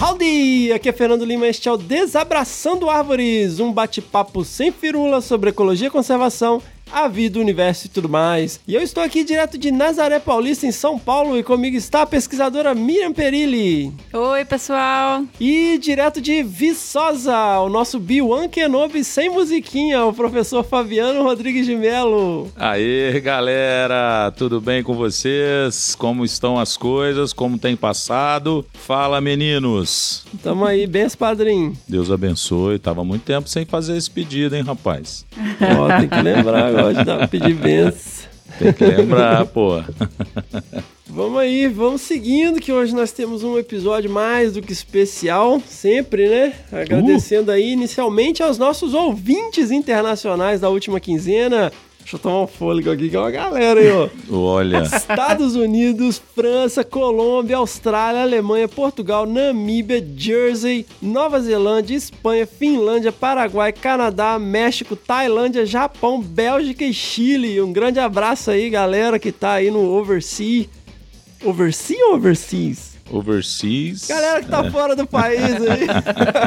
Howdy! Aqui é Fernando Lima, este é o Desabraçando Árvores, um bate-papo sem firula sobre ecologia e conservação a vida, o universo e tudo mais. E eu estou aqui direto de Nazaré Paulista, em São Paulo, e comigo está a pesquisadora Miriam Perilli. Oi, pessoal. E direto de Viçosa, o nosso Biwan Kenobi sem musiquinha, o professor Fabiano Rodrigues de Melo. Aê, galera, tudo bem com vocês? Como estão as coisas? Como tem passado? Fala, meninos. Tamo aí, benção, padrinho. Deus abençoe. Tava muito tempo sem fazer esse pedido, hein, rapaz? Ó, tem que lembrar agora de dar, pedir benção. Tem que lembrar, pô. Vamos aí, vamos seguindo, que hoje nós temos um episódio mais do que especial, sempre, né? Agradecendo aí inicialmente aos nossos ouvintes internacionais da última quinzena. Deixa eu tomar um fôlego aqui, que é uma galera aí, ó. Olha. Estados Unidos, França, Colômbia, Austrália, Alemanha, Portugal, Namíbia, Jersey, Nova Zelândia, Espanha, Finlândia, Paraguai, Canadá, México, Tailândia, Japão, Bélgica e Chile. Um grande abraço aí, galera que tá aí no Oversea. Oversea ou Overseas? Overseas. Galera que tá é. fora do país aí.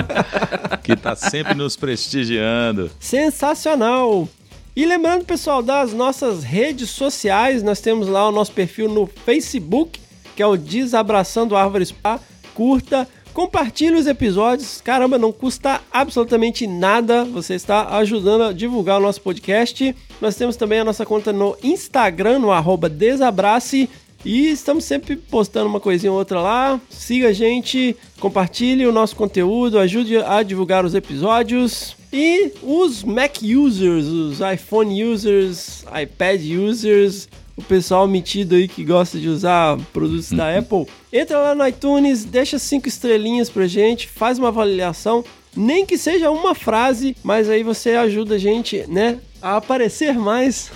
que tá sempre nos prestigiando. Sensacional. E lembrando, pessoal, das nossas redes sociais, nós temos lá o nosso perfil no Facebook, que é o Desabraçando Árvores Pá. Curta, compartilhe os episódios. Caramba, não custa absolutamente nada. Você está ajudando a divulgar o nosso podcast. Nós temos também a nossa conta no Instagram, no arroba Desabrace. E estamos sempre postando uma coisinha ou outra lá. Siga a gente, compartilhe o nosso conteúdo, ajude a divulgar os episódios. E os Mac users, os iPhone users, iPad users, o pessoal metido aí que gosta de usar produtos da Apple, entra lá no iTunes, deixa cinco estrelinhas pra gente, faz uma avaliação, nem que seja uma frase, mas aí você ajuda a gente, né, a aparecer mais.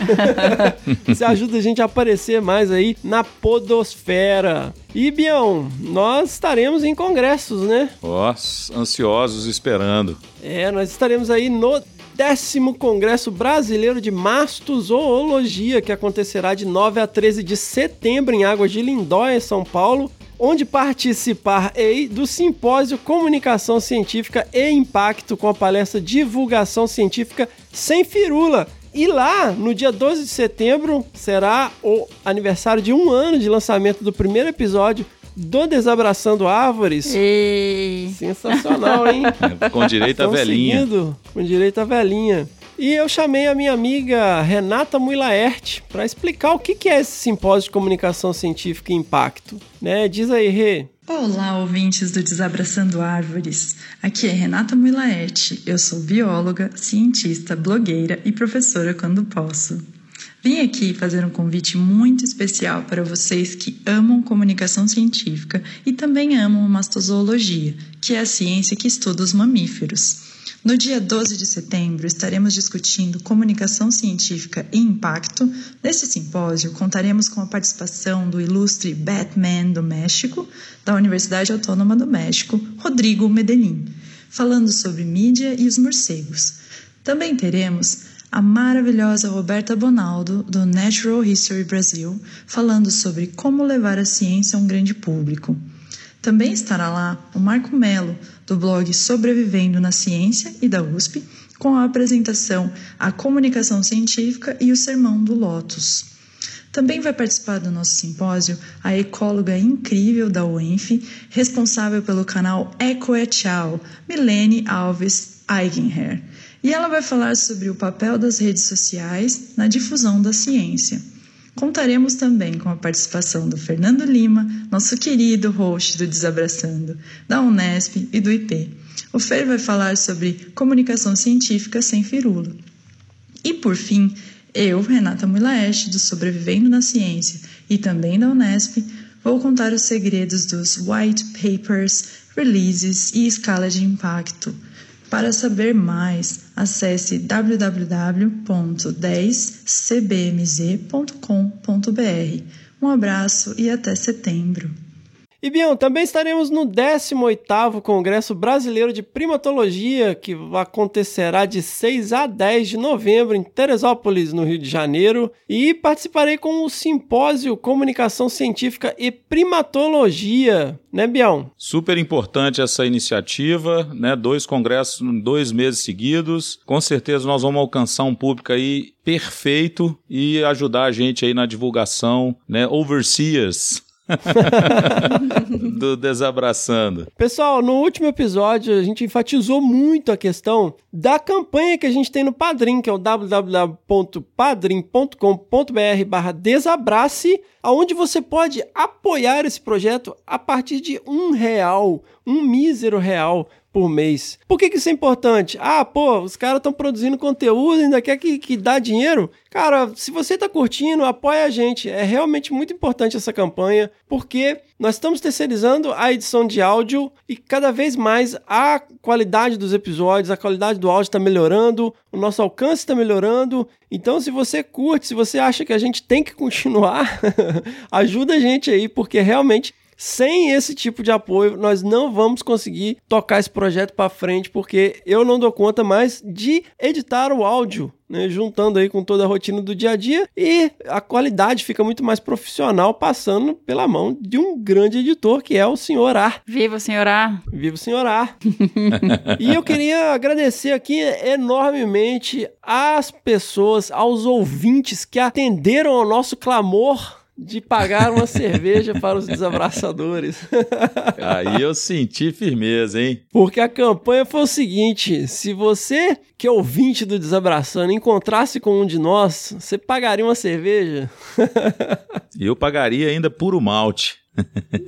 Você ajuda a gente a aparecer mais aí na podosfera. E, Bião, nós estaremos em congressos, né? Ó, ansiosos esperando. É, nós estaremos aí no décimo Congresso Brasileiro de Mastozoologia, que acontecerá de 9 a 13 de setembro em Águas de Lindóia, São Paulo onde participar ei do simpósio Comunicação Científica e Impacto com a palestra Divulgação Científica sem firula. E lá, no dia 12 de setembro, será o aniversário de um ano de lançamento do primeiro episódio do Desabraçando Árvores. Ei. Sensacional, hein? com direito à velhinha. Seguindo, com direito à velhinha. E eu chamei a minha amiga Renata Muilaert para explicar o que é esse simpósio de comunicação científica e impacto. Né? Diz aí, Rê. Olá, ouvintes do Desabraçando Árvores. Aqui é Renata Muilaert. Eu sou bióloga, cientista, blogueira e professora quando posso. Vim aqui fazer um convite muito especial para vocês que amam comunicação científica e também amam mastozoologia, que é a ciência que estuda os mamíferos. No dia 12 de setembro, estaremos discutindo comunicação científica e impacto. Nesse simpósio, contaremos com a participação do ilustre Batman do México, da Universidade Autônoma do México, Rodrigo Medellín, falando sobre mídia e os morcegos. Também teremos a maravilhosa Roberta Bonaldo, do Natural History Brasil, falando sobre como levar a ciência a um grande público. Também estará lá o Marco Melo, do blog Sobrevivendo na Ciência e da USP, com a apresentação A Comunicação Científica e o Sermão do Lotus. Também vai participar do nosso simpósio a ecóloga incrível da UENF, responsável pelo canal Eco et al, Milene Alves Eigenher. E ela vai falar sobre o papel das redes sociais na difusão da ciência. Contaremos também com a participação do Fernando Lima, nosso querido host do Desabraçando, da Unesp e do IP. O Fer vai falar sobre comunicação científica sem firula. E por fim, eu, Renata Mulaeste, do Sobrevivendo na Ciência e também da Unesp, vou contar os segredos dos white papers, releases e escala de impacto. Para saber mais, acesse www.10cbmz.com.br. Um abraço e até setembro. E Bião, também estaremos no 18º Congresso Brasileiro de Primatologia, que acontecerá de 6 a 10 de novembro em Teresópolis, no Rio de Janeiro, e participarei com o Simpósio Comunicação Científica e Primatologia, né, Bião? Super importante essa iniciativa, né? Dois congressos em dois meses seguidos. Com certeza nós vamos alcançar um público aí perfeito e ajudar a gente aí na divulgação, né? Overseers do Desabraçando. Pessoal, no último episódio a gente enfatizou muito a questão da campanha que a gente tem no Padrim, que é o www.padrim.com.br desabrace, onde você pode apoiar esse projeto a partir de um real, um mísero real por mês. Por que, que isso é importante? Ah, pô, os caras estão produzindo conteúdo, ainda quer que, que dá dinheiro? Cara, se você está curtindo, apoia a gente. É realmente muito importante essa campanha, porque nós estamos terceirizando a edição de áudio e cada vez mais a qualidade dos episódios, a qualidade do áudio está melhorando, o nosso alcance está melhorando. Então, se você curte, se você acha que a gente tem que continuar, ajuda a gente aí, porque realmente sem esse tipo de apoio, nós não vamos conseguir tocar esse projeto para frente, porque eu não dou conta mais de editar o áudio. Né, juntando aí com toda a rotina do dia a dia e a qualidade fica muito mais profissional passando pela mão de um grande editor que é o Senhor A. Viva o Senhor A! Viva o Senhor A! e eu queria agradecer aqui enormemente às pessoas, aos ouvintes que atenderam ao nosso clamor de pagar uma cerveja para os desabraçadores. Aí eu senti firmeza, hein? Porque a campanha foi o seguinte: se você, que é ouvinte do Desabraçando, encontrasse com um de nós, você pagaria uma cerveja? eu pagaria ainda puro malte.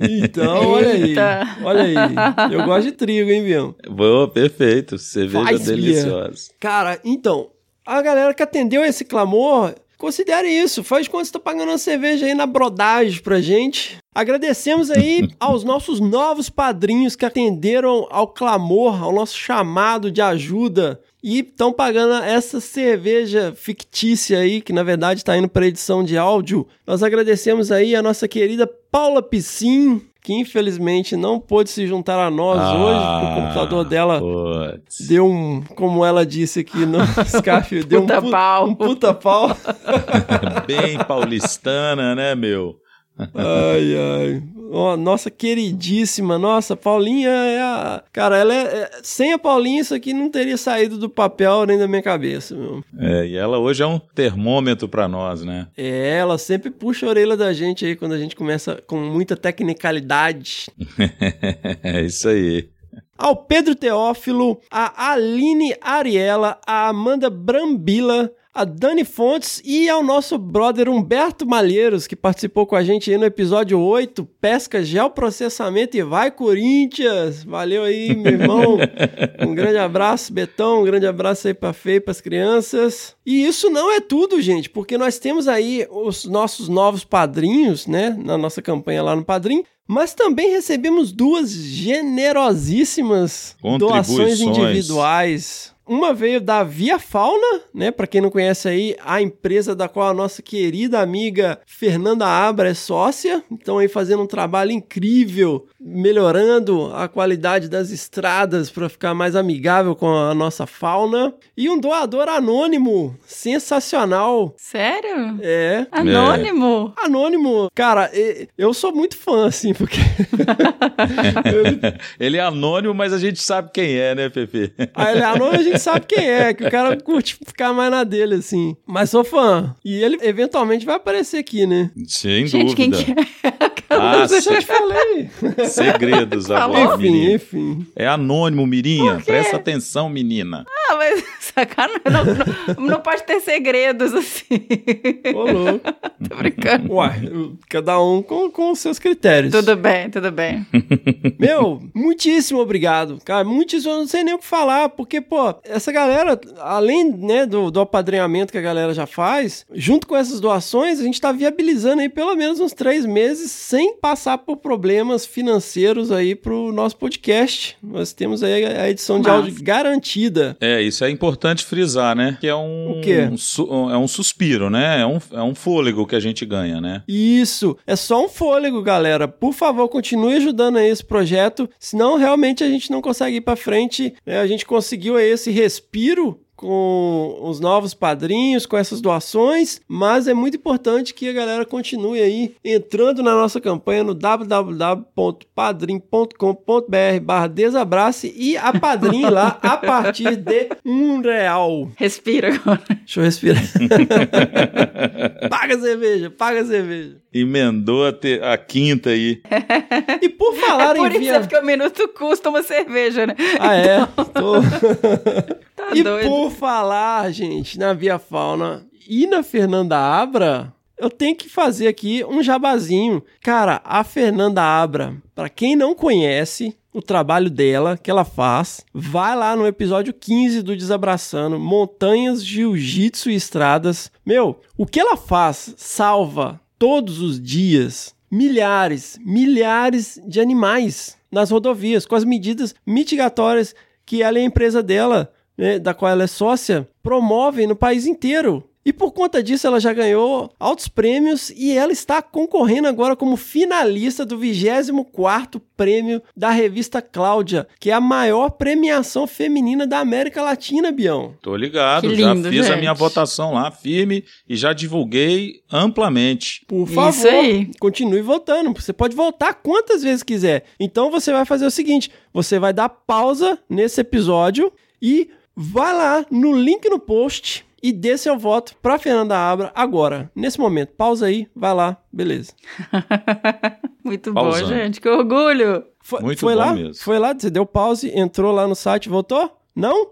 Então, olha aí. Olha aí. Eu gosto de trigo, hein, Bião? Boa, perfeito. Cerveja Faz deliciosa. Cara, então, a galera que atendeu esse clamor Considere isso, faz quando você está pagando uma cerveja aí na brodagem pra gente. Agradecemos aí aos nossos novos padrinhos que atenderam ao clamor, ao nosso chamado de ajuda e estão pagando essa cerveja fictícia aí, que na verdade está indo para edição de áudio. Nós agradecemos aí a nossa querida Paula Piscin, que infelizmente não pôde se juntar a nós ah, hoje, porque o computador dela putz. deu um, como ela disse aqui no Scarf, deu puta um, pau. um puta pau. Bem paulistana, né, meu? Ai, ai. Oh, nossa queridíssima, nossa, Paulinha é a. Cara, ela é, é, Sem a Paulinha, isso aqui não teria saído do papel nem da minha cabeça, meu. É, e ela hoje é um termômetro para nós, né? É, ela sempre puxa a orelha da gente aí quando a gente começa com muita tecnicalidade. é isso aí ao Pedro Teófilo, a Aline Ariela, a Amanda Brambila, a Dani Fontes e ao nosso brother Humberto Malheiros, que participou com a gente aí no episódio 8, Pesca, Geoprocessamento e Vai Corinthians! Valeu aí, meu irmão! um grande abraço, Betão, um grande abraço aí pra Fei, pras crianças. E isso não é tudo, gente, porque nós temos aí os nossos novos padrinhos, né, na nossa campanha lá no Padrim, mas também recebemos duas generosíssimas doações individuais uma veio da Via Fauna, né? Para quem não conhece aí, a empresa da qual a nossa querida amiga Fernanda Abra é sócia. Então aí fazendo um trabalho incrível, melhorando a qualidade das estradas para ficar mais amigável com a nossa fauna. E um doador anônimo, sensacional. Sério? É. Anônimo? É. Anônimo. Cara, eu sou muito fã, assim, porque... ele é anônimo, mas a gente sabe quem é, né, Pepe? Ah, ele é anônimo, a gente sabe quem é, que o cara curte ficar mais na dele, assim. Mas sou fã. E ele eventualmente vai aparecer aqui, né? Sem Gente, dúvida. quem que é? Ah, eu já te falei. Segredos agora, enfim, enfim. É anônimo, Mirinha. Presta atenção, menina. Ah, mas Não, não, não pode ter segredos assim. Ô, louco. Tô brincando. Uai, cada um com, com os seus critérios. Tudo bem, tudo bem. Meu, muitíssimo obrigado. Cara, muitíssimo, eu não sei nem o que falar, porque, pô, essa galera, além, né, do, do apadrinhamento que a galera já faz, junto com essas doações, a gente tá viabilizando aí pelo menos uns três meses sem passar por problemas financeiros aí pro nosso podcast. Nós temos aí a edição de áudio garantida. É, isso é importante frisar, né? Que é um, O quê? um é um suspiro, né? É um, é um fôlego que a gente ganha, né? Isso, é só um fôlego, galera. Por favor, continue ajudando aí esse projeto, senão realmente a gente não consegue ir pra frente. né? A gente conseguiu aí esse respiro com os novos padrinhos, com essas doações, mas é muito importante que a galera continue aí entrando na nossa campanha no www.padrim.com.br barra desabrace e apadrinhe lá a partir de um real. Respira agora. Deixa eu respirar. paga a cerveja, paga a cerveja. Emendou a, te- a quinta aí. E por falar É por em isso via... é porque o minuto custa uma cerveja, né? Ah, é? Tô... Tá e doido. por falar, gente, na Via Fauna e na Fernanda Abra, eu tenho que fazer aqui um jabazinho. Cara, a Fernanda Abra, pra quem não conhece o trabalho dela, que ela faz, vai lá no episódio 15 do Desabraçando, Montanhas, Jiu-Jitsu e Estradas. Meu, o que ela faz salva todos os dias milhares, milhares de animais nas rodovias, com as medidas mitigatórias que ela e a empresa dela, né, da qual ela é sócia, promovem no país inteiro. E por conta disso, ela já ganhou altos prêmios e ela está concorrendo agora como finalista do 24º prêmio da revista Cláudia, que é a maior premiação feminina da América Latina, Bião. Tô ligado, Que já lindo, fiz a gente. minha votação lá, firme, e já divulguei amplamente. Por Isso favor, aí. continue votando. Você pode voltar quantas vezes quiser. Então você vai fazer o seguinte: você vai dar pausa nesse episódio e vai lá no link no post e dê seu voto pra Fernanda Abra agora, nesse momento. Pausa aí, vai lá, beleza. Muito bom, Pausando. gente. Que orgulho. Foi, Muito foi bom lá? mesmo. Foi lá, você deu pause, entrou lá no site, votou? Não?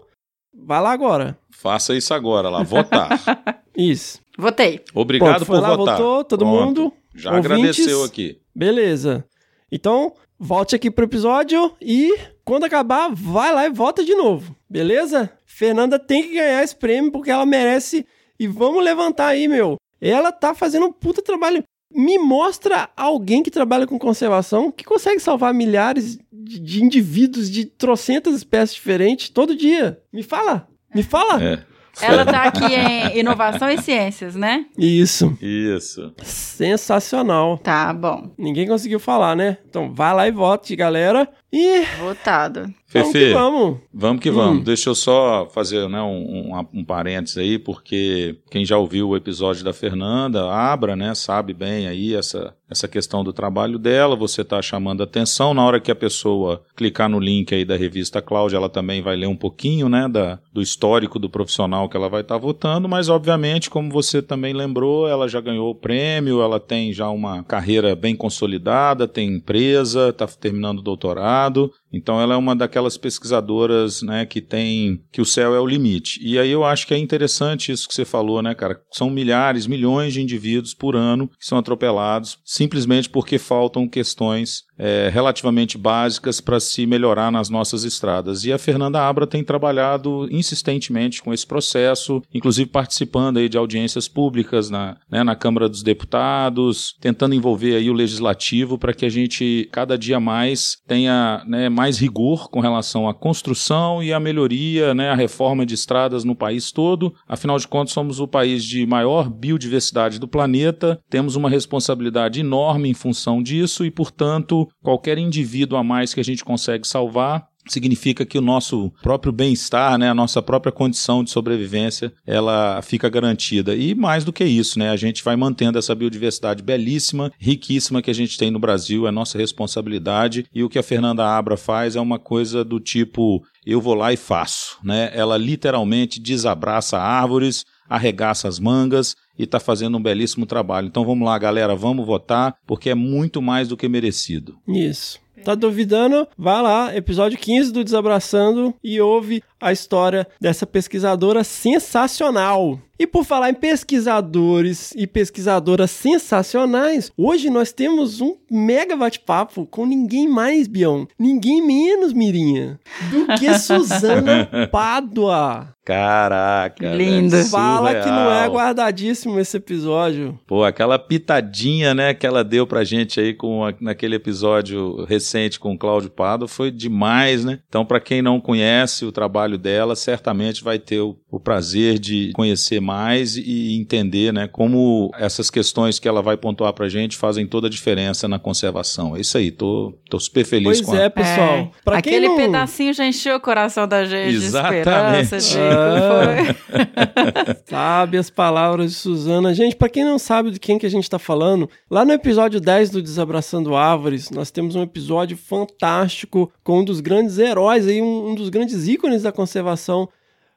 Vai lá agora. Faça isso agora lá, votar. Isso. Votei. Obrigado Pronto, foi por lá, votar. votou, todo Pronto. mundo. Já Ouvintes? agradeceu aqui. Beleza. Então, volte aqui pro episódio e quando acabar, vai lá e vota de novo. Beleza? Fernanda tem que ganhar esse prêmio porque ela merece. E vamos levantar aí, meu. Ela tá fazendo um puta trabalho. Me mostra alguém que trabalha com conservação que consegue salvar milhares de, de indivíduos de trocentas espécies diferentes todo dia. Me fala. Me fala. É. Ela tá aqui em inovação e ciências, né? Isso. Isso. Sensacional. Tá bom. Ninguém conseguiu falar, né? Então vai lá e vote, galera. E Votado. Vamos que Fefe, vamos. Vamos que Hum. vamos. Deixa eu só fazer né, um, um, um parênteses aí, porque quem já ouviu o episódio da Fernanda, Abra, né, sabe bem aí essa, essa questão do trabalho dela. Você está chamando atenção. Na hora que a pessoa clicar no link aí da revista Cláudia, ela também vai ler um pouquinho né, da, do histórico do profissional que ela vai estar votando, mas obviamente, como você também lembrou, ela já ganhou o prêmio, ela tem já uma carreira bem consolidada, tem empresa, está terminando o doutorado. Então ela é uma daquelas pesquisadoras, né, que tem que o céu é o limite. E aí eu acho que é interessante isso que você falou, né, cara? São milhares, milhões de indivíduos por ano que são atropelados simplesmente porque faltam questões é, relativamente básicas para se melhorar nas nossas estradas. E a Fernanda Abra tem trabalhado insistentemente com esse processo, inclusive participando aí de audiências públicas na, né, na Câmara dos Deputados, tentando envolver aí o legislativo para que a gente cada dia mais tenha né, mais rigor com relação à construção e à melhoria, né, à reforma de estradas no país todo. Afinal de contas, somos o país de maior biodiversidade do planeta, temos uma responsabilidade enorme em função disso e, portanto, qualquer indivíduo a mais que a gente consegue salvar significa que o nosso próprio bem-estar, né, a nossa própria condição de sobrevivência, ela fica garantida. E mais do que isso, né, a gente vai mantendo essa biodiversidade belíssima, riquíssima que a gente tem no Brasil, é nossa responsabilidade. E o que a Fernanda Abra faz é uma coisa do tipo eu vou lá e faço, né? Ela literalmente desabraça árvores, arregaça as mangas e está fazendo um belíssimo trabalho. Então vamos lá, galera, vamos votar, porque é muito mais do que merecido. Isso. Tá duvidando? Vai lá, episódio 15 do Desabraçando e ouve a história dessa pesquisadora sensacional. E por falar em pesquisadores e pesquisadoras sensacionais, hoje nós temos um mega bate-papo com ninguém mais, Bion, ninguém menos, Mirinha, do que Suzana Pádua. Caraca. Lindo. velho, Fala que não é guardadíssimo esse episódio. Pô, aquela pitadinha, né, que ela deu pra gente aí com a- naquele episódio recente com o Cláudio Pado foi demais, né? Então, pra quem não conhece o trabalho dela, certamente vai ter o, o prazer de conhecer mais e entender, né, como essas questões que ela vai pontuar pra gente fazem toda a diferença na conservação. É isso aí, tô, tô super feliz Pois com é, a... pessoal. É, Pra quem Aquele não... pedacinho já encheu o coração da gente Exatamente. de esperança, de... Ah. Sabe as palavras de Suzana. Gente, pra quem não sabe de quem que a gente tá falando, lá no episódio 10 do Desabraçando Árvores, nós temos um episódio fantástico com um dos grandes heróis aí, um, um dos grandes ícones da conservação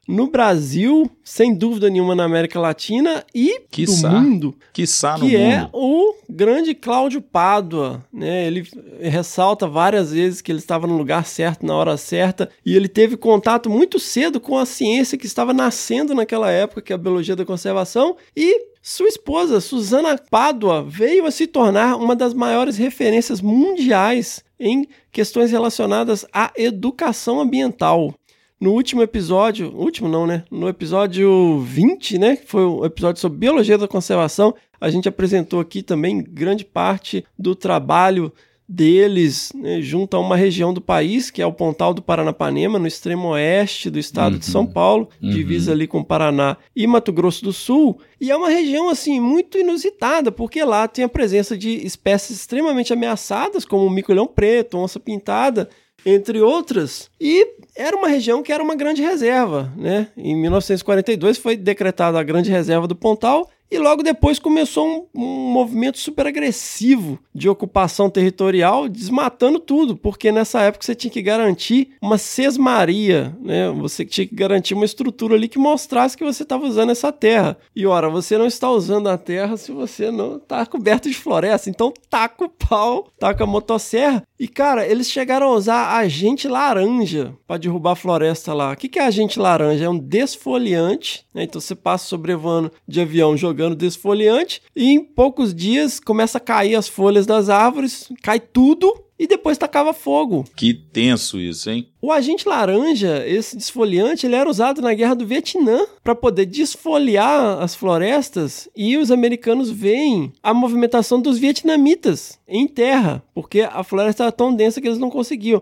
no Brasil, sem dúvida nenhuma na América Latina e Quiçá. do mundo, Quiçá no que é mundo. o grande Cláudio Pádua, né? Ele ressalta várias vezes que ele estava no lugar certo, na hora certa, e ele teve contato muito cedo com a ciência que estava nascendo naquela época, que é a biologia da conservação, e sua esposa, Susana Pádua, veio a se tornar uma das maiores referências mundiais em questões relacionadas à educação ambiental. No último episódio, último não, né? No episódio 20, né? Que foi o episódio sobre biologia da conservação, a gente apresentou aqui também grande parte do trabalho deles né, junto a uma região do país, que é o Pontal do Paranapanema, no extremo oeste do estado de São Paulo, divisa ali com Paraná e Mato Grosso do Sul. E é uma região, assim, muito inusitada, porque lá tem a presença de espécies extremamente ameaçadas, como o mico-leão preto, onça pintada, entre outras. E era uma região que era uma grande reserva, né? Em 1942 foi decretada a grande reserva do Pontal e logo depois começou um, um movimento super agressivo de ocupação territorial, desmatando tudo, porque nessa época você tinha que garantir uma sesmaria, né? Você tinha que garantir uma estrutura ali que mostrasse que você estava usando essa terra. E ora, você não está usando a terra se você não está coberto de floresta. Então taca o pau, taca a motosserra. E cara, eles chegaram a usar agente laranja para derrubar a floresta lá. O que, que é agente laranja? É um desfoliante, né? Então você passa sobrevoando de avião jogando desfoliante e em poucos dias começa a cair as folhas das árvores, cai tudo e depois tacava fogo. Que tenso isso, hein? O agente laranja, esse desfoliante, ele era usado na guerra do Vietnã para poder desfoliar as florestas e os americanos veem a movimentação dos vietnamitas em terra, porque a floresta era tão densa que eles não conseguiam.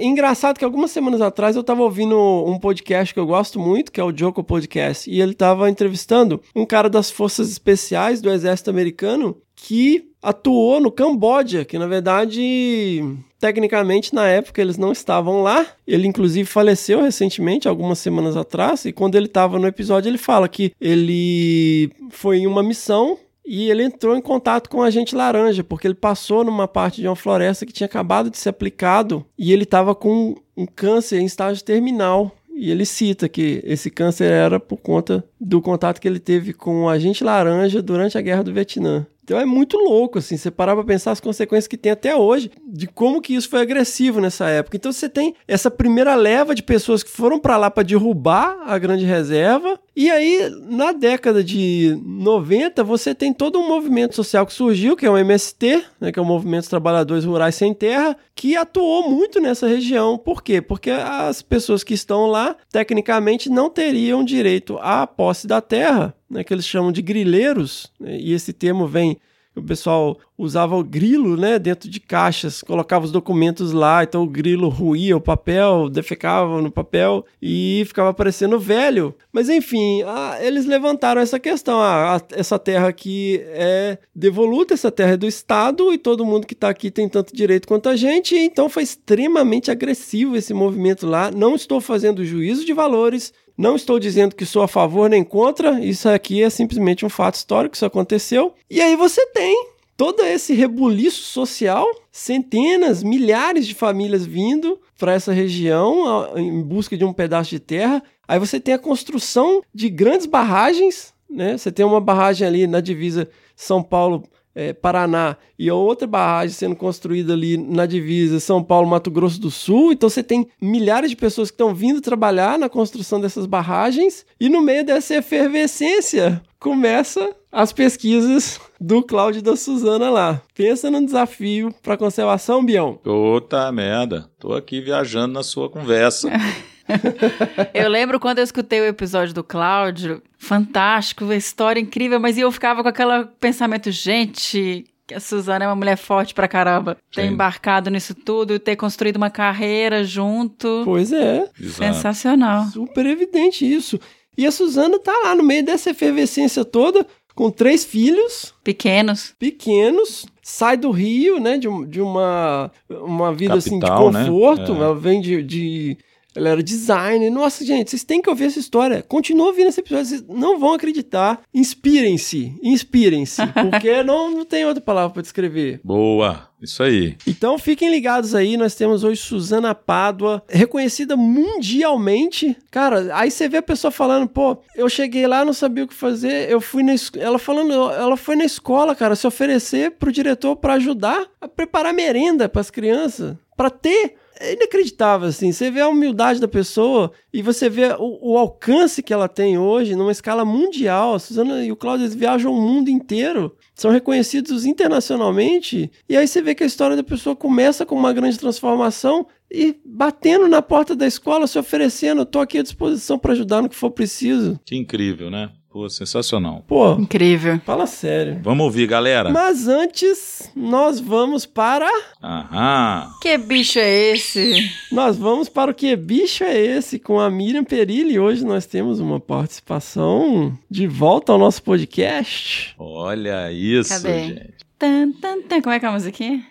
Engraçado que algumas semanas atrás eu estava ouvindo um podcast que eu gosto muito, que é o Joko Podcast, e ele estava entrevistando um cara das forças especiais do exército americano que atuou no Camboja, que na verdade, tecnicamente na época eles não estavam lá. Ele inclusive faleceu recentemente, algumas semanas atrás, e quando ele estava no episódio ele fala que ele foi em uma missão e ele entrou em contato com o agente laranja, porque ele passou numa parte de uma floresta que tinha acabado de ser aplicado e ele estava com um câncer em estágio terminal. E ele cita que esse câncer era por conta do contato que ele teve com o agente laranja durante a guerra do Vietnã. Então é muito louco, assim, você parar pra pensar as consequências que tem até hoje, de como que isso foi agressivo nessa época. Então você tem essa primeira leva de pessoas que foram para lá para derrubar a grande reserva, e aí na década de 90 você tem todo um movimento social que surgiu, que é o MST, né, que é o Movimento dos Trabalhadores Rurais Sem Terra, que atuou muito nessa região. Por quê? Porque as pessoas que estão lá, tecnicamente, não teriam direito à posse da terra, né, que eles chamam de grileiros, né, e esse termo vem o pessoal usava o grilo, né, dentro de caixas, colocava os documentos lá, então o grilo ruía o papel, defecava no papel e ficava parecendo velho. Mas enfim, eles levantaram essa questão, ah, essa terra aqui é devoluta, essa terra é do Estado e todo mundo que está aqui tem tanto direito quanto a gente, então foi extremamente agressivo esse movimento lá. Não estou fazendo juízo de valores, não estou dizendo que sou a favor nem contra, isso aqui é simplesmente um fato histórico, isso aconteceu. E aí você tem todo esse rebuliço social, centenas, milhares de famílias vindo para essa região em busca de um pedaço de terra. Aí você tem a construção de grandes barragens, né? Você tem uma barragem ali na divisa São Paulo é, Paraná e a outra barragem sendo construída ali na divisa São Paulo-Mato Grosso do Sul. Então você tem milhares de pessoas que estão vindo trabalhar na construção dessas barragens e no meio dessa efervescência começa as pesquisas do Cláudio e da Suzana lá. Pensa no desafio para conservação, Bião. Puta merda, tô aqui viajando na sua conversa. Eu lembro quando eu escutei o episódio do Cláudio, fantástico, história incrível, mas eu ficava com aquele pensamento, gente, que a Suzana é uma mulher forte pra caramba. Ter Sim. embarcado nisso tudo, ter construído uma carreira junto. Pois é, Exato. Sensacional. super evidente isso. E a Suzana tá lá no meio dessa efervescência toda, com três filhos Pequenos. pequenos, sai do Rio, né, de, de uma, uma vida assim de Capital, né? conforto. É. Ela vem de, de- Ela era designer. Nossa, gente, vocês têm que ouvir essa história. Continua ouvindo esse episódio, vocês não vão acreditar. Inspirem-se, inspirem-se, porque não, não tem outra palavra para descrever. Boa, isso aí. Então fiquem ligados aí, nós temos hoje Suzana Pádua, reconhecida mundialmente. Cara, aí você vê a pessoa falando, pô, eu cheguei lá, não sabia o que fazer, eu fui na escola. Ela falando, ela foi na escola, cara, se oferecer pro diretor para ajudar a preparar merenda para as crianças, para ter. É inacreditável, assim. Você vê a humildade da pessoa e você vê o, o alcance que ela tem hoje numa escala mundial. A Suzana e o Cláudio viajam o mundo inteiro, são reconhecidos internacionalmente. E aí você vê que a história da pessoa começa com uma grande transformação e batendo na porta da escola, se oferecendo, tô aqui à disposição para ajudar no que for preciso. Que incrível, né? Pô, sensacional. Pô, Incrível. fala sério. Vamos ouvir, galera. Mas antes, nós vamos para. Aham. Que bicho é esse? Nós vamos para o que bicho é esse com a Miriam Perilli. Hoje nós temos uma participação de volta ao nosso podcast. Olha isso, Cadê? gente. Tan, tan, tan. Como é que é a musiquinha?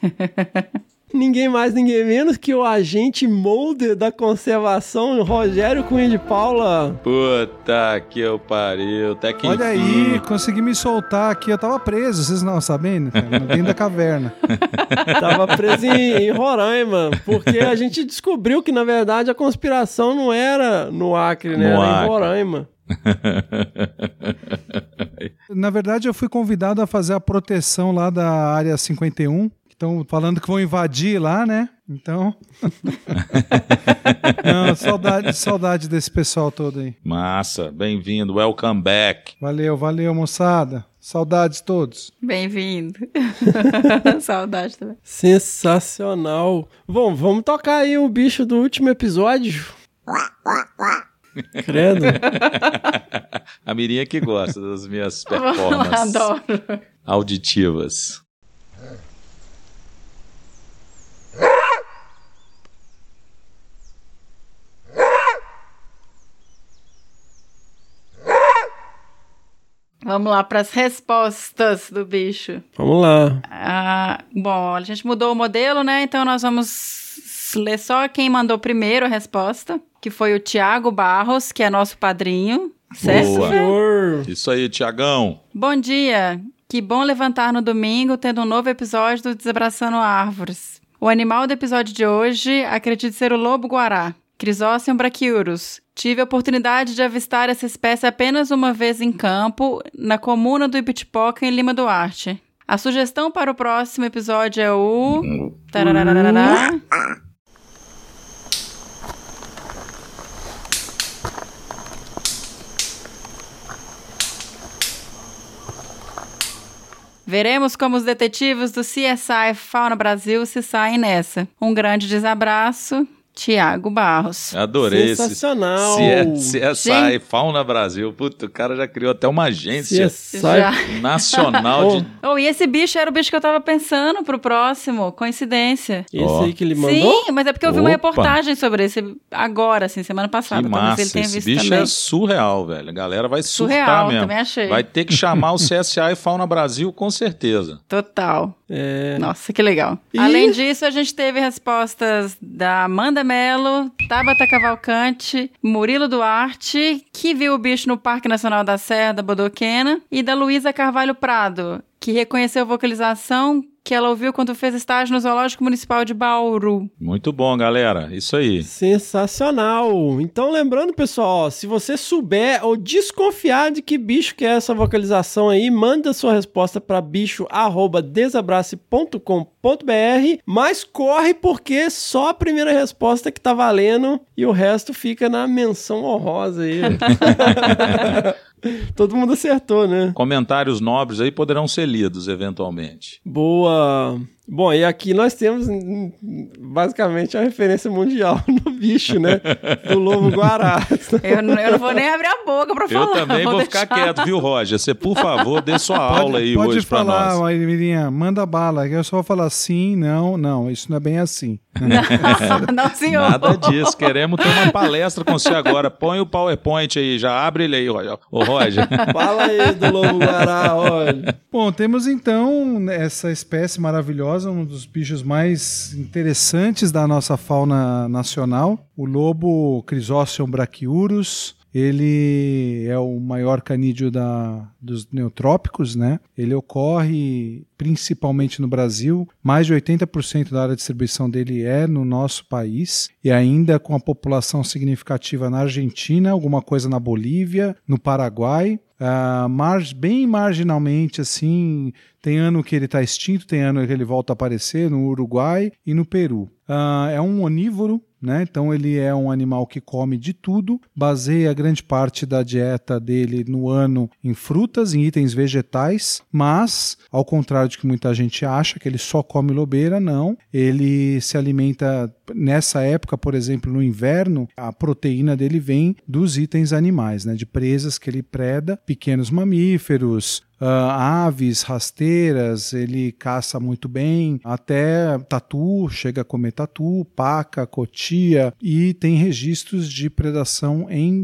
Ninguém mais, ninguém menos que o agente molder da conservação, Rogério Cunha de Paula. Puta que eu pariu. Até que Olha enfim. aí, consegui me soltar aqui. Eu tava preso, vocês não sabendo? cara, Dentro da caverna. Tava preso em, em Roraima, porque a gente descobriu que, na verdade, a conspiração não era no Acre, né? No era Acre. em Roraima. Na verdade, eu fui convidado a fazer a proteção lá da área 51. Estão falando que vão invadir lá, né? Então. não, saudade, saudade desse pessoal todo aí. Massa, bem-vindo, welcome back. Valeu, valeu, moçada. Saudades todos. Bem-vindo. Saudade também. Sensacional. Bom, vamos tocar aí o bicho do último episódio. Credo. A Mirinha que gosta das minhas performances Adoro. auditivas. Vamos lá para as respostas do bicho. Vamos lá. Ah, bom, a gente mudou o modelo, né? Então nós vamos ler só quem mandou primeiro a resposta, que foi o Tiago Barros, que é nosso padrinho. Certo? Boa. Senhor. Isso aí, Tiagão. Bom dia! Que bom levantar no domingo tendo um novo episódio do Desabraçando Árvores. O animal do episódio de hoje acredito ser o lobo-guará, Crisóceum brachiurus. Tive a oportunidade de avistar essa espécie apenas uma vez em campo, na comuna do Ibitipoca, em Lima Duarte. A sugestão para o próximo episódio é o... Veremos como os detetives do CSI Fauna Brasil se saem nessa. Um grande desabraço, Tiago Barros. Adorei esse Sensacional. CSI Gente. Fauna Brasil. Puta, o cara já criou até uma agência CSI. Nacional de. Oh, e esse bicho era o bicho que eu tava pensando pro próximo. Coincidência. Esse Ó. aí que ele mandou? Sim, mas é porque eu vi uma Opa. reportagem sobre esse agora, assim, semana passada. Que Talvez ele massa. tenha Esse visto bicho também. é surreal, velho. A galera vai surtar Surreal, mesmo. também achei. Vai ter que chamar o CSI Fauna Brasil com certeza. Total. É. Nossa, que legal. Ih. Além disso, a gente teve respostas da Amanda Mello, Tabata Cavalcante, Murilo Duarte, que viu o bicho no Parque Nacional da Serra da Bodoquena, e da Luísa Carvalho Prado, que reconheceu vocalização que ela ouviu quando fez estágio no Zoológico Municipal de Bauru. Muito bom, galera. Isso aí. Sensacional! Então, lembrando, pessoal, ó, se você souber ou desconfiar de que bicho que é essa vocalização aí, manda sua resposta para bicho@desabrace.com.br, mas corre porque só a primeira resposta que tá valendo e o resto fica na menção honrosa aí. Todo mundo acertou, né? Comentários nobres aí poderão ser lidos eventualmente. Boa. Bom, e aqui nós temos hum, basicamente a referência mundial no bicho, né? Do lobo guará. Eu, não- eu não vou nem abrir a boca pra falar. Eu também vou, ficar deixar. quieto, viu, Roger? Você, por favor, dê sua aula aí pode hoje pra falar, nós. Mirinha, manda bala. que Eu só vou falar sim, não, não. Isso não é bem assim. Não, senhor. Nada disso. Queremos ter uma palestra com você agora. Põe o PowerPoint aí, já abre ele aí, Roger. Ô, Roger. Fala aí do lobo guará, olha. Bom, temos então essa espécie maravilhosa, um dos bichos mais interessantes da nossa fauna nacional, o lobo Chrysocium brachiurus. Ele é o maior canídeo da, dos neotrópicos, né? Ele ocorre principalmente no Brasil. Mais de 80% da área de distribuição dele é no nosso país e ainda com a população significativa na Argentina, alguma coisa na Bolívia, no Paraguai. Ah, mar- bem marginalmente, assim, tem ano que ele está extinto, tem ano que ele volta a aparecer no Uruguai e no Peru. Ah, é um onívoro, né? Então ele é um animal que come de tudo, baseia grande parte da dieta dele no ano em frutas, em itens vegetais, mas ao contrário de que muita gente acha que ele só come lobeira, não. Ele se alimenta nessa época, por exemplo, no inverno, a proteína dele vem dos itens animais, né? De presas que ele preda, pequenos mamíferos, ah, aves rasteiras, ele caça muito bem, até tatu, chega a comer tatu, paca, cotia, e tem registros de predação em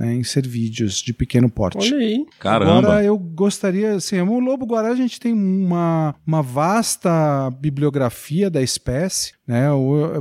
né, em cervídeos de pequeno porte. Olha aí. Caramba. Agora eu gostaria, assim, o lobo guará a gente tem uma, uma vasta bibliografia da espécie, né?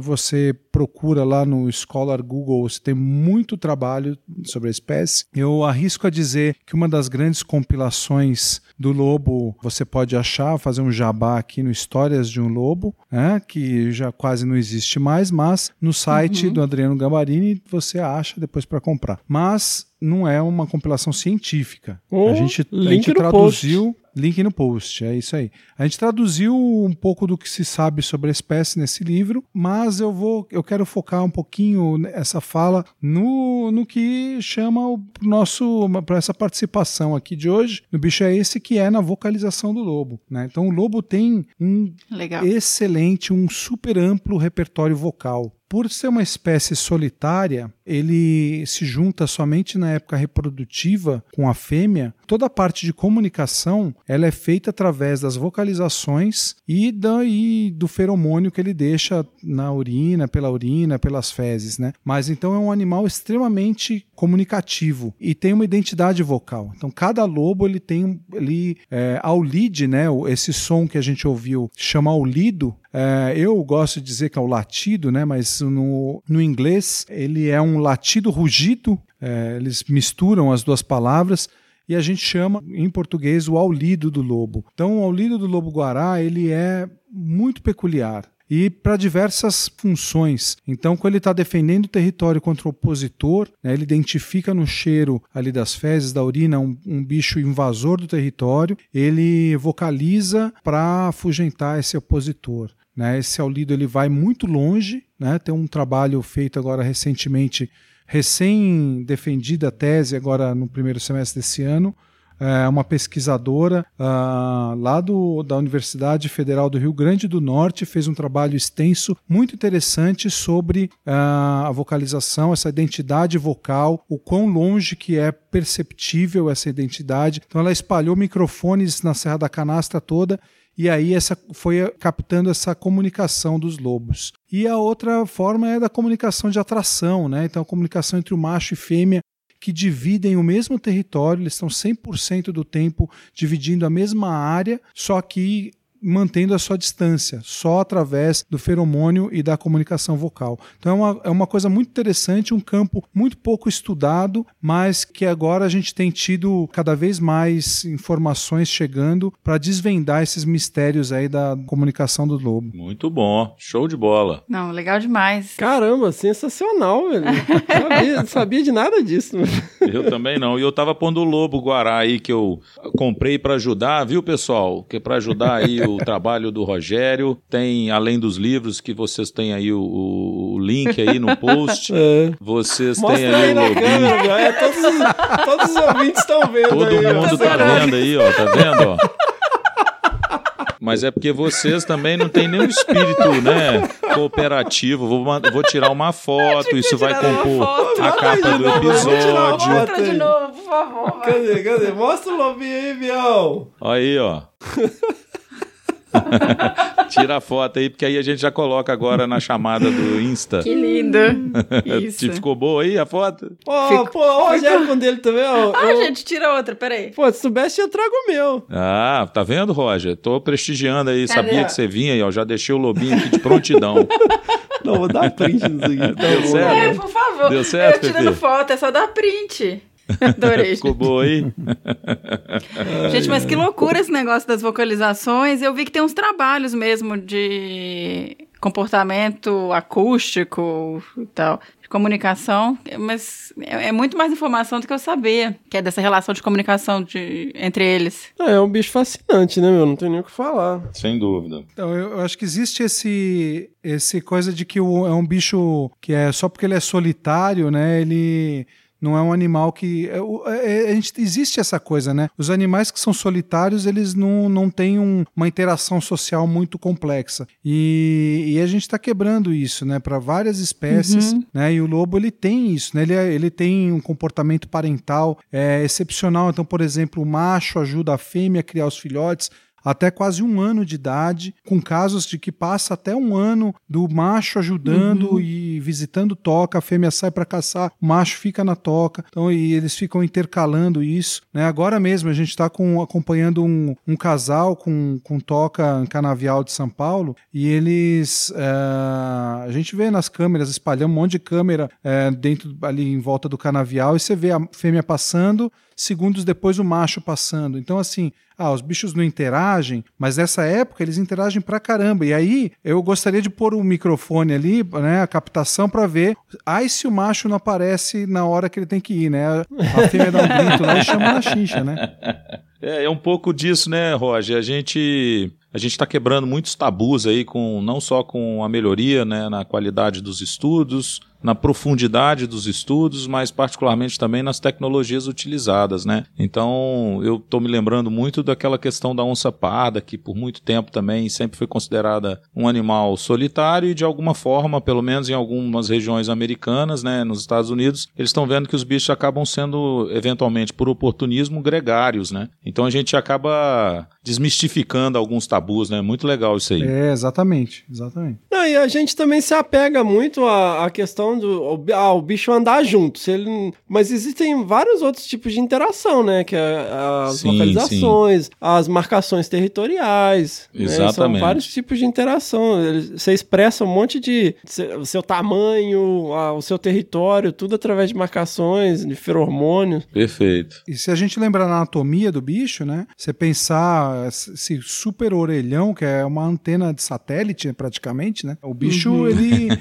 Você procura lá no Scholar Google, você tem muito trabalho sobre a espécie. Eu arrisco a dizer que uma das grandes compilações do lobo você pode achar, fazer um jabá aqui no Histórias de um Lobo, né? Que já quase não existe mais, mas no site do Adriano Gambarini você acha depois para comprar. Mas não é uma compilação científica. Oh, a gente, a gente traduziu. Link no post, é isso aí. A gente traduziu um pouco do que se sabe sobre a espécie nesse livro, mas eu vou, eu quero focar um pouquinho essa fala no, no que chama o nosso para essa participação aqui de hoje. No bicho é esse que é na vocalização do lobo, né? Então o lobo tem um Legal. excelente, um super amplo repertório vocal. Por ser uma espécie solitária, ele se junta somente na época reprodutiva com a fêmea. Toda a parte de comunicação ela é feita através das vocalizações e, da, e do feromônio que ele deixa na urina, pela urina, pelas fezes, né? Mas então é um animal extremamente comunicativo e tem uma identidade vocal. Então cada lobo ele tem ele é, ao lead, né? Esse som que a gente ouviu chama aulido. É, eu gosto de dizer que é o latido, né? Mas no, no inglês ele é um latido rugido. é, eles misturam as duas palavras e a gente chama em português o aulido do lobo. Então o aulido do lobo guará ele é muito peculiar e para diversas funções. Então, quando ele está defendendo o território contra o opositor, né, ele identifica no cheiro ali das fezes, da urina, um, um bicho invasor do território, ele vocaliza para afugentar esse opositor. Né? Esse aulido ele vai muito longe, né? tem um trabalho feito agora recentemente, recém defendida a tese agora no primeiro semestre desse ano, é, uma pesquisadora ah, lá do, da Universidade Federal do Rio Grande do Norte fez um trabalho extenso, muito interessante sobre ah, a vocalização, essa identidade vocal, o quão longe que é perceptível essa identidade. Então ela espalhou microfones na Serra da Canastra toda e aí essa foi captando essa comunicação dos lobos. E a outra forma é da comunicação de atração, né? Então a comunicação entre o macho e fêmea que dividem o mesmo território, eles estão 100% do tempo dividindo a mesma área, só que mantendo a sua distância, só através do feromônio e da comunicação vocal. Então é uma, é uma coisa muito interessante, um campo muito pouco estudado, mas que agora a gente tem tido cada vez mais informações chegando para desvendar esses mistérios aí da comunicação do lobo. Muito bom, show de bola. Não, legal demais. Caramba, sensacional, velho. sabia, não sabia de nada disso. Eu também não. E eu tava pondo o lobo guará aí que eu comprei para ajudar, viu, pessoal? Que para ajudar aí o trabalho do Rogério, tem além dos livros que vocês têm aí o, o link aí no post. É. Vocês Mostra têm aí aí o lobinho. câmera. É, todos, os, todos os ouvintes estão vendo Todo aí. mundo tá vendo aí, ó, tá vendo, ó? Mas é porque vocês também não têm nenhum espírito, né, cooperativo. Vou, vou tirar uma foto, isso vai compor foto. a capa do Vou tirar uma episódio. foto. Outra de novo, por favor. Cadê, cadê? Mostra o lobinho aí, Bião. Aí, ó. Tira a foto aí, porque aí a gente já coloca agora na chamada do Insta. Que lindo. Isso. Te ficou boa aí a foto? Ó, Fico- pô, o Rogério com dele também, ó. Ah, Eu- gente, tira outra, peraí. Pô, se soubesse, eu trago o meu. Ah, tá vendo, Roger? Tô prestigiando aí. Cadê? Sabia que você vinha aí, ó. Já deixei o lobinho aqui de prontidão. Não, vou dar print nisso aqui. Tá Deu certo? É, por favor. Deu certo, Eu tirando Pepe? foto, é só dar print. Adorei. Ficou boa aí? Gente, mas que loucura esse negócio das vocalizações. Eu vi que tem uns trabalhos mesmo de comportamento acústico e tal, de comunicação, mas é, é muito mais informação do que eu sabia, que é dessa relação de comunicação de, entre eles. É, é um bicho fascinante, né, meu? Não tem nem o que falar. Sem dúvida. Então, eu, eu acho que existe esse, esse coisa de que o- é um bicho que é só porque ele é solitário, né? Ele não é um animal que. é, é, a gente, existe essa coisa, né? Os animais que são solitários, eles não, não têm um- uma interação social muito complexa. E, e a gente está quebrando isso, né? Para várias espécies, né? E o lobo, ele tem isso, né? Ele, é- ele tem um comportamento parental é, excepcional. Então, por exemplo, o macho ajuda a fêmea a criar os filhotes até quase um ano de idade, com casos de que passa até um ano do macho ajudando e visitando toca, a fêmea sai para caçar, o macho fica na toca, então e eles ficam intercalando isso. Né? Agora mesmo a gente está acompanhando um, um casal com, com toca em Canavial de São Paulo e eles eh, a gente vê nas câmeras espalhando um monte de câmera eh, dentro ali em volta do canavial e você vê a fêmea passando segundos depois o macho passando. Então, assim, ah, os bichos não interagem, mas nessa época eles interagem pra caramba. E aí eu gostaria de pôr o microfone ali, né, a captação pra ver. Ai, se o macho não aparece na hora que ele tem que ir, né? A fêmea dá um grito lá e chama na chincha, né? É, é um pouco disso, né, Roger? A gente a gente está quebrando muitos tabus aí com não só com a melhoria, né, na qualidade dos estudos, na profundidade dos estudos, mas particularmente também nas tecnologias utilizadas, né? Então, eu estou me lembrando muito daquela questão da onça parda, que por muito tempo também sempre foi considerada um animal solitário e de alguma forma, pelo menos em algumas regiões americanas, né, nos Estados Unidos, eles estão vendo que os bichos acabam sendo eventualmente por oportunismo gregários, né? Então a gente acaba desmistificando alguns tabus, né? Muito legal isso aí. É, exatamente, exatamente. Não, e a gente também se apega muito à, à questão do ao, bi- ah, o bicho andar junto. Se ele, mas existem vários outros tipos de interação, né? Que é as Sim, localizações, as marcações territoriais. né? São Exatamente. vários tipos de interação. Eles- Você expressa um monte de seu, seu tamanho, a- o seu território, tudo através de marcações, de feromônios. Perfeito. E se a gente lembrar na anatomia do bicho, né? Você pensar esse super orelhão, que é uma antena de satélite, praticamente, né? O bicho, ele.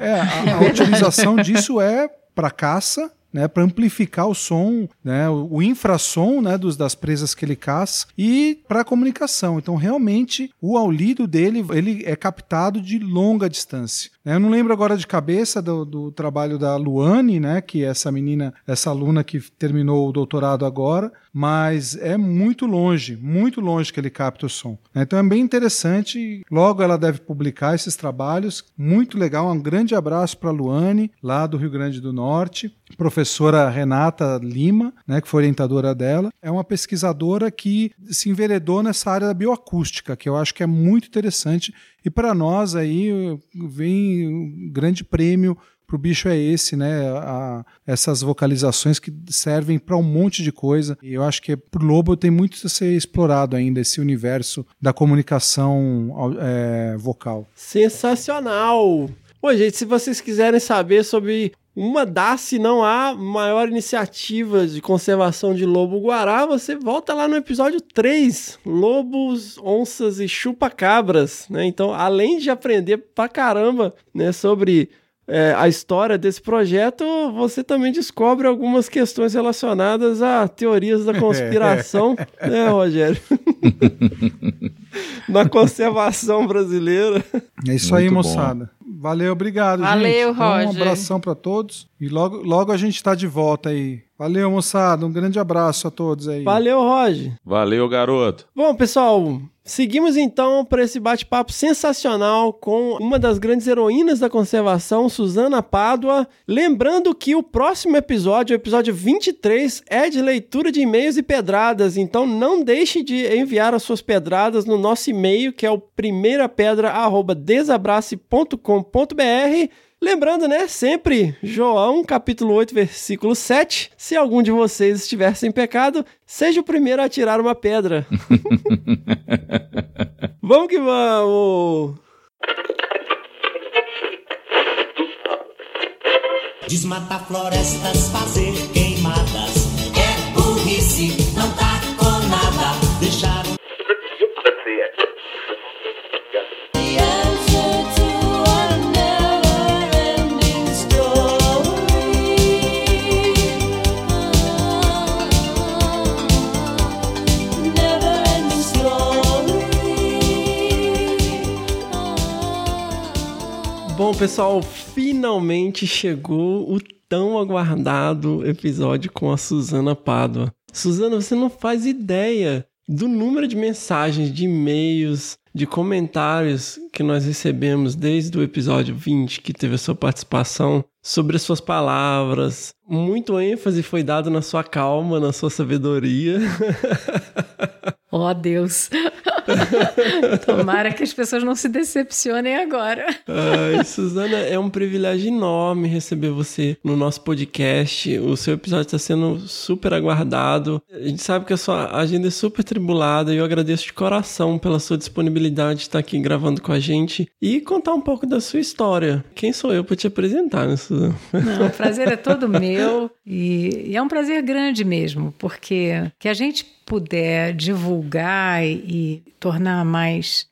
É, a, a utilização disso é para caça. Né, para amplificar o som, né, o, infrassom né, dos, das presas que ele caça e para comunicação. Então, realmente, o aulido dele ele é captado de longa distância. Né. Eu não lembro agora de cabeça do, do trabalho da Luane, né, que é essa menina, essa aluna que terminou o doutorado agora, mas é muito longe, muito longe que ele capta o som. né. Então é bem interessante. Logo ela deve publicar esses trabalhos. Muito legal. Um grande abraço para a Luane, lá do Rio Grande do Norte. Professora Renata Lima, né, que foi orientadora dela, é uma pesquisadora que se enveredou nessa área da bioacústica, que eu acho que é muito interessante. E para nós aí vem um grande prêmio pro bicho é esse, né? A, essas vocalizações que servem para um monte de coisa. E eu acho que pro lobo tem muito a ser explorado ainda esse universo da comunicação é, vocal. Sensacional! Bom, gente, se vocês quiserem saber sobre uma das, se não a maior iniciativa de conservação de lobo-guará, você volta lá no episódio 3, Lobos, Onças e Chupa-Cabras, né? Então, além de aprender pra caramba, né, sobre é, a história desse projeto, você também descobre algumas questões relacionadas a teorias da conspiração, né, Rogério? Na conservação brasileira. É isso Muito aí, moçada. Valeu, obrigado, Valeu, gente. Roger. Um abração para todos. E logo, logo a gente está de volta aí. Valeu, moçada. Um grande abraço a todos aí. Valeu, Roger. Valeu, garoto. Bom, pessoal, Seguimos então para esse bate-papo sensacional com uma das grandes heroínas da conservação, Suzana Pádua. Lembrando que o próximo episódio, o episódio 23, é de leitura de e-mails e pedradas, então não deixe de enviar as suas pedradas no nosso e-mail, que é o primeirapedra@desabrace.com.br. Lembrando, né, sempre João, capítulo 8, versículo 7. Se algum de vocês estiver sem pecado, seja o primeiro a tirar uma pedra. vamos que vamos! Desmatar florestas, fazer queimadas. É burrice, não tá com nada. Deixar Bom, pessoal, finalmente chegou o tão aguardado episódio com a Suzana Pádua. Suzana, você não faz ideia do número de mensagens, de e-mails, de comentários que nós recebemos desde o episódio 20, que teve a sua participação, sobre as suas palavras. Muito ênfase foi dado na sua calma, na sua sabedoria. Oh, Deus. Tomara que as pessoas não se decepcionem agora. Ai, Suzana, é um privilégio enorme receber você no nosso podcast. O seu episódio está sendo super aguardado. A gente sabe que a sua agenda é super tribulada e eu agradeço de coração pela sua disponibilidade de estar aqui gravando com a gente e contar um pouco da sua história. Quem sou eu para te apresentar, né, Suzana? Não, o prazer é todo meu e, e é um prazer grande mesmo, porque que a gente puder divulgar e, e tornar mais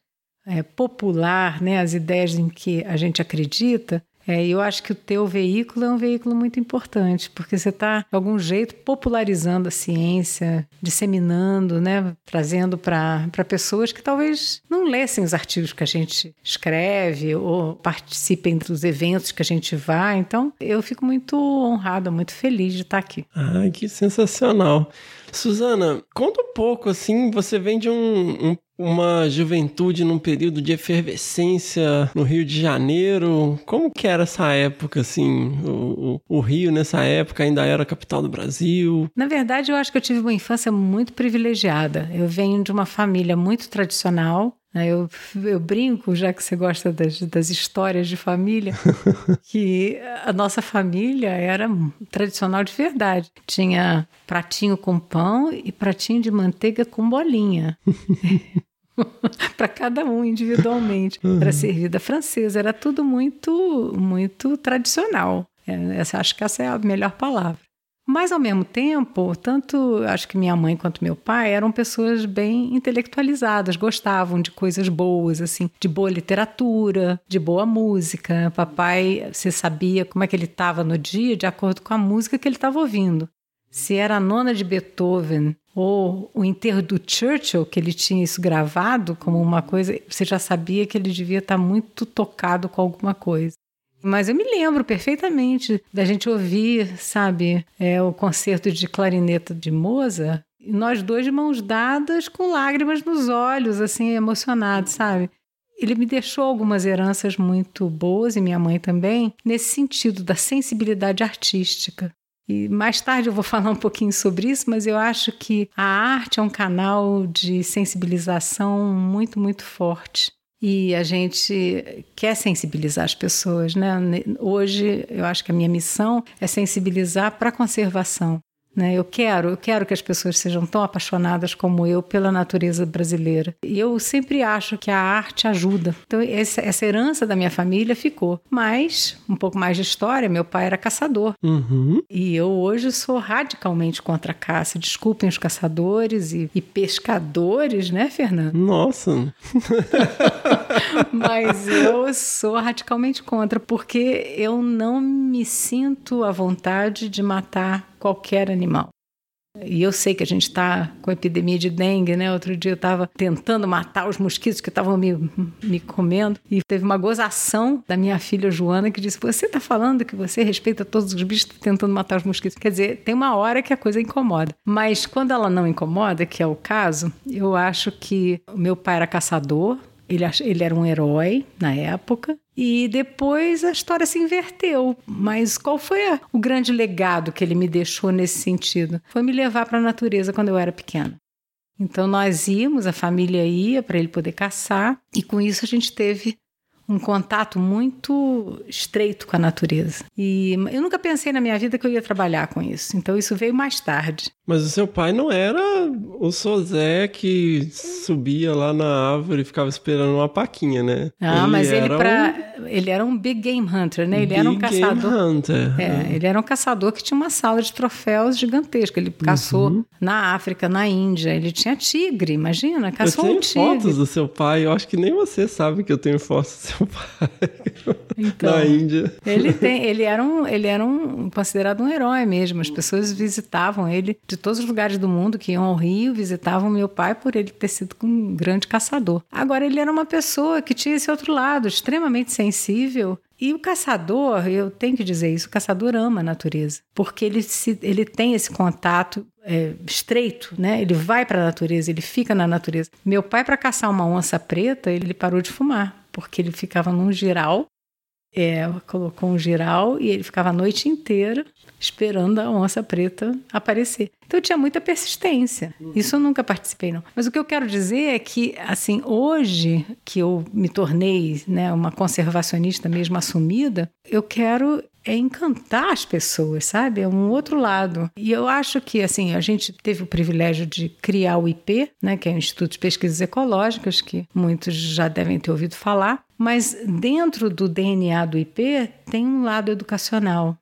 é, popular né, as ideias em que a gente acredita, é, eu acho que o teu veículo é um veículo muito importante, porque você está, de algum jeito, popularizando a ciência, disseminando, né, trazendo para pessoas que talvez não lessem os artigos que a gente escreve ou participem dos eventos que a gente vai. Então, eu fico muito honrada, muito feliz de estar aqui. Ai, que sensacional. Suzana, conta um pouco, assim, você vem de um, um, uma juventude num período de efervescência no Rio de Janeiro. Como que era essa época, assim? O, o, o Rio, nessa época, ainda era a capital do Brasil? Na verdade, eu acho que eu tive uma infância muito privilegiada. Eu venho de uma família muito tradicional? Eu, eu, brinco, já que você gosta das, das histórias de família, que a nossa família era tradicional de verdade. Tinha pratinho com pão e pratinho de manteiga com bolinha. para cada um individualmente. Era servida francesa, era tudo muito, muito tradicional. É, essa, acho que essa é a melhor palavra. Mas, ao mesmo tempo, tanto acho que minha mãe quanto meu pai eram pessoas bem intelectualizadas, gostavam de coisas boas, assim, de boa literatura, de boa música. Papai, você sabia como é que ele estava no dia de acordo com a música que ele estava ouvindo. Se era a nona de Beethoven ou o enterro do Churchill, que ele tinha isso gravado como uma coisa, você já sabia que ele devia estar muito tocado com alguma coisa. Mas eu me lembro perfeitamente da gente ouvir, sabe, é, o concerto de clarineta de Mozart, e nós dois de mãos dadas com lágrimas nos olhos, assim, emocionados, sabe? Ele me deixou algumas heranças muito boas, e minha mãe também, nesse sentido da sensibilidade artística. E mais tarde eu vou falar um pouquinho sobre isso, mas eu acho que a arte é um canal de sensibilização muito, muito forte. E a gente quer sensibilizar as pessoas, né? Hoje, eu acho que a minha missão é sensibilizar para a conservação. Né? Eu quero, eu quero que as pessoas sejam tão apaixonadas como eu pela natureza brasileira. E eu sempre acho que a arte ajuda. Então essa, essa herança da minha família ficou. Mas um pouco mais de história, meu pai era caçador. Uhum. E eu hoje sou radicalmente contra a caça. Desculpem os caçadores e, e pescadores, né, Fernando? Nossa. Mas eu sou radicalmente contra porque eu não me sinto à vontade de matar qualquer animal. E eu sei que a gente está com epidemia de dengue, né? Outro dia eu estava tentando matar os mosquitos que estavam me, me comendo. E teve uma gozação da minha filha Joana que disse: Você está falando que você respeita todos os bichos tentando matar os mosquitos? Quer dizer, tem uma hora que a coisa incomoda. Mas quando ela não incomoda, que é o caso, eu acho que o meu pai era caçador, ele, ele era um herói na época. E depois a história se inverteu. Mas qual foi a, o grande legado que ele me deixou nesse sentido? Foi me levar para a natureza quando eu era pequena. Então nós íamos, a família ia para ele poder caçar, e com isso a gente teve um contato muito estreito com a natureza. E eu nunca pensei na minha vida que eu ia trabalhar com isso. Então isso veio mais tarde. Mas o seu pai não era o Sozé que subia lá na árvore e ficava esperando uma paquinha, né? Ah, ele mas ele para um... ele era um big game hunter, né? Ele big era um caçador. Game hunter. É, ele era um caçador que tinha uma sala de troféus gigantesca. Ele caçou uhum. na África, na Índia. Ele tinha tigre, imagina, caçou eu tenho um tigre. fotos do seu pai. Eu acho que nem você sabe que eu tenho fotos do seu pai então, na Índia. Ele tem, ele era um, ele era um considerado um herói mesmo. As pessoas visitavam ele de todos os lugares do mundo que iam ao Rio, visitavam meu pai por ele ter sido um grande caçador. Agora, ele era uma pessoa que tinha esse outro lado, extremamente sensível. E o caçador, eu tenho que dizer isso, o caçador ama a natureza, porque ele, se, ele tem esse contato é, estreito, né? Ele vai para a natureza, ele fica na natureza. Meu pai, para caçar uma onça preta, ele parou de fumar, porque ele ficava num giral é, colocou um giral e ele ficava a noite inteira esperando a onça preta aparecer. Então tinha muita persistência. Isso eu nunca participei não. Mas o que eu quero dizer é que assim, hoje que eu me tornei, né, uma conservacionista mesmo assumida, eu quero é encantar as pessoas, sabe? É um outro lado. E eu acho que, assim, a gente teve o privilégio de criar o IP, né, que é o Instituto de Pesquisas Ecológicas, que muitos já devem ter ouvido falar, mas dentro do DNA do IP tem um lado educacional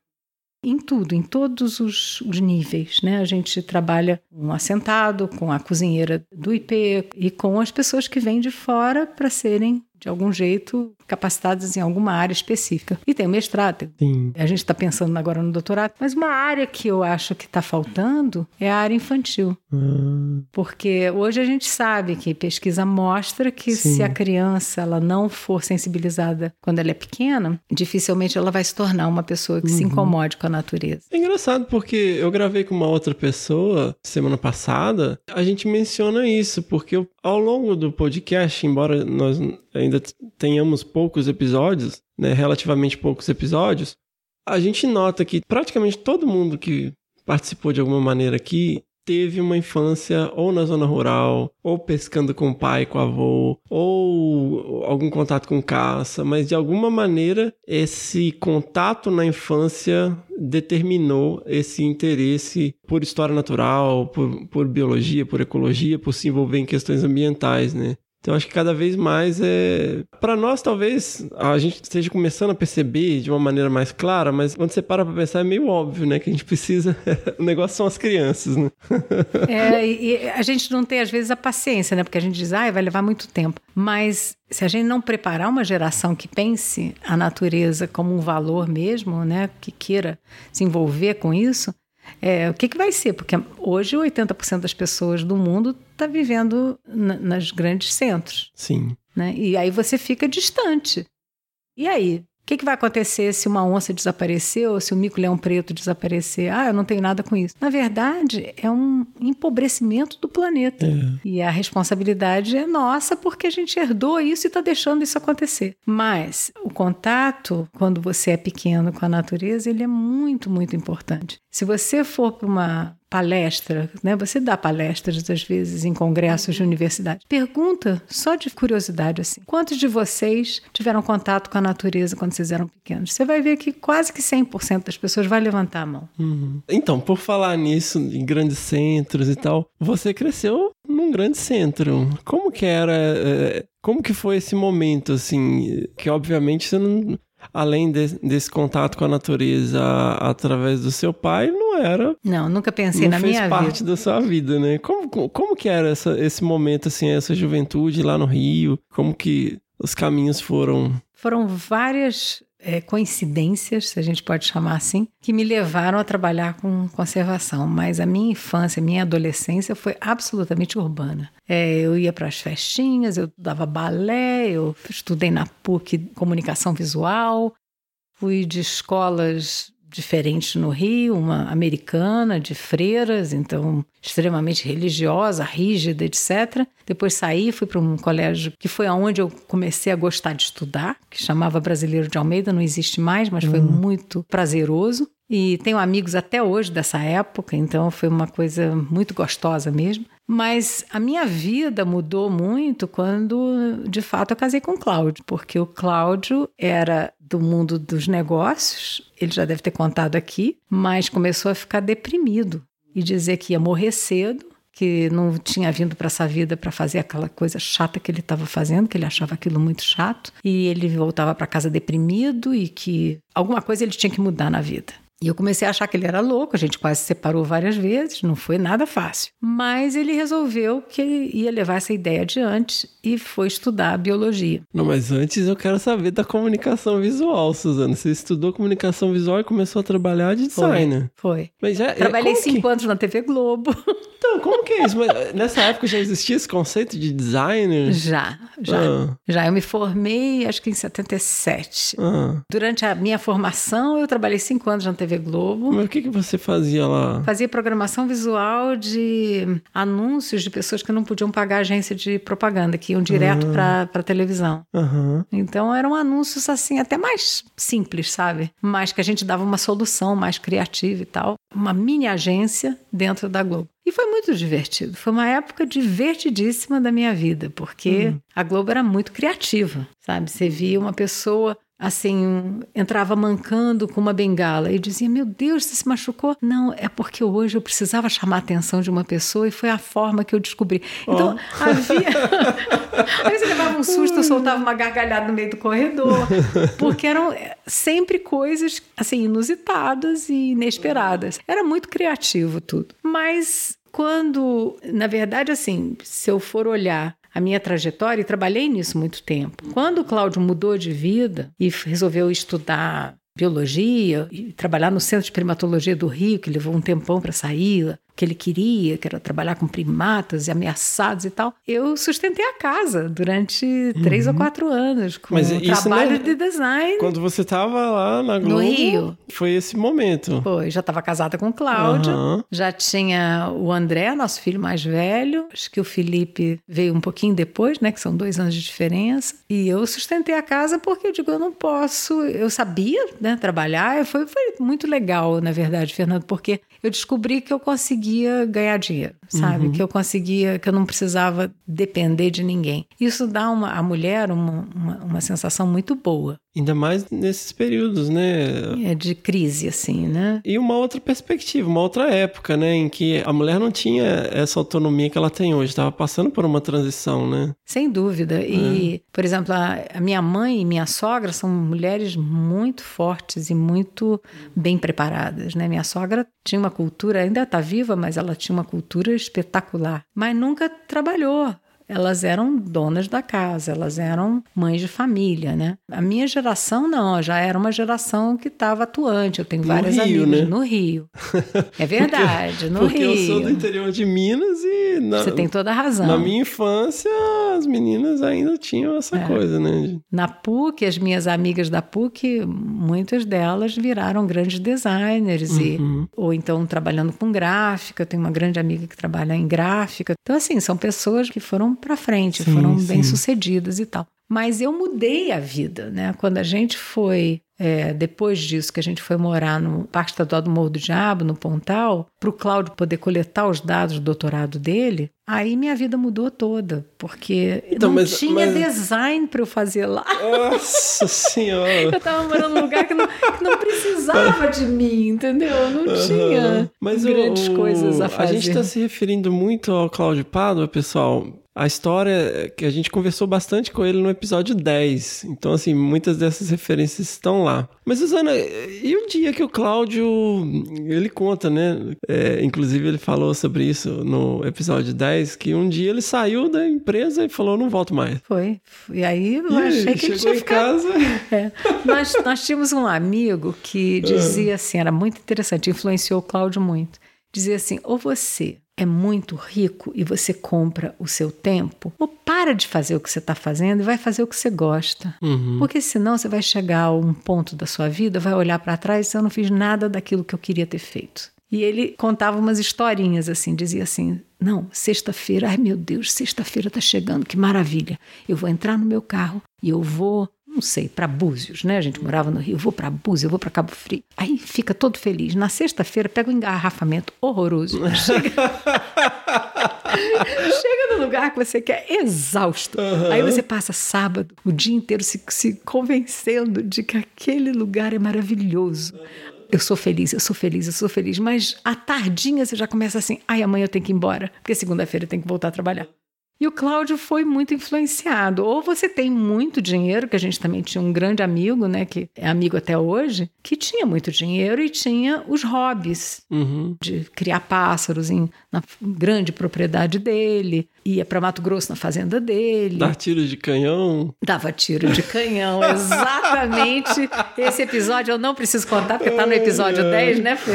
em tudo, em todos os, os, níveis. Né? A gente trabalha um assentado, com a cozinheira do IP e com as pessoas que vêm de fora para serem de algum jeito, capacitadas em alguma área específica. E tem o mestrado. Sim. A gente está pensando agora no doutorado. Mas uma área que eu acho que está faltando é a área infantil. Hum. Porque hoje a gente sabe que pesquisa mostra que Sim. se a criança ela não for sensibilizada quando ela é pequena, dificilmente ela vai se tornar uma pessoa que uhum. se incomode com a natureza. É engraçado porque eu gravei com uma outra pessoa semana passada, a gente menciona isso, porque ao longo do podcast, embora nós ainda tenhamos poucos episódios, né, relativamente poucos episódios, a gente nota que praticamente todo mundo que participou de alguma maneira aqui teve uma infância ou na zona rural, ou pescando com o pai, com o avô, ou algum contato com caça, mas de alguma maneira esse contato na infância determinou esse interesse por história natural, por, por biologia, por ecologia, por se envolver em questões ambientais, né? Então acho que cada vez mais é. Para nós, talvez a gente esteja começando a perceber de uma maneira mais clara, mas quando você para pra pensar é meio óbvio, né? Que a gente precisa. o negócio são as crianças, né? é, e a gente não tem, às vezes, a paciência, né? Porque a gente diz, ah, vai levar muito tempo. Mas se a gente não preparar uma geração que pense a natureza como um valor mesmo, né? Que queira se envolver com isso, é, o que, que vai ser? Porque hoje 80% das pessoas do mundo está vivendo nas grandes centros. Sim. Né? E aí você fica distante. E aí? O que, que, vai acontecer se uma onça desaparecer ou se o mico-leão preto desaparecer? Ah, eu não tenho nada com isso. Na verdade, é um empobrecimento do planeta. É. E a responsabilidade é nossa porque a gente herdou isso e está deixando isso acontecer. Mas o contato, quando você é pequeno com a natureza, ele é muito, muito importante. Se você for para uma palestra, né? Você dá palestras às vezes em congressos de universidade. Pergunta, só de curiosidade assim, quantos de vocês tiveram contato com a natureza quando vocês eram pequenos? Você vai ver que quase que 100% das pessoas vai levantar a mão. Uhum. Então, por falar nisso, em grandes centros e tal, você cresceu num grande centro. Como que era, é, como que foi esse momento, assim, que obviamente você não além de, desse contato com a natureza através do seu pai, não era. Não, nunca pensei não na fez minha parte vida. da sua vida, né? Como, como que era essa, esse momento, assim, essa juventude lá no Rio? Como que os caminhos foram? Foram várias é, coincidências, se a gente pode chamar assim, que me levaram a trabalhar com conservação. Mas a minha infância, a minha adolescência foi absolutamente urbana. É, eu ia para as festinhas, eu dava balé, eu estudei na PUC comunicação visual, fui de escolas diferentes no Rio, uma americana de freiras, então extremamente religiosa, rígida, etc. Depois saí, fui para um colégio que foi aonde eu comecei a gostar de estudar, que chamava Brasileiro de Almeida, não existe mais, mas foi muito prazeroso. E tenho amigos até hoje dessa época, então foi uma coisa muito gostosa mesmo. Mas a minha vida mudou muito quando, de fato, eu casei com o Cláudio, porque o Cláudio era do mundo dos negócios, ele já deve ter contado aqui, mas começou a ficar deprimido e dizer que ia morrer cedo, que não tinha vindo para essa vida para fazer aquela coisa chata que ele estava fazendo, que ele achava aquilo muito chato, e ele voltava para casa deprimido e que alguma coisa ele tinha que mudar na vida. E eu comecei a achar que ele era louco, a gente quase se separou várias vezes, não foi nada fácil. Mas ele resolveu que ele ia levar essa ideia adiante e foi estudar biologia. Não, mas antes eu quero saber da comunicação visual, Suzana. Você estudou comunicação visual e começou a trabalhar de designer. Foi. Mas já, Trabalhei como que- cinco anos na TV Globo. Então, como que é isso? Mas, nessa época já existia esse conceito de designer? Já, já. Ah. Já. Eu me formei, acho que em 77. Ah, Durante a minha formação, eu trabalhei cinco anos na TV Globo. mas o que, que você fazia lá? Fazia programação visual de anúncios de pessoas que não podiam pagar agência de propaganda, que iam direto para para televisão. Aham. Então eram anúncios assim, até mais simples, sabe? Mas que a gente dava uma solução mais criativa e tal. Uma mini agência dentro da Globo. E foi muito divertido. Foi uma época divertidíssima da minha vida, porque a Globo era muito criativa, sabe? Você via uma pessoa assim, entrava mancando com uma bengala e dizia: Meu Deus, você se machucou? Não, é porque hoje eu precisava chamar a atenção de uma pessoa e foi a forma que eu descobri. Então, havia. Aí você levava um susto, eu soltava uma gargalhada no meio do corredor, porque eram eh, sempre coisas assim, inusitadas e inesperadas. Era muito criativo tudo. Mas quando, na verdade, assim, se eu for olhar a minha trajetória, e trabalhei nisso muito tempo. Quando o Cláudio mudou de vida e resolveu estudar biologia e trabalhar no Centro de Primatologia do Rio, que levou um tempão para sair, que ele queria, que era trabalhar com primatas e ameaçados e tal, eu sustentei a casa durante três ou quatro anos com Uhum. Mas isso trabalho não- de design. Quando você tava lá na Globo, Rio. foi esse momento. Foi, já estava casada com o Cláudio, Aham. já tinha o André, nosso filho mais velho. Acho que o Felipe veio um pouquinho depois, né? Que são dois anos de diferença. E eu sustentei a casa porque eu digo, eu não posso. Eu sabia, né? Trabalhar. Foi, foi muito legal, na verdade, Fernando, porque eu descobri que eu conseguia ganhar dinheiro, sabe? Que eu conseguia, que eu não precisava depender de ninguém. Isso dá uma, à mulher uma, uma, uma sensação muito boa. Ainda mais nesses períodos, né? É de crise, assim, né? E uma outra perspectiva, uma outra época, né? Em que a mulher não tinha essa autonomia que ela tem hoje. Estava passando por uma transição, né? Sem dúvida. E, por exemplo, a, a minha mãe e minha sogra são mulheres muito fortes e muito bem preparadas, né? Minha sogra tinha uma cultura, ainda está viva, mas ela tinha uma cultura espetacular, mas nunca trabalhou. Elas eram donas da casa, elas eram mães de família, né? A minha geração não, já era uma geração que estava atuante. Eu tenho No várias Rio, amigas né? no Rio. É verdade, no Porque Rio. eu sou do interior de Minas e na, Você tem toda a razão. na minha infância as meninas ainda tinham essa É. coisa, né? Na PUC, as minhas amigas da PUC, muitas delas viraram grandes designers e ou então trabalhando com gráfica. Eu tenho uma grande amiga que trabalha em gráfica. Então assim, são pessoas que foram para frente, Sim, foram sim. bem sucedidas e tal. Mas eu mudei a vida, né? Quando a gente foi é, depois disso que a gente foi morar no Parque Estadual do Morro do Diabo, no Pontal, para o Cláudio poder coletar os dados do doutorado dele, aí minha vida mudou toda, porque Então, não mas- tinha mas- design para eu fazer lá. Nossa senhora. Eu tava morando num lugar que não, que não precisava de mim, entendeu? Não tinha Mas grandes o- coisas a fazer. gente está se referindo muito ao Cláudio Pádua, pessoal. A história é que a gente conversou bastante com ele no episódio 10. Então, assim, muitas dessas referências estão lá. Mas, Suzana, e o dia que o Cláudio. Ele conta, né? É, inclusive, ele falou sobre isso no episódio 10, que um dia ele saiu da empresa e falou: não volto mais. Foi. E aí eu E achei que ele chegou tinha em ficado. casa. É. Nós, nós tínhamos um amigo que dizia assim, era muito interessante, influenciou o Cláudio muito. Dizia assim: ou você é muito rico e você compra o seu tempo, ou para de fazer o que você está fazendo e vai fazer o que você gosta. Uhum. Porque senão você vai chegar a um ponto da sua vida, vai olhar para trás e eu não fiz nada daquilo que eu queria ter feito. E ele contava umas historinhas assim, dizia assim: Não, sexta-feira, ai meu Deus, sexta-feira tá chegando, que maravilha. Eu vou entrar no meu carro e eu vou, não sei, para Búzios, né? A gente morava no Rio, eu vou para Búzios, eu vou para Cabo Frio. Aí fica todo feliz. Na sexta-feira pega um engarrafamento horroroso. Chega, chega no lugar que você quer exausto. Aí você passa sábado, o dia inteiro se, se convencendo de que aquele lugar é maravilhoso. Eu sou feliz, eu sou feliz, eu sou feliz. Mas à tardinha você já começa assim: ai, amanhã eu tenho que ir embora, porque segunda-feira eu tenho que voltar a trabalhar. E o Cláudio foi muito influenciado. Ou você tem muito dinheiro, que a gente também tinha um grande amigo, né, que é amigo até hoje, que tinha muito dinheiro e tinha os hobbies Uhum. de criar pássaros em, na grande propriedade dele, ia para Mato Grosso na fazenda dele. Dar tiros de canhão. Dava tiro de canhão, exatamente. Esse episódio eu não preciso contar, porque tá no episódio 10, né, Fê?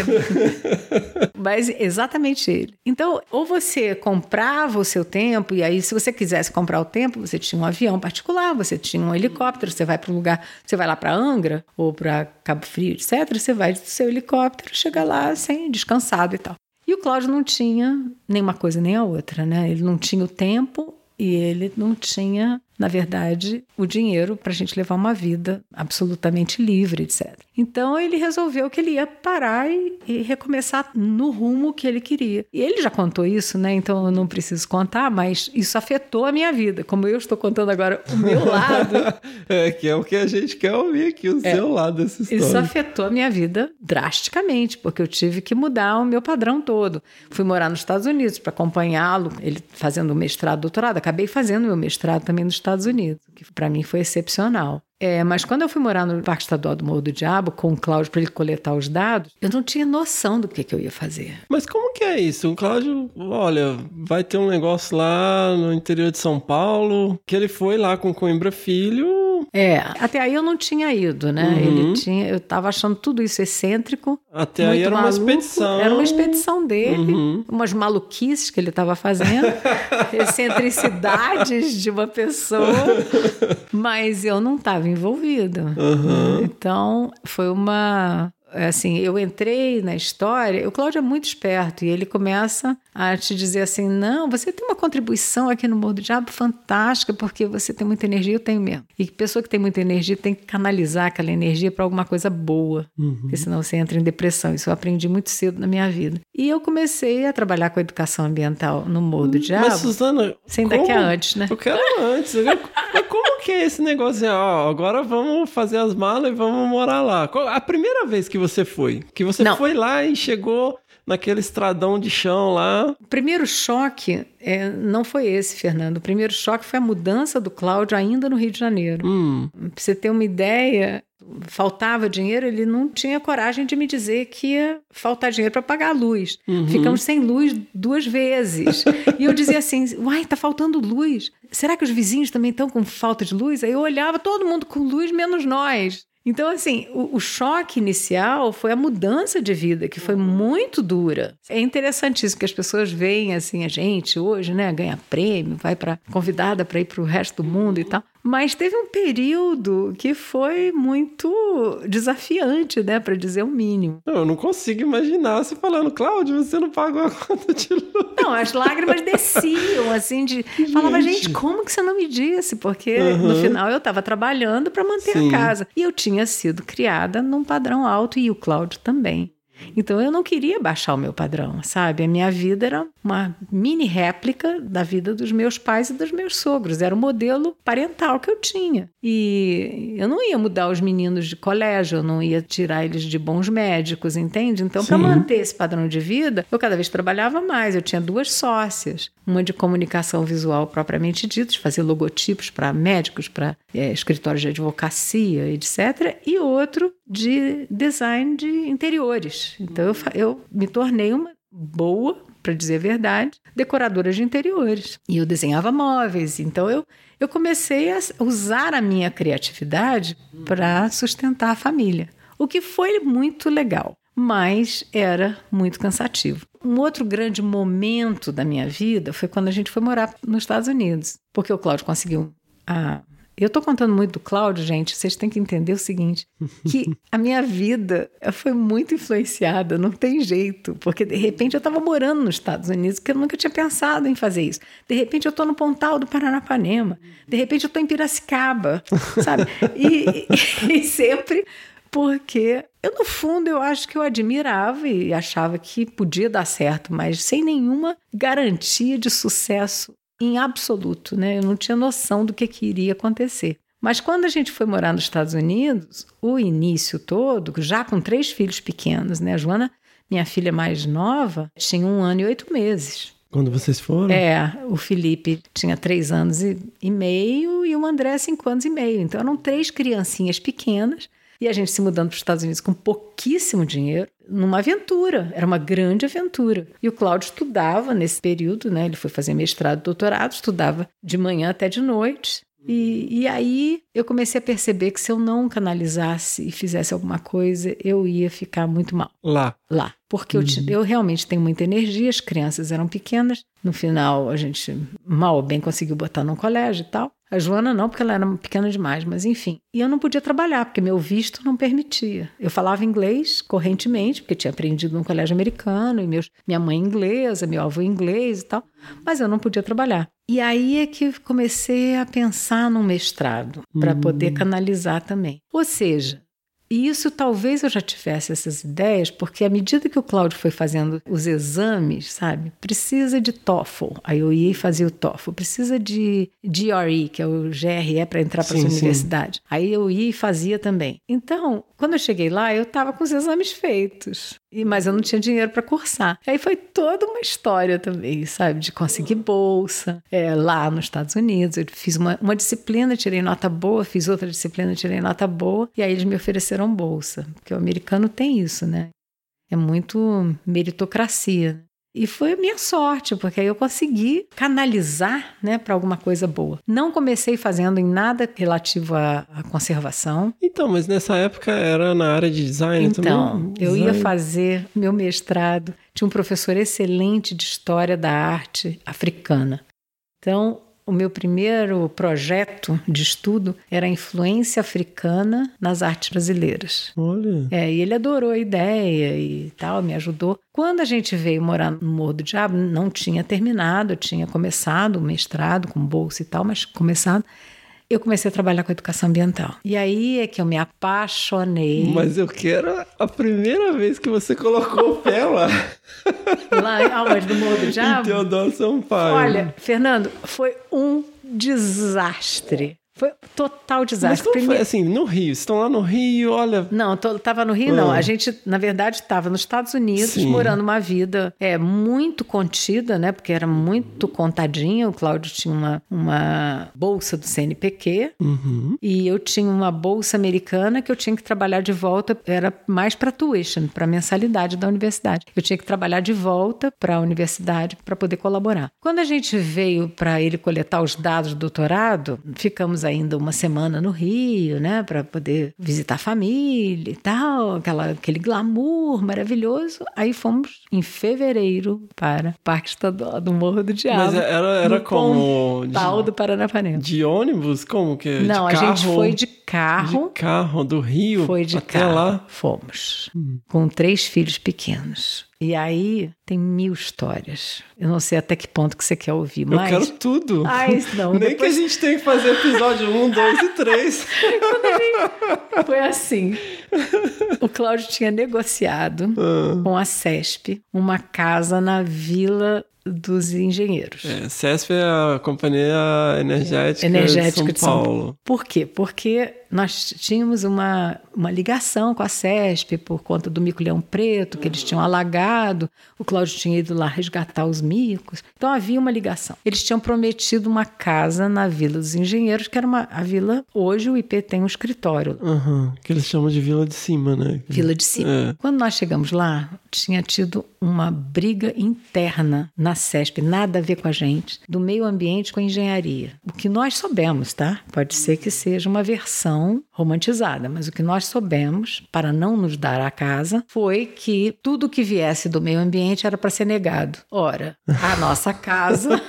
Mas exatamente ele. Então, ou você comprava o seu tempo, e aí, se você quisesse comprar o tempo, você tinha um avião particular, você tinha um helicóptero, você vai para um lugar, você vai lá para Angra ou para Cabo Frio, etc. Você vai do seu helicóptero, chega lá sem descansado e tal. E o Cláudio não tinha nenhuma coisa nem a outra, né? Ele não tinha o tempo e ele não tinha, na verdade, o dinheiro para a gente levar uma vida absolutamente livre, etc. Então ele resolveu que ele ia parar e, e recomeçar no rumo que ele queria. E ele já contou isso, né? Então eu não preciso contar, mas isso afetou a minha vida. Como eu estou contando agora o meu lado, É, que é o que a gente quer ouvir aqui, o seu lado dessa história. Isso afetou a minha vida drasticamente, porque eu tive que mudar o meu padrão todo. Fui morar nos Estados Unidos para acompanhá-lo, ele fazendo o mestrado, doutorado. Acabei fazendo meu mestrado também nos Estados Unidos, que para mim foi excepcional. É, mas quando eu fui morar no Parque Estadual do Morro do Diabo com o Cláudio para ele coletar os dados, eu não tinha noção do que, que eu ia fazer. Mas como que é isso? O Cláudio, olha, vai ter um negócio lá no interior de São Paulo, que ele foi lá com Coimbra Filho. É, até aí eu não tinha ido, né? Uhum. Ele tinha, eu estava achando tudo isso excêntrico. Até aí era uma maluco. expedição. Era uma expedição dele, Uhum. umas maluquices que ele estava fazendo, excentricidades de uma pessoa, mas eu não estava envolvida. Uhum. Então foi uma. Assim, eu entrei na história, o Cláudio é muito esperto e ele começa a te dizer assim: não, você tem uma contribuição aqui no Morro do Diabo fantástica, porque você tem muita energia, eu tenho mesmo. E pessoa que tem muita energia tem que canalizar aquela energia para alguma coisa boa, porque senão você entra em depressão. Isso eu aprendi muito cedo na minha vida. E eu comecei a trabalhar com educação ambiental no Morro do Diabo. Mas, Suzana. Sem daqui como- a antes, né? Eu quero antes. Eu- Mas como que é esse negócio? assim, Ó, agora vamos fazer as malas e vamos morar lá. A primeira vez que você foi? Que você Não. foi lá e chegou naquele estradão de chão lá. O primeiro choque é, não foi esse, Fernando. O primeiro choque foi a mudança do Cláudio ainda no Rio de Janeiro. Hum. Pra você ter uma ideia, faltava dinheiro, ele não tinha coragem de me dizer que ia faltar dinheiro para pagar a luz. Ficamos sem luz duas vezes. e eu dizia assim: uai, tá faltando luz. Será que os vizinhos também estão com falta de luz? Aí eu olhava todo mundo com luz, menos nós. Então, assim, o, o choque inicial foi a mudança de vida, que foi muito dura. É interessantíssimo que as pessoas veem, assim, a gente hoje, né, ganha prêmio, vai para convidada para ir para o resto do mundo e tal. Mas teve um período que foi muito desafiante, né, para dizer o mínimo. Eu não consigo imaginar você falando, Cláudio, você não pagou a conta de luz. Não, as lágrimas desciam, assim, de. Falava, gente, como que você não me disse? Porque uhum. no final eu estava trabalhando para manter Sim. a casa. E eu tinha sido criada num padrão alto e o Cláudio também. Então eu não queria baixar o meu padrão, sabe? A minha vida era uma mini réplica da vida dos meus pais e dos meus sogros. Era o modelo parental que eu tinha. E eu não ia mudar os meninos de colégio, eu não ia tirar eles de bons médicos, entende? Então, para manter esse padrão de vida, eu cada vez trabalhava mais. Eu tinha duas sócias, uma de comunicação visual propriamente dita, de fazer logotipos para médicos, para é, escritórios de advocacia, etc., e outro de design de interiores. Então eu, eu me tornei uma boa, para dizer a verdade, decoradora de interiores. E eu desenhava móveis. Então eu, eu comecei a usar a minha criatividade para sustentar a família. O que foi muito legal, mas era muito cansativo. Um outro grande momento da minha vida foi quando a gente foi morar nos Estados Unidos, porque o Cláudio conseguiu a eu estou contando muito do Cláudio, gente, vocês têm que entender o seguinte, que a minha vida foi muito influenciada, não tem jeito, porque de repente eu estava morando nos Estados Unidos, que eu nunca tinha pensado em fazer isso. De repente eu estou no Pontal do Paranapanema, de repente eu estou em Piracicaba, sabe? E, e, e sempre porque eu no fundo eu acho que eu admirava e achava que podia dar certo, mas sem nenhuma garantia de sucesso em absoluto, né? Eu não tinha noção do que, que iria acontecer. Mas quando a gente foi morar nos Estados Unidos, o início todo, já com três filhos pequenos, né? A Joana, minha filha mais nova, tinha um ano e oito meses. Quando vocês foram? É, o Felipe tinha três anos e, e meio e o André cinco anos e meio. Então eram três criancinhas pequenas e a gente se mudando para os Estados Unidos com pouquíssimo dinheiro, numa aventura, era uma grande aventura. E o Cláudio estudava nesse período, né? Ele foi fazer mestrado, doutorado, estudava de manhã até de noite. E, e aí eu comecei a perceber que se eu não canalizasse e fizesse alguma coisa, eu ia ficar muito mal. Lá. Lá. Porque uhum. eu, eu realmente tenho muita energia, as crianças eram pequenas. No final, a gente mal ou bem conseguiu botar no colégio e tal. A Joana não, porque ela era pequena demais, mas enfim. E eu não podia trabalhar, porque meu visto não permitia. Eu falava inglês correntemente, porque tinha aprendido no colégio americano, e meus, minha mãe inglesa, meu avô inglês e tal, mas eu não podia trabalhar. E aí é que comecei a pensar num mestrado, para uhum. poder canalizar também. Ou seja, e isso talvez eu já tivesse essas ideias, porque à medida que o Cláudio foi fazendo os exames, sabe? Precisa de TOEFL, aí eu ia e fazia o TOEFL. Precisa de GRE, que é o GRE para entrar para a universidade. Aí eu ia e fazia também. Então, quando eu cheguei lá, eu estava com os exames feitos. E, mas eu não tinha dinheiro para cursar. Aí foi toda uma história também, sabe? De conseguir bolsa é, lá nos Estados Unidos. Eu fiz uma, uma disciplina, tirei nota boa, fiz outra disciplina, tirei nota boa. E aí eles me ofereceram bolsa. Porque o americano tem isso, né? É muito meritocracia. E foi a minha sorte, porque aí eu consegui canalizar né, para alguma coisa boa. Não comecei fazendo em nada relativo à, à, conservação. Então, mas nessa época era na área de design então, também? Então, eu ia fazer meu mestrado. Tinha um professor excelente de história da arte africana. Então, o meu primeiro projeto de estudo era a influência africana nas artes brasileiras. Olha. É, e ele adorou a ideia e tal, me ajudou. Quando a gente veio morar no Morro do Diabo, não tinha terminado, eu tinha começado o mestrado com bolsa e tal, mas começado eu comecei a trabalhar com educação ambiental. E aí é que eu me apaixonei. Mas eu quero a primeira vez que você colocou o pé lá. Lá aonde? No Morro do Diabo? Em Teodoro Sampaio. Olha, Fernando, foi um desastre. Foi total desastre. Mas foi assim, no Rio? Estão lá no Rio, olha. Não, tô, tava no Rio, ah. não. A gente, na verdade, estava nos Estados Unidos, Sim. morando uma vida é, muito contida, né? Porque era muito contadinha. O Cláudio tinha uma, uma bolsa do CNPq uhum. e eu tinha uma bolsa americana que eu tinha que trabalhar de volta. Era mais para tuition, para mensalidade da universidade. Eu tinha que trabalhar de volta para a universidade para poder colaborar. Quando a gente veio para ele coletar os dados do doutorado, ficamos aí ainda uma semana no Rio, né, para poder visitar a família e tal, aquela, aquele glamour maravilhoso. Aí fomos em fevereiro para o Parque Estadual do Morro do Diabo. Mas era, era como. Tal De, do Paranapanema. de ônibus? Como que? Não, de a gente foi de carro. De carro, do Rio Foi de até carro. lá. Fomos. Com três filhos pequenos. E aí tem mil histórias. Eu não sei até que ponto que você quer ouvir, Eu mas. quero tudo. Ai, não, Nem depois- que a gente tem que fazer episódio 1, 2 e 3. Foi assim. O Cláudio tinha negociado Ah. com a CESP uma casa na Vila dos Engenheiros. É, CESP é a Companhia Energética, Energética de São Paulo. Por quê? Porque nós tínhamos uma, uma ligação com a CESP por conta do mico-leão preto, que eles tinham alagado, o Cláudio tinha ido lá resgatar os micos. Então havia uma ligação. Eles tinham prometido uma casa na Vila dos Engenheiros, que era uma a vila. Hoje o IP tem um escritório Aham, que eles chamam de Vila de Cima, né? Vila de Cima. É. Quando nós chegamos lá, tinha tido uma briga interna na CESP, nada a ver com a gente, do meio ambiente com a engenharia. O que nós soubemos, tá? Pode ser que seja uma versão romantizada, mas o que nós soubemos, para não nos dar a casa, foi que tudo que viesse do meio ambiente era para ser negado. Ora, a nossa casa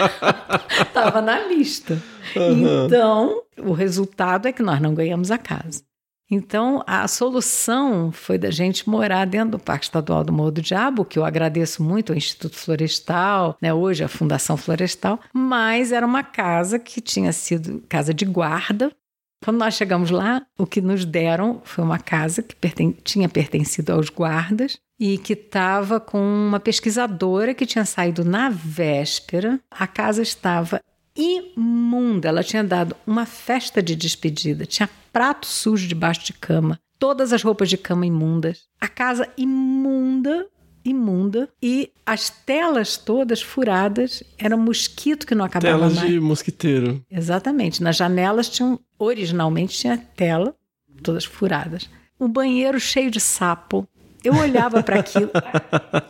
estava na lista. Então, o resultado é que nós não ganhamos a casa. Então, a solução foi da gente morar dentro do Parque Estadual do Morro do Diabo, que eu agradeço muito ao Instituto Florestal, né, hoje a Fundação Florestal, mas era uma casa que tinha sido casa de guarda. Quando nós chegamos lá, o que nos deram foi uma casa que perten tinha pertencido aos guardas e que estava com uma pesquisadora que tinha saído na véspera. A casa estava imunda. Ela tinha dado uma festa de despedida, tinha prato sujo debaixo de cama, todas as roupas de cama imundas, a casa imunda, imunda e as telas todas furadas, era mosquito que não acabava Telas mais. de mosquiteiro. Exatamente, nas janelas tinham, originalmente tinha tela, todas furadas. Um banheiro cheio de sapo. Eu olhava para aquilo,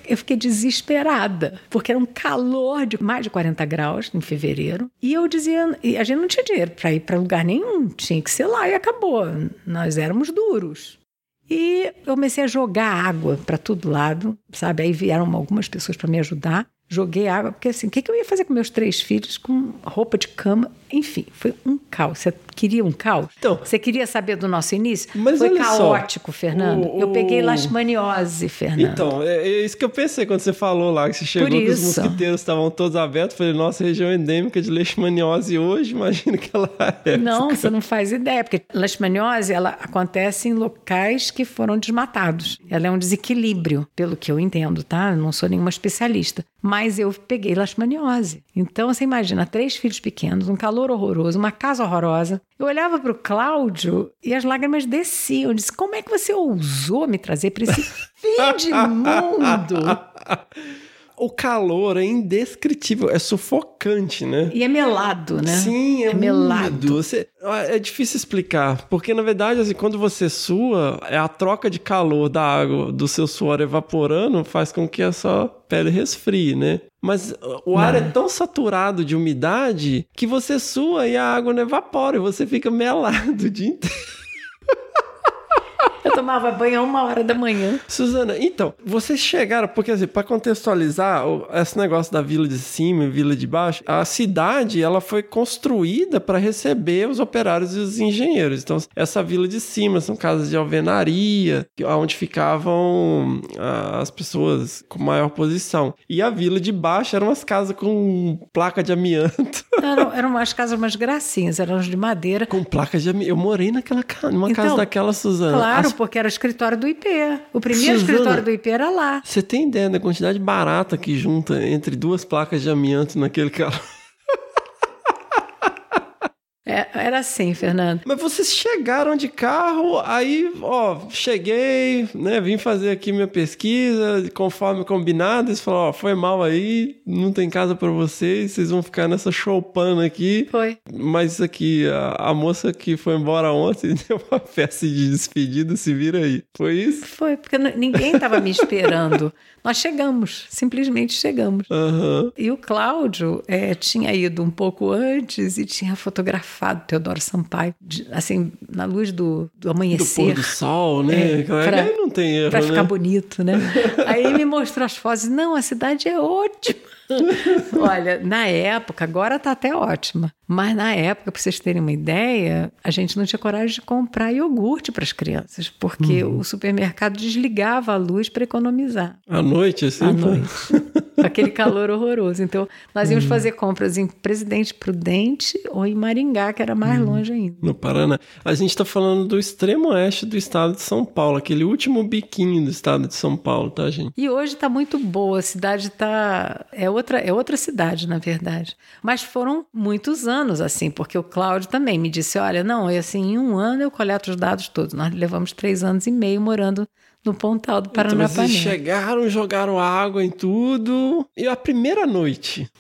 eu fiquei desesperada, porque era um calor de mais de 40 graus em fevereiro. E eu dizia, e a gente não tinha dinheiro para ir para lugar nenhum, tinha que ser lá e acabou. Nós éramos duros. E eu comecei a jogar água para todo lado, sabe? Aí vieram algumas pessoas para me ajudar. Joguei água, porque assim, o que, eu ia fazer com meus três filhos com roupa de cama? Enfim, foi um caos. Você queria um caos? Então- Você queria saber do nosso início? Mas foi olha só, caótico, Fernando. o- Eu peguei o- leishmaniose, Fernando. Então, é, é isso que eu pensei quando você falou lá, que você chegou que os mosquiteiros estavam todos abertos. Falei, nossa, região endêmica de leishmaniose hoje, imagina que ela é. Não, você não faz ideia, porque leishmaniose ela acontece em locais que foram desmatados. Ela é um desequilíbrio, pelo que eu entendo, tá? Eu não sou nenhuma especialista. Mas eu peguei leishmaniose. Então você imagina, três filhos pequenos, um calor horroroso, uma casa horrorosa. Eu olhava para o Cláudio e as lágrimas desciam. Eu disse: como é que você ousou me trazer para esse fim de mundo? O calor é indescritível, é sufocante, né? E é melado, né? Sim, é, é melado. Você- é difícil explicar, porque na verdade, assim, quando você sua, é a troca de calor da água, do seu suor evaporando, faz com que a sua pele resfrie, né? Mas uh, o ar é tão saturado de umidade que você sua e a água não evapora, e você fica melado o dia inteiro. Eu tomava banho a uma hora da manhã. Suzana, então, vocês chegaram, porque assim, para contextualizar esse negócio da vila de cima e vila de baixo, a cidade ela foi construída para receber os operários e os engenheiros. Então, essa vila de cima são casas de alvenaria, que- onde ficavam ah, as pessoas com maior posição. E a vila de baixo eram umas casas com placa de amianto. Eram, eram umas casas umas gracinhas, eram de madeira. com placa de amianto. Eu morei naquela casa, numa Então, casa daquela, Suzana. Claro, Porque era o escritório do IP. O primeiro Suzana. escritório do IP era lá. Você tem ideia da quantidade barata que junta entre duas placas de amianto naquele carro? É, era assim, Fernando. Mas vocês chegaram de carro, aí, ó, cheguei, né, vim fazer aqui minha pesquisa, conforme combinado, eles falaram, ó, foi mal aí, não tem casa pra vocês, vocês vão ficar nessa choupana aqui. Foi. Mas isso aqui, a, a moça que foi embora ontem deu uma festa de despedida, se vira aí. Foi isso? Foi, porque ninguém estava me esperando. Nós chegamos, simplesmente chegamos. Aham. E o Cláudio eh, tinha ido um pouco antes e tinha fotografado Teodoro Sampaio, de- assim, na luz do, do Do amanhecer. pôr do sol, né? É, Claro pra- não tem erro, Pra né? ficar bonito, né? Aí ele me mostrou as fotos. Não, a cidade é ótima. Olha, na época, agora tá até ótima. Mas na época, para vocês terem uma ideia, a gente não tinha coragem de comprar iogurte para as crianças, porque Uhum. o supermercado desligava a luz para economizar. À noite, assim? À pô. noite. Aquele calor horroroso. Então, nós íamos fazer compras em Presidente Prudente ou em Maringá, que era mais Uhum. longe ainda. No Paraná. A gente tá falando do extremo oeste do estado de São Paulo, aquele último biquinho do estado de São Paulo, tá, gente? E hoje está muito boa, a cidade tá é outra é outra cidade, na verdade. Mas foram muitos anos assim, porque o Cláudio também me disse, olha, não, e assim, em um ano eu coleto os dados todos. Nós levamos três anos e meio morando no Pontal do Então, vocês Paranapanema. chegaram, jogaram água em tudo. E a primeira noite?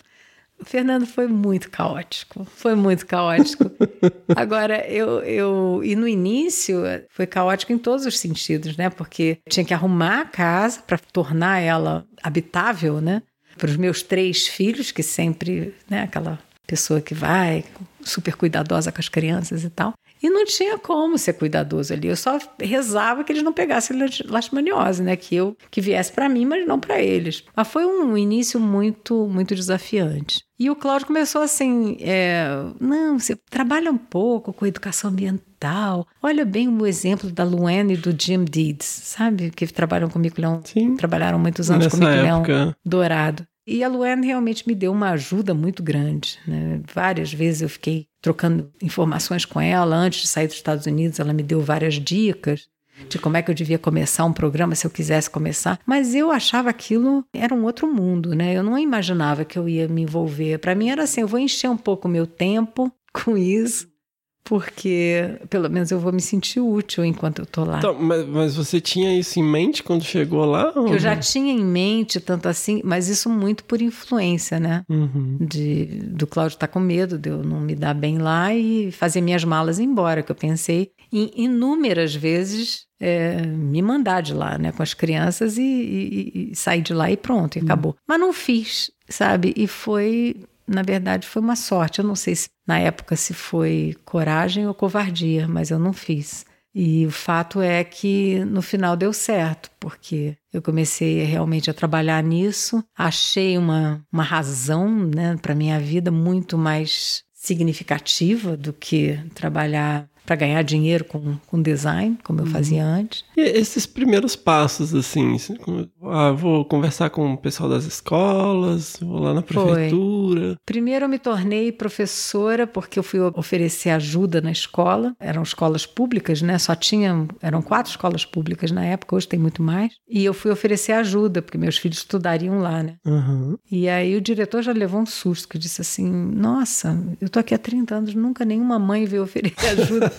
O Fernando foi muito caótico, foi muito caótico. Agora, eu, eu. E no início foi caótico em todos os sentidos, né? Porque tinha que arrumar a casa para tornar ela habitável, né? Para os meus três filhos, que sempre, né? Aquela pessoa que vai, super cuidadosa com as crianças e tal. E não tinha como ser cuidadoso ali. Eu só rezava que eles não pegassem leishmaniose, né? Que eu que viesse para mim, mas não para eles. Mas foi um início muito muito desafiante. E o Cláudio começou assim, é, não, você trabalha um pouco com educação ambiental. Olha bem o exemplo da Luana e do Jim Deeds, sabe? Que trabalham com o mico-leão, Sim. trabalharam muitos anos com Nessa época. dourado. E a Luana realmente me deu uma ajuda muito grande. Né? Várias vezes eu fiquei trocando informações com ela. Antes de sair dos Estados Unidos, ela me deu várias dicas de como é que eu devia começar um programa se eu quisesse começar. Mas eu achava aquilo era um outro mundo, né? Eu não imaginava que eu ia me envolver. Para mim era assim, eu vou encher um pouco o meu tempo com isso, porque pelo menos eu vou me sentir útil enquanto eu tô lá. Então, mas, mas você tinha isso em mente quando chegou lá? ou Eu já tinha em mente tanto assim, mas isso muito por influência, né? Uhum. De, do Cláudio estar com medo de eu não me dar bem lá e fazer minhas malas embora, que eu pensei em inúmeras vezes é, me mandar de lá, né? Com as crianças e, e- e sair de lá e pronto, e acabou. Mas não fiz, sabe? E foi, na verdade, foi uma sorte. Eu não sei se na época se foi coragem ou covardia, mas eu não fiz. E o fato é que no final deu certo, porque eu comecei realmente a trabalhar nisso, achei uma, uma razão né, para minha vida muito mais significativa do que trabalhar para ganhar dinheiro com, com design, como eu fazia antes. E esses primeiros passos, assim, ah, vou conversar com o pessoal das escolas, vou lá na Foi. prefeitura. Primeiro eu me tornei professora porque eu fui oferecer ajuda na escola. Eram escolas públicas, né? Só tinham, eram quatro escolas públicas na época, hoje tem muito mais. E eu fui oferecer ajuda porque meus filhos estudariam lá, né? Uhum. E aí o diretor já levou um susto, que disse assim: Nossa, eu tô aqui há 30 anos, nunca nenhuma mãe veio oferecer ajuda.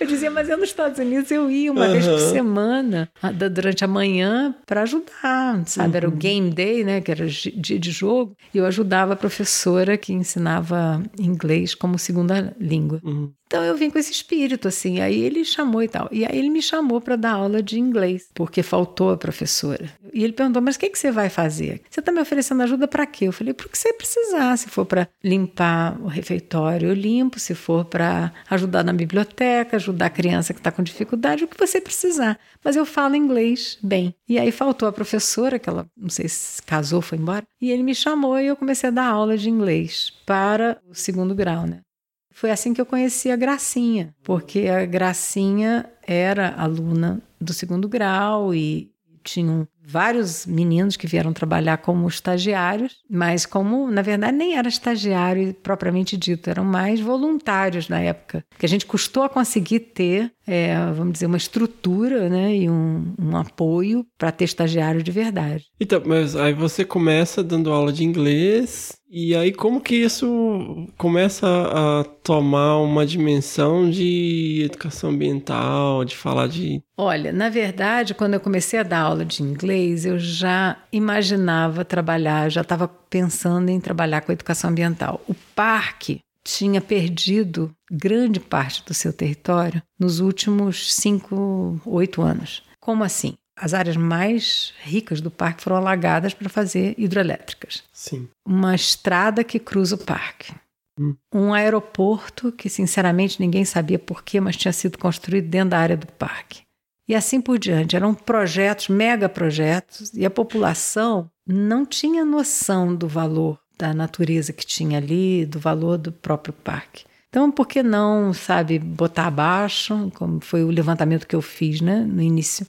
Eu dizia, mas eu nos Estados Unidos eu ia uma vez por semana, durante a manhã, para ajudar, sabe? Era o game day, né? Que era dia de jogo. E eu ajudava a professora que ensinava inglês como segunda língua. Uhum. Então eu vim com esse espírito, assim. Aí ele chamou e tal. E aí ele me chamou para dar aula de inglês, porque faltou a professora. E ele perguntou: Mas o que, que você vai fazer? Você está me oferecendo ajuda para quê? Eu falei: Para o que você precisar. Se for para limpar o refeitório, eu limpo. Se for para ajudar na biblioteca, ajudar a criança que está com dificuldade, o que você precisar. Mas eu falo inglês bem. E aí faltou a professora, que ela não sei se casou, foi embora. E ele me chamou e eu comecei a dar aula de inglês para o segundo grau, né? Foi assim que eu conheci a Gracinha, porque a Gracinha era aluna do segundo grau e tinham vários meninos que vieram trabalhar como estagiários, mas como, na verdade, nem era estagiário propriamente dito, eram mais voluntários na época, que a gente custou a conseguir ter, é, vamos dizer, uma estrutura né, e um, um apoio para ter estagiário de verdade. Então, mas aí você começa dando aula de inglês, e aí como que isso começa a tomar uma dimensão de educação ambiental, de falar de. Olha, na verdade, quando eu comecei a dar aula de inglês, eu já imaginava trabalhar, já estava pensando em trabalhar com educação ambiental. O parque tinha perdido grande parte do seu território nos últimos cinco, oito anos. Como assim? As áreas mais ricas do parque foram alagadas para fazer hidrelétricas. Sim. Uma estrada que cruza o parque. Um aeroporto que, sinceramente, ninguém sabia por quê, mas tinha sido construído dentro da área do parque. E assim por diante. Eram projetos, mega projetos, e a população não tinha noção do valor da natureza que tinha ali, do valor do próprio parque. Então, por que não, sabe, botar abaixo, como foi o levantamento que eu fiz né, no início?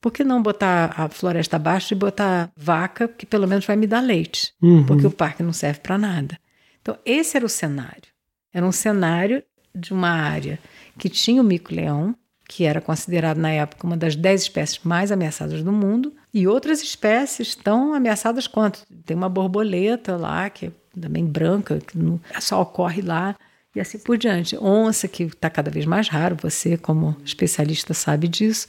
Por que não botar a floresta abaixo e botar vaca, que pelo menos vai me dar leite? Uhum. Porque o parque não serve para nada. Então, esse era o cenário. Era um cenário de uma área que tinha o mico-leão, que era considerado na época uma das dez espécies mais ameaçadas do mundo, e outras espécies tão ameaçadas quanto. Tem uma borboleta lá, que é também branca, que não, só ocorre lá, e assim por diante. Onça, que está cada vez mais raro, você, como especialista, sabe disso.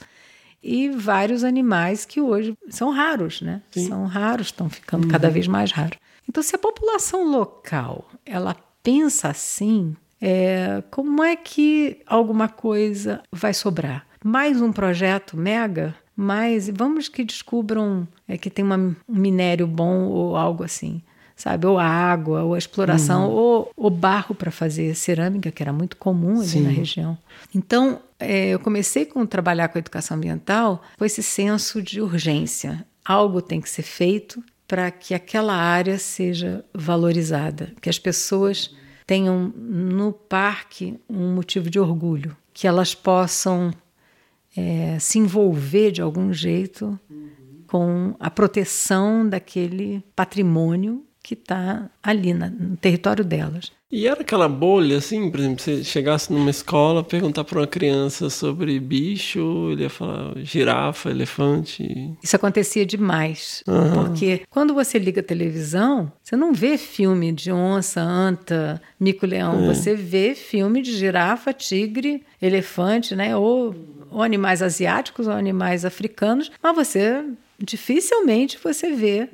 E vários animais que hoje são raros, né? São raros, estão ficando cada vez mais raros. Então, se a população local ela pensa assim, é, como é que alguma coisa vai sobrar? Mais um projeto mega? Mais, vamos que descubram é, que tem uma, um minério bom ou algo assim, sabe? Ou a água, ou a exploração, ou o barro para fazer cerâmica, que era muito comum ali Sim. na região. Então, é, eu comecei com trabalhar com a educação ambiental com esse senso de urgência. Algo tem que ser feito para que aquela área seja valorizada, que as pessoas tenham no parque um motivo de orgulho, que elas possam é, se envolver de algum jeito com a proteção daquele patrimônio que está ali na- no território delas. E era aquela bolha, assim, por exemplo, você chegasse numa escola, perguntar para uma criança sobre bicho, ele ia falar girafa, elefante. Isso acontecia demais, Aham. porque quando você liga a televisão, você não vê filme de onça, anta, mico-leão, É. você vê filme de girafa, tigre, elefante, né? Ou, ou animais asiáticos ou animais africanos, mas você dificilmente você vê.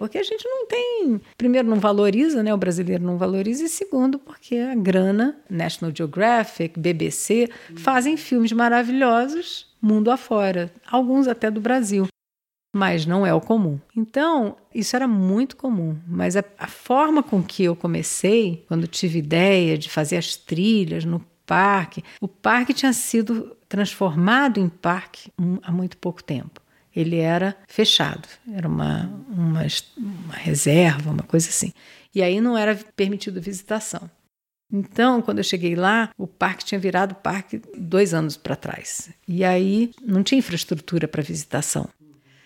Porque a gente não tem, primeiro, não valoriza, né? O brasileiro não valoriza, e segundo, porque a grana, National Geographic, BBC, fazem filmes maravilhosos mundo afora, alguns até do Brasil mas não é o comum. Então, isso era muito comum, mas a, a forma com que eu comecei, quando tive ideia de fazer as trilhas no parque, o parque tinha sido transformado em parque há muito pouco tempo. Ele era fechado, era uma, uma, uma reserva, uma coisa assim. E aí não era permitido visitação. Então, quando eu cheguei lá, o parque tinha virado parque dois anos para trás. E aí não tinha infraestrutura para visitação.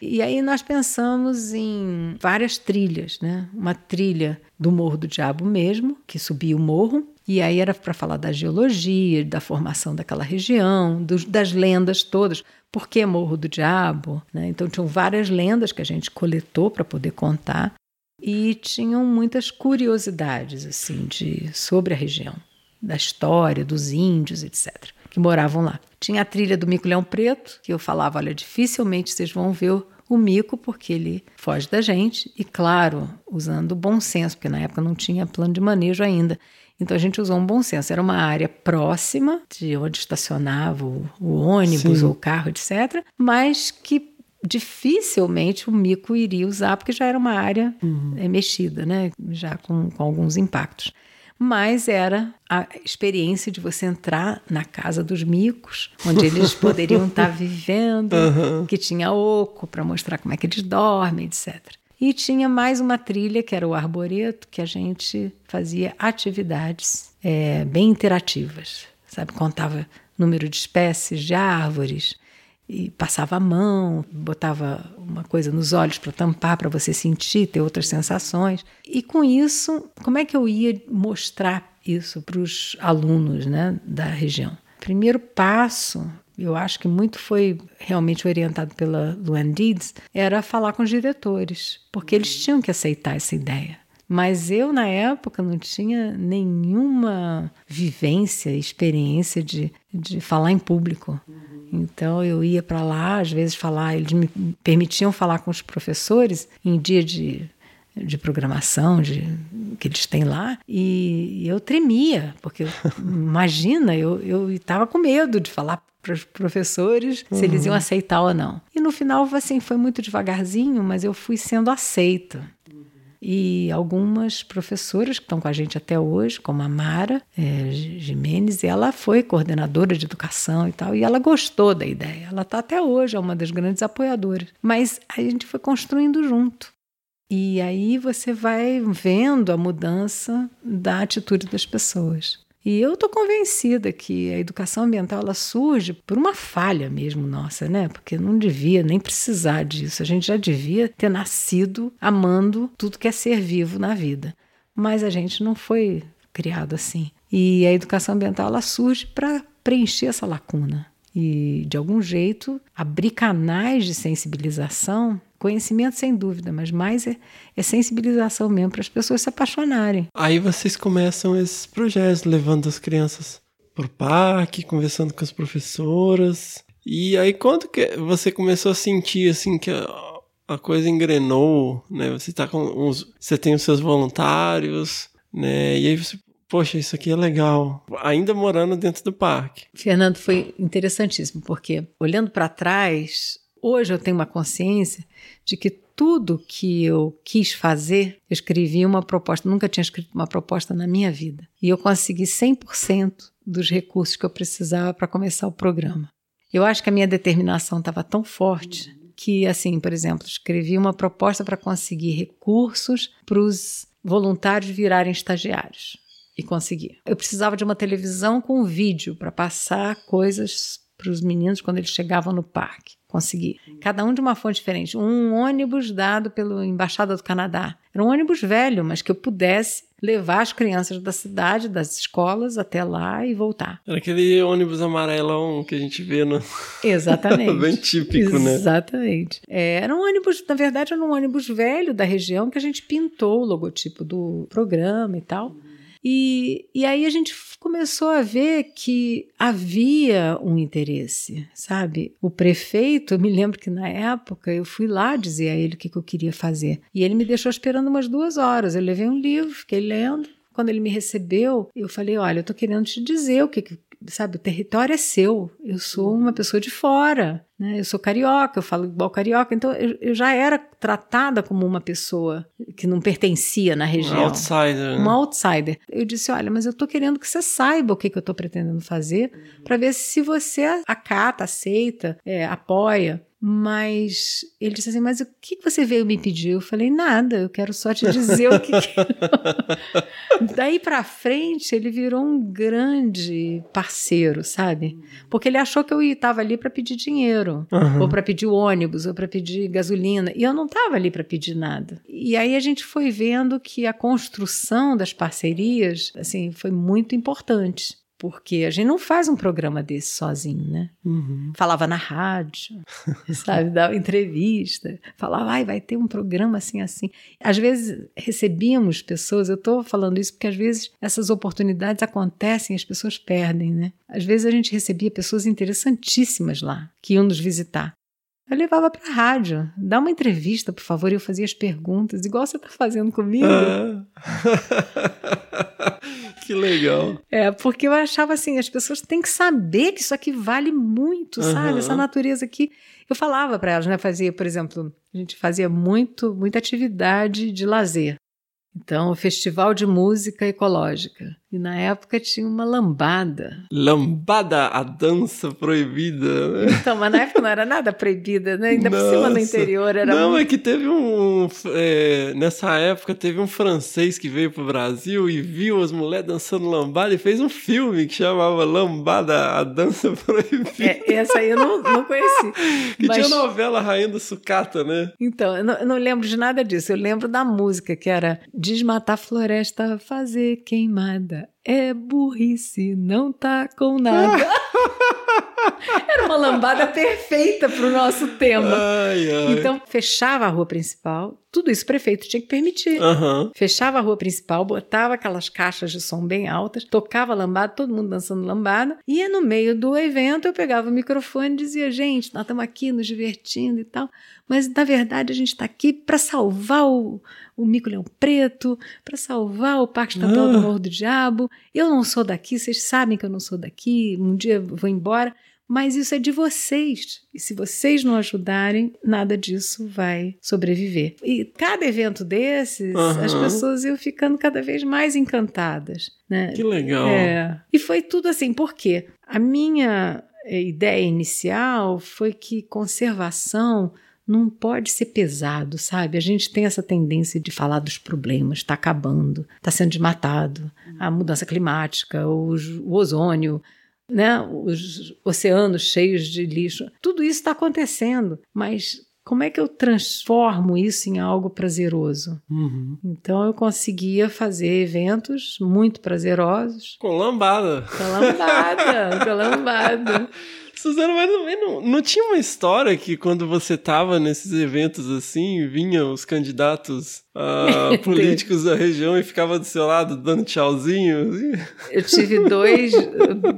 E aí nós pensamos em várias trilhas, né? Uma trilha do Morro do Diabo mesmo, que subia o morro, e aí era para falar da geologia, da formação daquela região, dos- das lendas todas. Por que Morro do Diabo? né? Então tinham várias lendas que a gente coletou para poder contar e tinham muitas curiosidades assim de sobre a região, da história dos índios, etc, que moravam lá. Tinha a trilha do mico-leão preto, que eu falava, olha, dificilmente vocês vão ver o, mico porque ele foge da gente e claro, usando bom senso, porque na época não tinha plano de manejo ainda. Então a gente usou um bom senso. Era uma área próxima de onde estacionava o, o ônibus Sim. ou o carro, etc., mas que dificilmente o mico iria usar, porque já era uma área eh, mexida, né? já com, com alguns impactos. Mas era a experiência de você entrar na casa dos micos, onde eles poderiam estar vivendo, Aham. que tinha oco para mostrar como é que eles dormem, etc. E tinha mais uma trilha, que era o arboreto, que a gente fazia atividades eh, bem interativas, sabe? Contava número de espécies de árvores, e passava a mão, botava uma coisa nos olhos para tampar, para você sentir, ter outras sensações. E com isso, como é que eu ia mostrar isso para os alunos né, da região? Primeiro passo, eu acho que muito foi realmente orientado pela Luann Deeds, era falar com os diretores, porque eles tinham que aceitar essa ideia. Mas eu, na época, não tinha nenhuma vivência, experiência de, de falar em público. Então eu ia para lá, às vezes falar, eles me permitiam falar com os professores em dia de, de programação de, que eles têm lá, e eu tremia, porque imagina, eu estava com medo de falar para os professores se eles iam aceitar ou não. E no final, assim, foi muito devagarzinho, mas eu fui sendo aceita. E algumas professoras que estão com a gente até hoje, como a Mara é, Jimenez, ela foi coordenadora de educação e tal, e ela gostou da ideia. Ela está até hoje, é uma das grandes apoiadoras. Mas a gente foi construindo junto. E aí você vai vendo a mudança da atitude das pessoas. E eu estou convencida que a educação ambiental ela surge por uma falha mesmo nossa, né? Porque não devia nem precisar disso. A gente já devia ter nascido amando tudo que é ser vivo na vida. Mas a gente não foi criado assim. E a educação ambiental ela surge para preencher essa lacuna e, de algum jeito, abrir canais de sensibilização Conhecimento, sem dúvida, mas mais é, é sensibilização mesmo para as pessoas se apaixonarem. Aí vocês começam esses projetos, levando as crianças pro parque, conversando com as professoras. E aí, quando que você começou a sentir assim que a, a coisa engrenou, né? Você tá com uns, você tem os seus voluntários, né? E aí você, poxa, isso aqui é legal. Ainda morando dentro do parque. Fernando, foi interessantíssimo, porque olhando para trás, hoje eu tenho uma consciência de que tudo que eu quis fazer, eu escrevi uma proposta, nunca tinha escrito uma proposta na minha vida. E eu consegui 100% dos recursos que eu precisava para começar o programa. Eu acho que a minha determinação estava tão forte que, assim, por exemplo, escrevi uma proposta para conseguir recursos para os voluntários virarem estagiários. E consegui. Eu precisava de uma televisão com vídeo para passar coisas para os meninos quando eles chegavam no parque. Consegui. Cada um de uma fonte diferente. Um ônibus dado pela Embaixada do Canadá. Era um ônibus velho, mas que eu pudesse levar as crianças da cidade, das escolas, até lá e voltar. Era aquele ônibus amarelão que a gente vê no. Exatamente. Bem típico, né? Exatamente. É, era um ônibus, na verdade, era um ônibus velho da região que a gente pintou o logotipo do programa e tal. E, e aí a gente começou a ver que havia um interesse, sabe? O prefeito, eu me lembro que na época eu fui lá dizer a ele o que, que eu queria fazer. E ele me deixou esperando umas duas horas. Eu levei um livro, fiquei lendo. Quando ele me recebeu, eu falei: Olha, eu estou querendo te dizer o que, sabe, o território é seu. Eu sou uma pessoa de fora, né? Eu sou carioca, eu falo igual carioca, então eu, eu já era tratada como uma pessoa que não pertencia na região. Um outsider. Né? Um outsider. Eu disse, olha, mas eu estou querendo que você saiba o que, que eu estou pretendendo fazer, para ver se você acata, aceita, é, apoia. Mas ele disse assim: Mas o que você veio me pedir? Eu falei: Nada, eu quero só te dizer o que. Daí para frente, ele virou um grande parceiro, sabe? Porque ele achou que eu estava ali para pedir dinheiro, uhum. ou para pedir ônibus, ou para pedir gasolina. E eu não estava ali para pedir nada. E aí a gente foi vendo que a construção das parcerias assim, foi muito importante porque a gente não faz um programa desse sozinho, né? Uhum. Falava na rádio, sabe, dava entrevista, falava, ai, vai ter um programa assim, assim. Às vezes recebíamos pessoas, eu estou falando isso porque às vezes essas oportunidades acontecem e as pessoas perdem, né? Às vezes a gente recebia pessoas interessantíssimas lá, que iam nos visitar. Eu levava para a rádio, dá uma entrevista, por favor, e eu fazia as perguntas, igual você está fazendo comigo. Ah. que legal. É, porque eu achava assim, as pessoas têm que saber que isso aqui vale muito, uhum. sabe? Essa natureza aqui. Eu falava para elas, né? Fazia, por exemplo, a gente fazia muito, muita atividade de lazer. Então, o Festival de Música Ecológica. E na época tinha uma lambada. Lambada, a dança proibida. Né? Então, mas na época não era nada proibida, né? Ainda Nossa. por cima no interior era. Não, muito... é que teve um. É, nessa época teve um francês que veio pro Brasil e viu as mulheres dançando lambada e fez um filme que chamava Lambada, a dança proibida. É, essa aí eu não, não conheci. que mas... tinha novela Rainha do Sucata, né? Então, eu não, eu não lembro de nada disso. Eu lembro da música que era Desmatar floresta, fazer queimada é burrice, não tá com nada. Era uma lambada perfeita para o nosso tema. Ai, ai. Então, fechava a rua principal, tudo isso o prefeito tinha que permitir. Uhum. Fechava a rua principal, botava aquelas caixas de som bem altas, tocava lambada, todo mundo dançando lambada. E no meio do evento eu pegava o microfone e dizia: gente, nós estamos aqui nos divertindo e tal. Mas na verdade a gente está aqui para salvar o, o Mico Leão Preto, para salvar o Parque Estadual ah. do Morro do Diabo. Eu não sou daqui, vocês sabem que eu não sou daqui, um dia vou embora Mas isso é de vocês. E se vocês não ajudarem, nada disso vai sobreviver. E cada evento desses, Aham. as pessoas iam ficando cada vez mais encantadas. Né? Que legal. É. E foi tudo assim, por quê? A minha eh, ideia inicial foi que conservação não pode ser pesado, sabe? A gente tem essa tendência de falar dos problemas, está acabando, está sendo desmatado, a mudança climática, os- o ozônio, né? os oceanos cheios de lixo. Tudo isso está acontecendo, mas como é que eu transformo isso em algo prazeroso? Uhum. Então eu conseguia fazer eventos muito prazerosos. Com lambada. Com lambada, com lambada. Suzana, mas não, não, não tinha uma história que quando você tava nesses eventos assim, vinham os candidatos ah, políticos da região e ficava do seu lado dando tchauzinho? Eu tive dois,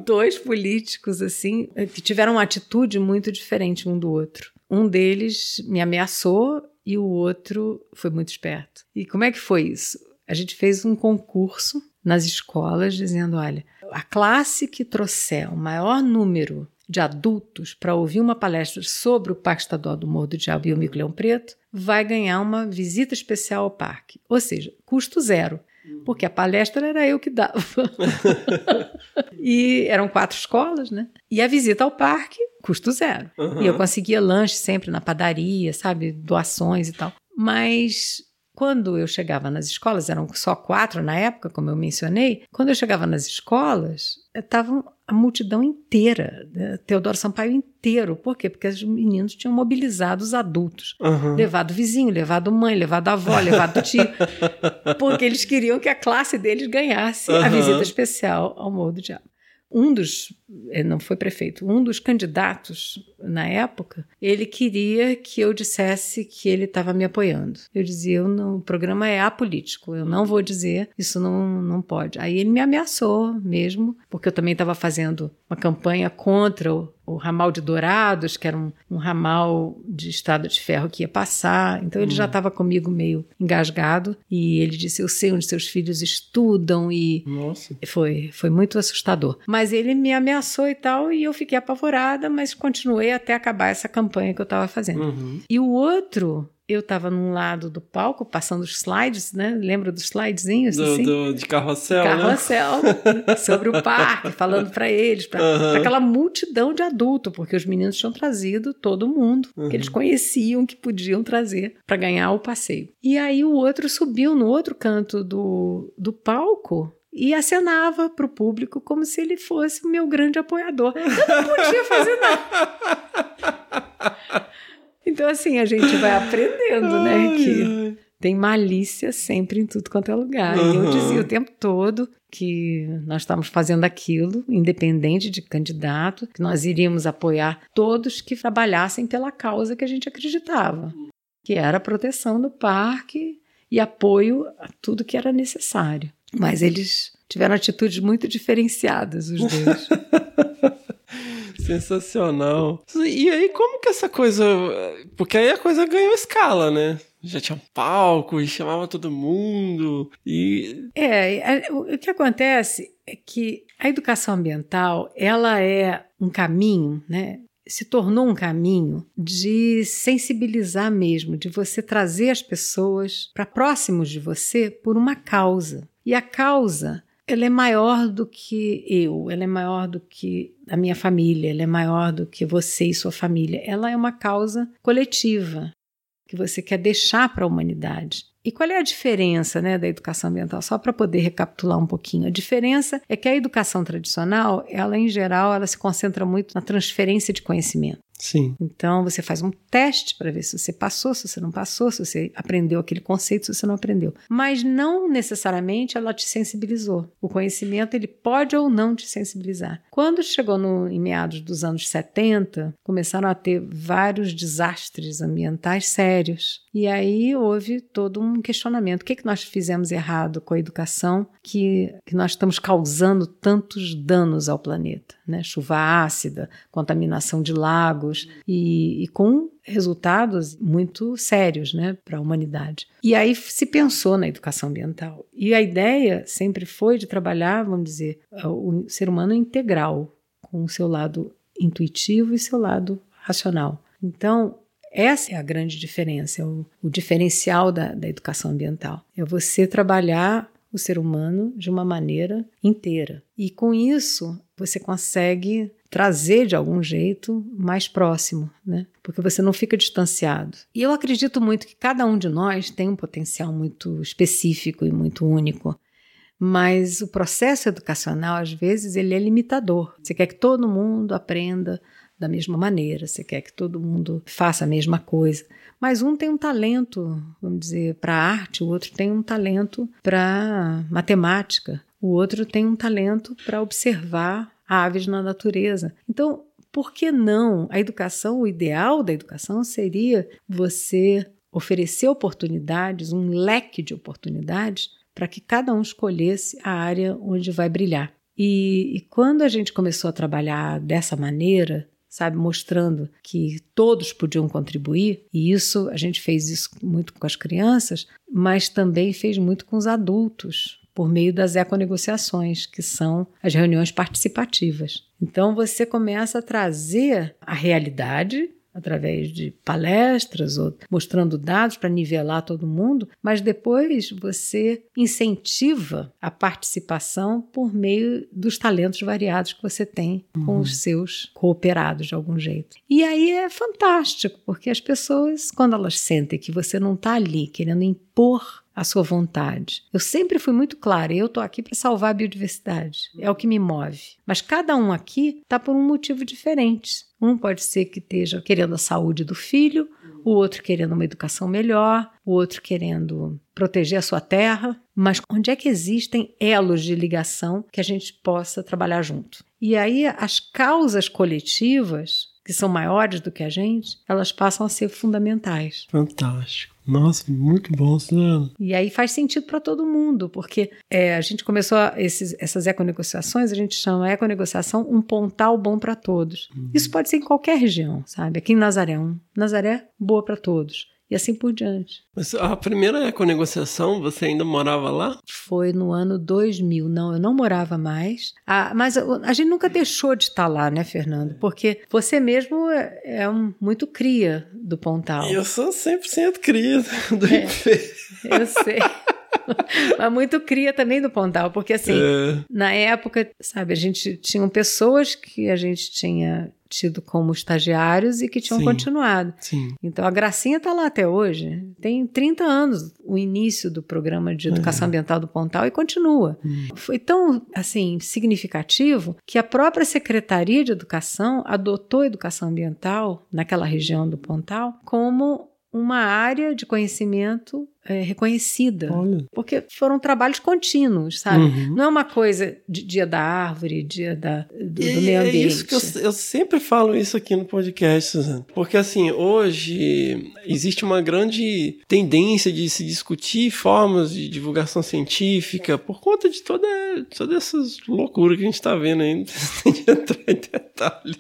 dois políticos assim que tiveram uma atitude muito diferente um do outro. Um deles me ameaçou e o outro foi muito esperto. E como é que foi isso? A gente fez um concurso nas escolas dizendo, olha, a classe que trouxer o maior número de adultos para ouvir uma palestra sobre o Parque Estadual do Morro do Diabo e o Mico Leão Preto vai ganhar uma visita especial ao parque. Ou seja, custo zero. Porque a palestra era eu que dava. e eram quatro escolas, né? E a visita ao parque, custo zero. Uhum. E eu conseguia lanche sempre na padaria, sabe? Doações e tal. Mas quando eu chegava nas escolas, eram só quatro na época, como eu mencionei, quando eu chegava nas escolas, estava a multidão inteira, né? Teodoro Sampaio inteiro. Por quê? Porque os meninos tinham mobilizado os adultos. Uhum. Levado vizinho, levado mãe, levado avó, levado tio. porque eles queriam que a classe deles ganhasse a Aham. visita especial ao Morro do Diabo. Um dos, eh, não foi prefeito, um dos candidatos na época, ele queria que eu dissesse que ele estava me apoiando. Eu dizia, eu não, o programa é apolítico, eu não vou dizer, isso não, não pode. Aí ele me ameaçou mesmo, porque eu também estava fazendo uma campanha contra o, o ramal de Dourados, que era um, um ramal de estrada de ferro que ia passar. Então ele já estava comigo meio engasgado e ele disse: Eu sei onde seus filhos estudam e Nossa. foi, foi muito assustador. Mas ele me ameaçou e tal, e eu fiquei apavorada, mas continuei até acabar essa campanha que eu estava fazendo. Uhum. E o outro, eu estava num lado do palco, passando os slides, né? Lembra dos slidezinhos? Do, assim? do- de carrossel, né? Carrossel, sobre o parque, falando para eles, para Aham. aquela multidão de adulto, porque os meninos tinham trazido todo mundo Uhum. que eles conheciam que podiam trazer para ganhar o passeio. E aí o outro subiu no outro canto do, do palco e acenava para o público como se ele fosse o meu grande apoiador. Eu não podia fazer nada. Então, assim, a gente vai aprendendo, né? Que tem malícia sempre em tudo quanto é lugar. E eu dizia o tempo todo que nós estávamos fazendo aquilo, independente de candidato, que nós iríamos apoiar todos que trabalhassem pela causa que a gente acreditava, que era a proteção do parque e apoio a tudo que era necessário. Mas eles tiveram atitudes muito diferenciadas, os dois. Sensacional. E aí, como que essa coisa. Porque aí a coisa ganhou escala, né? Já tinha palco e chamava todo mundo. E. É, o que acontece é que a educação ambiental, ela é um caminho, né? Se tornou um caminho de sensibilizar mesmo, de você trazer as pessoas para próximos de você por uma causa. E a causa, ela é maior do que eu, ela é maior do que a minha família, ela é maior do que você e sua família. Ela é uma causa coletiva que você quer deixar para a humanidade. E qual é a diferença né, da educação ambiental? Só para poder recapitular um pouquinho. A diferença é que a educação tradicional, ela em geral, ela se concentra muito na transferência de conhecimento. Sim. Então você faz um teste para ver se você passou, se você não passou, se você aprendeu aquele conceito, se você não aprendeu. Mas não necessariamente ela te sensibilizou. O conhecimento ele pode ou não te sensibilizar. Quando chegou no, em meados dos anos 70, começaram a ter vários desastres ambientais sérios. E aí houve todo um questionamento. O que, que nós fizemos errado com a educação que, que nós estamos causando tantos danos ao planeta? Né? Chuva ácida, contaminação de lagos e, e com resultados muito sérios né, para a humanidade. E aí se pensou na educação ambiental. E a ideia sempre foi de trabalhar, vamos dizer, o ser humano integral, com o seu lado intuitivo e seu lado racional. Então, essa é a grande diferença, é o, o diferencial da, da educação ambiental. É você trabalhar o ser humano de uma maneira inteira. E com isso, você consegue trazer de algum jeito mais próximo, né? Porque você não fica distanciado. E eu acredito muito que cada um de nós tem um potencial muito específico e muito único. Mas o processo educacional, às vezes, ele é limitador. Você quer que todo mundo aprenda da mesma maneira, você quer que todo mundo faça a mesma coisa. Mas um tem um talento, vamos dizer, para arte, o outro tem um talento para matemática, o outro tem um talento para observar aves na natureza. Então, por que não? A educação, o ideal da educação seria você oferecer oportunidades, um leque de oportunidades, para que cada um escolhesse a área onde vai brilhar. E, e, quando a gente começou a trabalhar dessa maneira, sabe, mostrando que todos podiam contribuir, e isso a gente fez isso muito com as crianças, mas também fez muito com os adultos, por meio das econegociações, que são as reuniões participativas. Então você começa a trazer a realidade através de palestras ou mostrando dados para nivelar todo mundo, mas depois você incentiva a participação por meio dos talentos variados que você tem uhum. com os seus cooperados de algum jeito. E aí é fantástico, porque as pessoas, quando elas sentem que você não está ali querendo impor a sua vontade. Eu sempre fui muito clara, eu estou aqui para salvar a biodiversidade, é o que me move. Mas cada um aqui está por um motivo diferente. Um pode ser que esteja querendo a saúde do filho, o outro querendo uma educação melhor, o outro querendo proteger a sua terra. Mas onde é que existem elos de ligação que a gente possa trabalhar junto? E aí as causas coletivas, que são maiores do que a gente, elas passam a ser fundamentais. Fantástico. Nossa, muito bom, Suzana. E aí faz sentido para todo mundo, porque é, a gente começou esses, essas econegociações, a gente chama econegociação um pontal bom para todos. Uhum. Isso pode ser em qualquer região, sabe? Aqui em Nazaré, um Nazaré, boa para todos e assim por diante. Mas a primeira econegociação, você ainda morava lá? Foi no ano 2000. Não, eu não morava mais. Ah, mas a, a, gente nunca deixou de estar lá, né, Fernando? Porque você mesmo é, é um, muito cria do Pontal. Eu sou 100% cria do é, Eu sei. Mas muito cria também do Pontal, porque assim, é. na época, sabe, a gente tinham pessoas que a gente tinha tido como estagiários e que tinham sim, continuado. Sim. Então a Gracinha está lá até hoje. Tem 30 anos o início do programa de educação é. ambiental do Pontal e continua. Hum. Foi tão assim significativo que a própria Secretaria de Educação adotou a educação ambiental naquela região do Pontal como uma área de conhecimento é, reconhecida. Olha. Porque foram trabalhos contínuos, sabe? Uhum. Não é uma coisa de dia da árvore, dia da, do, do meio ambiente. É isso que eu, eu, sempre falo isso aqui no podcast, Suzana. Porque assim, hoje existe uma grande tendência de se discutir formas de divulgação científica por conta de toda, todas essas loucuras que a gente está vendo aí. Não precisa entrar em detalhe.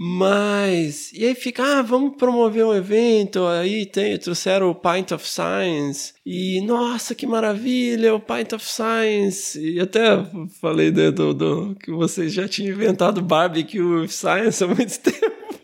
Mas, e aí fica, ah, vamos promover um evento, aí tem, trouxeram o Pint of Science, e nossa, que maravilha, o Pint of Science, e até falei né, do, do, que você já tinha inventado barbecue with science há muito tempo.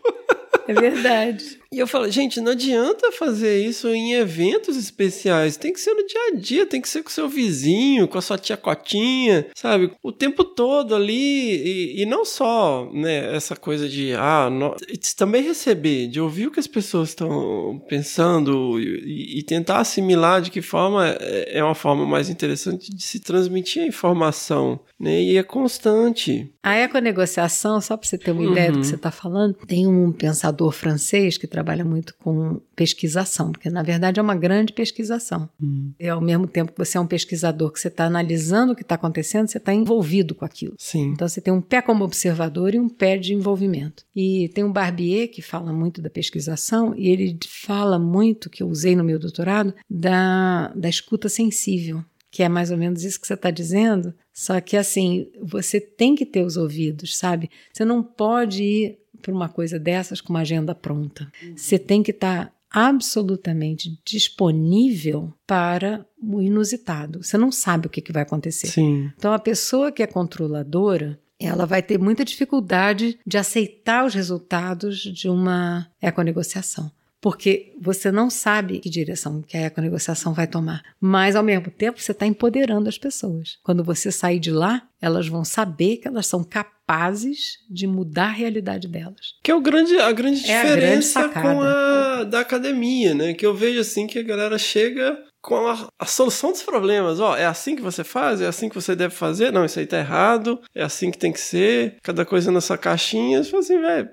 É verdade. E eu falo, gente, não adianta fazer isso em eventos especiais. Tem que ser no dia a dia, tem que ser com seu vizinho, com a sua tia Cotinha, sabe? O tempo todo ali. E, e não só, né, essa coisa de, ah, no... também receber, de ouvir o que as pessoas estão pensando e, e, tentar assimilar de que forma é, é uma forma mais interessante de se transmitir a informação, né? E é constante. A econegociação, só para você ter uma uhum. ideia do que uhum. você está falando, tem um pensador francês que trabalha trabalha muito com pesquisação, porque na verdade é uma grande pesquisação. Hum. E ao mesmo tempo que você é um pesquisador, que você está analisando o que está acontecendo, você está envolvido com aquilo. Sim. Então você tem um pé como observador e um pé de envolvimento. E tem um Barbier que fala muito da pesquisação e ele fala muito, que eu usei no meu doutorado, da, da escuta sensível que é mais ou menos isso que você está dizendo. Só que assim, você tem que ter os ouvidos, sabe? Você não pode ir para uma coisa dessas com uma agenda pronta. Você tem que estar tá absolutamente disponível para o inusitado. Você não sabe o que, que vai acontecer. Sim. Então, a pessoa que é controladora, ela vai ter muita dificuldade de aceitar os resultados de uma econegociação. Porque você não sabe que direção que a econegociação vai tomar. Mas, ao mesmo tempo, você está empoderando as pessoas. Quando você sair de lá, elas vão saber que elas são capazes de mudar a realidade delas. Que é o grande, a grande É a grande diferença com a da academia, né? Que eu vejo assim que a galera chega com a, a solução dos problemas. Ó, é assim que você faz? É assim que você deve fazer? Não, isso aí tá errado. É assim que tem que ser. Cada coisa na sua caixinha. Você fala assim, velho.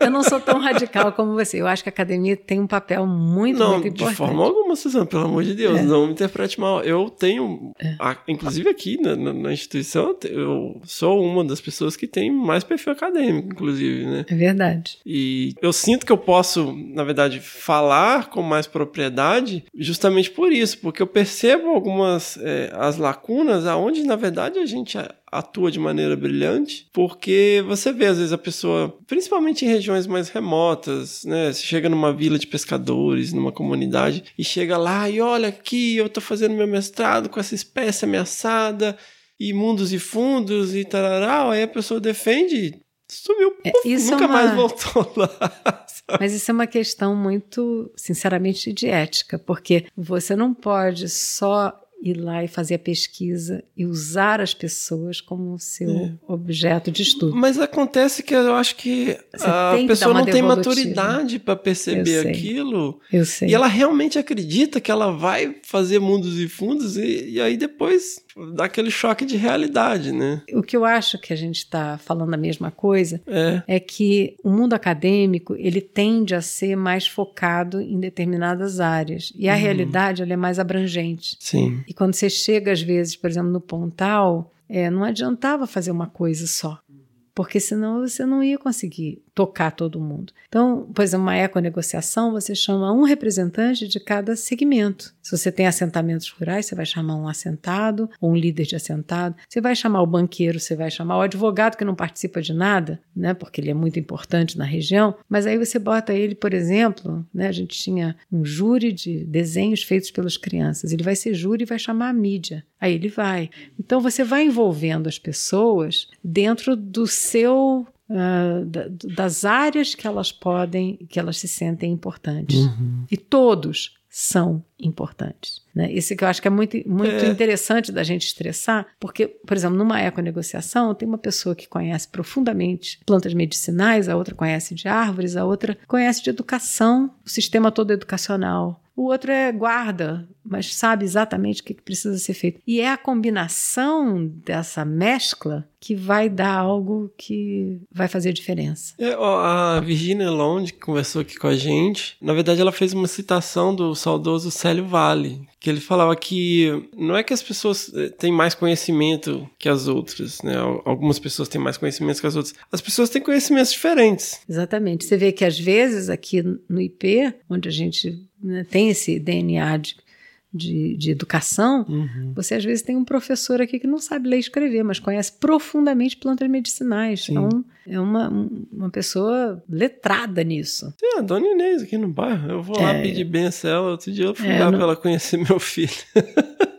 Eu não sou tão radical como você. Eu acho que a academia tem um papel muito, Não, muito de importante. forma alguma, Suzana, pelo amor de Deus, É. não me interprete mal. Eu tenho, a- inclusive aqui na, na- na instituição, eu sou uma das pessoas que tem mais perfil acadêmico, inclusive, né? É verdade. E eu sinto que eu posso, na verdade, falar com mais propriedade justamente por isso, porque eu percebo algumas é, as lacunas aonde, na verdade, a gente atua de maneira brilhante, porque você vê, às vezes, a pessoa, principalmente em regiões mais remotas, né? Você chega numa vila de pescadores, numa comunidade, e chega lá e olha aqui, eu tô fazendo meu mestrado com essa espécie ameaçada, e mundos e fundos, e tarará, aí a pessoa defende sumiu. É, Puf, é nunca uma- mais voltou lá. Mas isso é uma questão muito, sinceramente, de ética, porque você não pode só ir lá e fazer a pesquisa e usar as pessoas como seu É. objeto de estudo. Mas acontece que eu acho que Você a que pessoa não tem maturidade para perceber Eu aquilo. Eu sei. E ela realmente acredita que ela vai fazer mundos e fundos e, e aí depois dá aquele choque de realidade, né? O que eu acho que a gente está falando a mesma coisa É. é que o mundo acadêmico ele tende a ser mais focado em determinadas áreas e a Uhum. realidade ela é mais abrangente. Sim. E quando você chega às vezes, por exemplo, no Pontal, é, não adiantava fazer uma coisa só, porque senão você não ia conseguir tocar todo mundo. Então, por exemplo, uma econegociação, você chama um representante de cada segmento. Se você tem assentamentos rurais, você vai chamar um assentado ou um líder de assentado. Você vai chamar o banqueiro, você vai chamar o advogado que não participa de nada, né, porque ele é muito importante na região. Mas aí você bota ele, por exemplo, né, a gente tinha um júri de desenhos feitos pelas crianças. Ele vai ser júri e vai chamar a mídia. Aí ele vai. Então você vai envolvendo as pessoas dentro do seu ah, da- das áreas que elas podem, que elas se sentem importantes. E todos são importantes. Né? Isso que eu acho que é muito, muito É. interessante da gente estressar, porque, por exemplo, numa econegociação, tem uma pessoa que conhece profundamente plantas medicinais, a outra conhece de árvores, a outra conhece de educação, o sistema todo educacional. O outro é guarda, mas sabe exatamente o que precisa ser feito. E é a combinação dessa mescla que vai dar algo que vai fazer diferença. É, a Virginia Lond, que conversou aqui com a gente, na verdade ela fez uma citação do saudoso Célio Vale, que ele falava que não é que as pessoas eh, têm mais conhecimento que as outras, né? Al- Algumas pessoas têm mais conhecimento que as outras. As pessoas têm conhecimentos diferentes. Exatamente. Você vê que às vezes aqui no IP, onde a gente né, tem esse DNA de, de, de educação, você às vezes tem um professor aqui que não sabe ler e escrever, mas conhece profundamente plantas medicinais. Sim. É, um- é uma, um- uma pessoa letrada nisso. Tem a Dona Inês aqui no bairro. Eu vou lá É. pedir benção ela. Outro dia eu fui É, lá não- pra ela conhecer meu filho.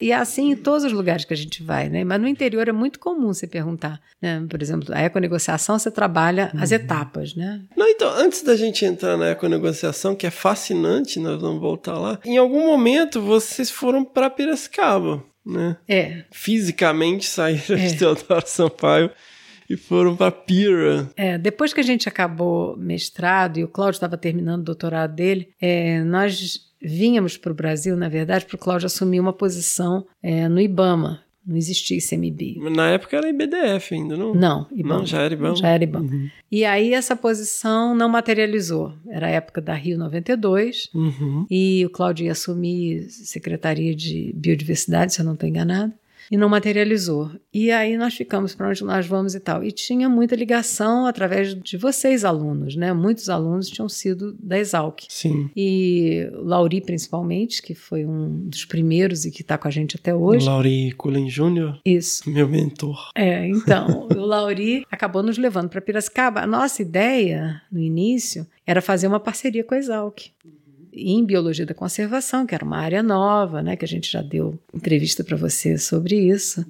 E é assim em todos os lugares que a gente vai, né? Mas no interior é muito comum você perguntar, né? Por exemplo, a econegociação você trabalha as etapas, né? Não, então, antes da gente entrar na econegociação, que é fascinante, nós vamos voltar lá. Em algum momento vocês foram para Piracicaba, né? É, Fisicamente saíram É. de Teodoro Sampaio e foram para Pira. É, depois que a gente acabou mestrado e o Cláudio estava terminando o doutorado dele, é, nós vínhamos para o Brasil, na verdade, para o Cláudio assumir uma posição é, no IBAMA. Não existia ICMBio. Na época era IBDF ainda, não? Não, IBAMA. Não, já era IBAMA. Já era IBAMA. E aí essa posição não materializou. Era a época da Rio 92 Uhum. e o Cláudio ia assumir Secretaria de Biodiversidade, se eu não estou enganada. E não materializou. E aí nós ficamos para onde nós vamos e tal. E tinha muita ligação através de vocês, alunos, né? Muitos alunos tinham sido da Exalc. Sim. E o Lauri, principalmente, que foi um dos primeiros e que está com a gente até hoje. Lauri Cullen Jr., Isso. meu mentor. É, então, o Lauri acabou nos levando para Piracicaba. A nossa ideia, no início, era fazer uma parceria com a Exalc. Em biologia da conservação, que era uma área nova, né, que a gente já deu entrevista para você sobre isso.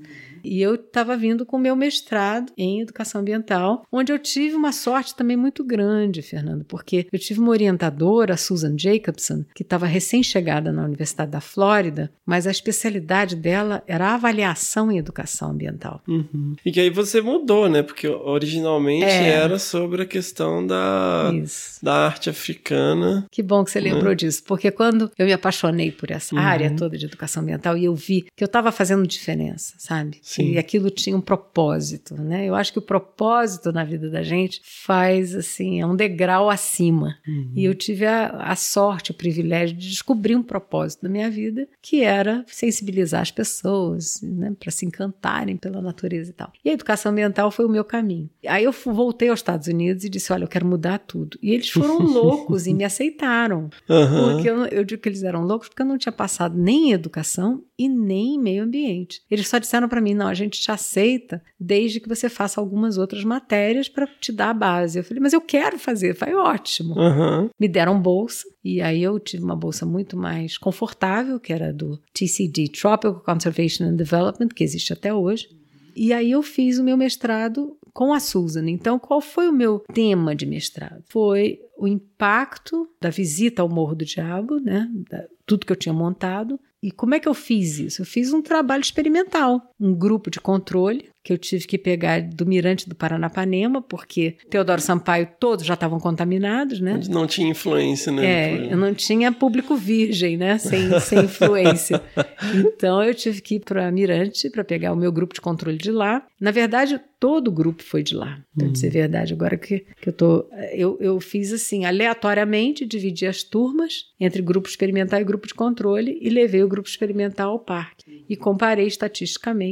E eu estava vindo com o meu mestrado em educação ambiental, onde eu tive uma sorte também muito grande, Fernando, porque eu tive uma orientadora, a Susan Jacobson, que estava recém-chegada na Universidade da Flórida, mas a especialidade dela era a avaliação em educação ambiental. Uhum. E que aí você mudou, né? Porque originalmente É. era sobre a questão da, Isso. da arte africana. Que bom que você Né? lembrou disso, porque quando eu me apaixonei por essa Uhum. área toda de educação ambiental e eu vi que eu estava fazendo diferença, sabe? Sim. E aquilo tinha um propósito, né? Eu acho que o propósito na vida da gente faz assim, é um degrau acima. Uhum. E eu tive a, a sorte, o privilégio de descobrir um propósito da minha vida, que era sensibilizar as pessoas, né, para se encantarem pela natureza e tal. E a educação ambiental foi o meu caminho. Aí eu voltei aos Estados Unidos e disse: Olha, eu quero mudar tudo. E eles foram loucos e me aceitaram. Aham. Porque eu, eu digo que eles eram loucos porque eu não tinha passado nem em educação e nem em meio ambiente. Eles só disseram para mim: não, a gente te aceita desde que você faça algumas outras matérias para te dar a base. Eu falei: mas eu quero fazer. Foi ótimo. Aham. Me deram bolsa e aí eu tive uma bolsa muito mais confortável, que era do TCD, Tropical Conservation and Development, que existe até hoje. E aí eu fiz o meu mestrado com a Susan. Então, qual foi o meu tema de mestrado? Foi o impacto da visita ao Morro do Diabo, né? Da- tudo que eu tinha montado. E como é que eu fiz isso? Eu fiz um trabalho experimental, um grupo de controle que eu tive que pegar do Mirante do Paranapanema, porque Teodoro Sampaio todos já estavam contaminados, né? Não tinha influência, né? É, eu não tinha público virgem, né? Sem, sem influência. Então eu tive que ir para Mirante para pegar o meu grupo de controle de lá. Na verdade, todo o grupo foi de lá, para dizer a verdade. Agora que, que eu tô. Eu, eu fiz assim, aleatoriamente, dividi as turmas entre grupo experimental e grupo de controle e levei o grupo experimental ao parque. E comparei estatisticamente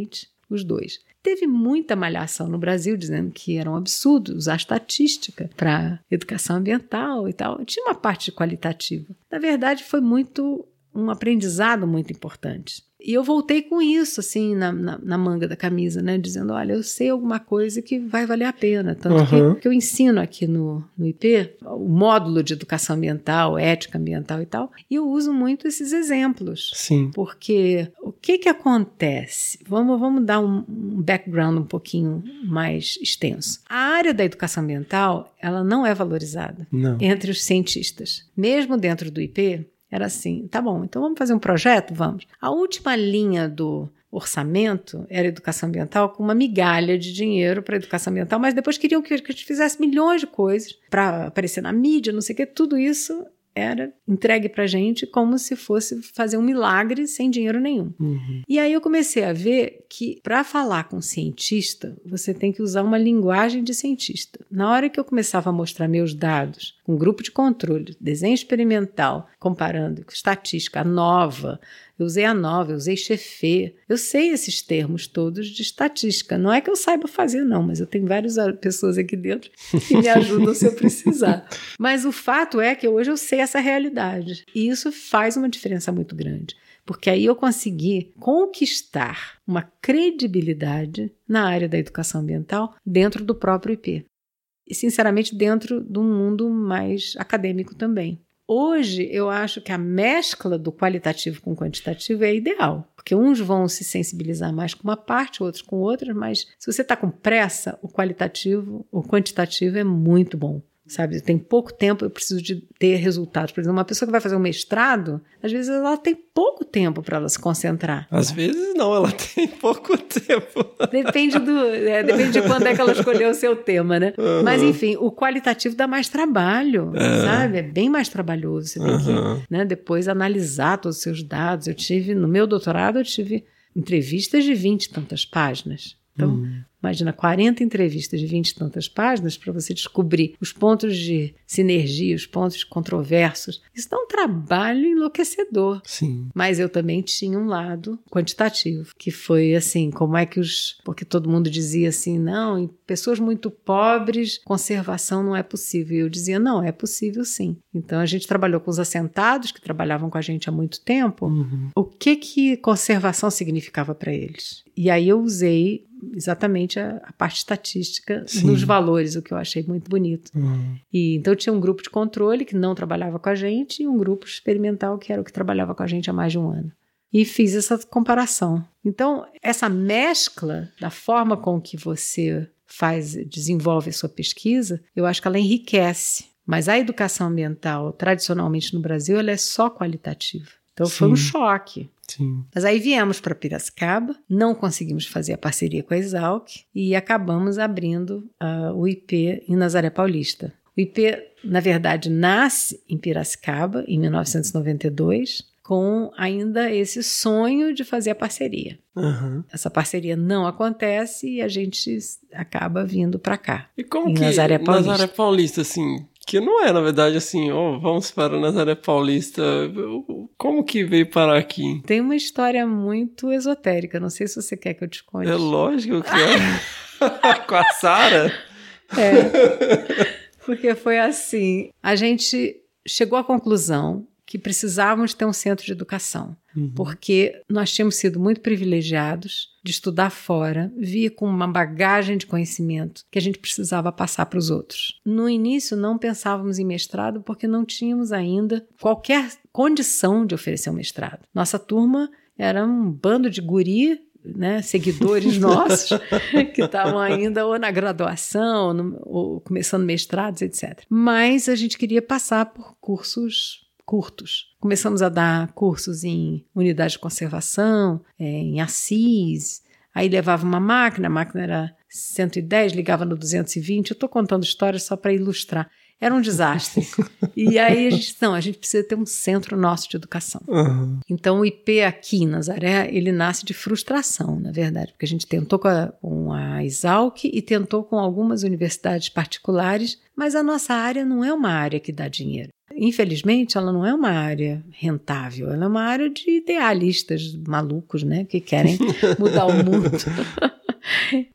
os dois. Teve muita malhação no Brasil dizendo que era um absurdo usar estatística para educação ambiental e tal. Tinha uma parte qualitativa. Na verdade, foi muito um aprendizado muito importante. E eu voltei com isso, assim, na, na, na manga da camisa, né? Dizendo, olha, eu sei alguma coisa que vai valer a pena. Tanto Uhum. que, que eu ensino aqui no, no IP o módulo de educação ambiental, ética ambiental e tal, e eu uso muito esses exemplos. Sim. Porque o que que acontece? Vamos, vamos dar um, um background um pouquinho mais extenso. A área da educação ambiental, ela não é valorizada Não. entre os cientistas. Mesmo dentro do IP, era assim, tá bom, então vamos fazer um projeto? Vamos. A última linha do orçamento era educação ambiental com uma migalha de dinheiro para educação ambiental, mas depois queriam que a gente fizesse milhões de coisas para aparecer na mídia, não sei o que, tudo isso era entregue para gente como se fosse fazer um milagre sem dinheiro nenhum. Uhum. E aí eu comecei a ver que para falar com cientista, você tem que usar uma linguagem de cientista. Na hora que eu começava a mostrar meus dados com grupo de controle, desenho experimental, comparando com estatística nova, eu usei a nova, eu usei chefê. Eu sei esses termos todos de estatística. Não é que eu saiba fazer, não, mas eu tenho várias ah, pessoas aqui dentro que me ajudam se eu precisar. Mas o fato é que hoje eu sei essa realidade. E isso faz uma diferença muito grande. Porque aí eu consegui conquistar uma credibilidade na área da educação ambiental dentro do próprio IP. E, sinceramente, dentro de um mundo mais acadêmico também. Hoje, eu acho que a mescla do qualitativo com quantitativo é ideal, porque uns vão se sensibilizar mais com uma parte, outros com outras, mas se você está com pressa, o qualitativo, o quantitativo é muito bom. Sabe, tem pouco tempo, eu preciso de ter resultados. Por exemplo, uma pessoa que vai fazer um mestrado, às vezes ela tem pouco tempo para ela se concentrar. Às vezes não, ela tem pouco tempo. Depende do, é, depende de quando é que ela escolheu o seu tema, né? Uhum. Mas enfim, o qualitativo dá mais trabalho, É. sabe? É bem mais trabalhoso. Você tem Uhum. que, né, depois analisar todos os seus dados. Eu tive no meu doutorado eu tive entrevistas de 20 e tantas páginas. Então, Hum. imagina 40 entrevistas de 20 e tantas páginas para você descobrir os pontos de sinergia, os pontos controversos. Isso dá um trabalho enlouquecedor. Sim. Mas eu também tinha um lado quantitativo, que foi assim, como é que os. Porque todo mundo dizia assim, não, em pessoas muito pobres, conservação não é possível. E eu dizia, não, é possível sim. Então a gente trabalhou com os assentados, que trabalhavam com a gente há muito tempo. Uhum. O que que conservação significava para eles? E aí eu usei exatamente a, a parte estatística Sim. nos valores, o que eu achei muito bonito. Uhum. E então tinha um grupo de controle que não trabalhava com a gente e um grupo experimental que era o que trabalhava com a gente há mais de um ano. e fiz essa comparação. Então, essa mescla da forma com que você faz, desenvolve a sua pesquisa, eu acho que ela enriquece. Mas a educação ambiental, tradicionalmente no Brasil, ela é só qualitativa. Então foi um Sim. choque. Sim. Mas aí viemos para Piracicaba, não conseguimos fazer a parceria com a Exalc e acabamos abrindo ah, o IP em Nazaré Paulista. O IP, na verdade, nasce em Piracicaba em 1992, com ainda esse sonho de fazer a parceria. Aham. Essa parceria não acontece e a gente acaba vindo para cá. E como Em que Nazaré Paulista. Nazaré Paulista, assim, que não é, na verdade, assim, ó, vamos para Nazaré Paulista, como que veio parar aqui? Tem uma história muito esotérica, não sei se você quer que eu te conte. É lógico que é. Com a Sara? É. Porque foi assim: a gente chegou à conclusão que precisávamos ter um centro de educação, porque nós tínhamos sido muito privilegiados de estudar fora, via com uma bagagem de conhecimento que a gente precisava passar para os outros. No início, não pensávamos em mestrado porque não tínhamos ainda qualquer condição de oferecer um mestrado. Nossa turma era um bando de guri né, seguidores nossos que estavam ainda ou na graduação, no- ou começando mestrados, etc. Mas a gente queria passar por cursos curtos. Começamos a dar cursos em unidade de conservação, eh, em Assis. Aí levava uma máquina, a máquina era 110, ligava no 220. Eu estou contando histórias só para ilustrar. Era um desastre. e aí a gente, não, a gente precisa ter um centro nosso de educação. Aham. Então, o IP aqui em Nazaré, ele nasce de frustração, na verdade, porque a gente tentou com a, com a Exalc e tentou com algumas universidades particulares, mas a nossa área não é uma área que dá dinheiro. Infelizmente, ela não é uma área rentável, ela é uma área de idealistas malucos, né, que querem mudar o mundo.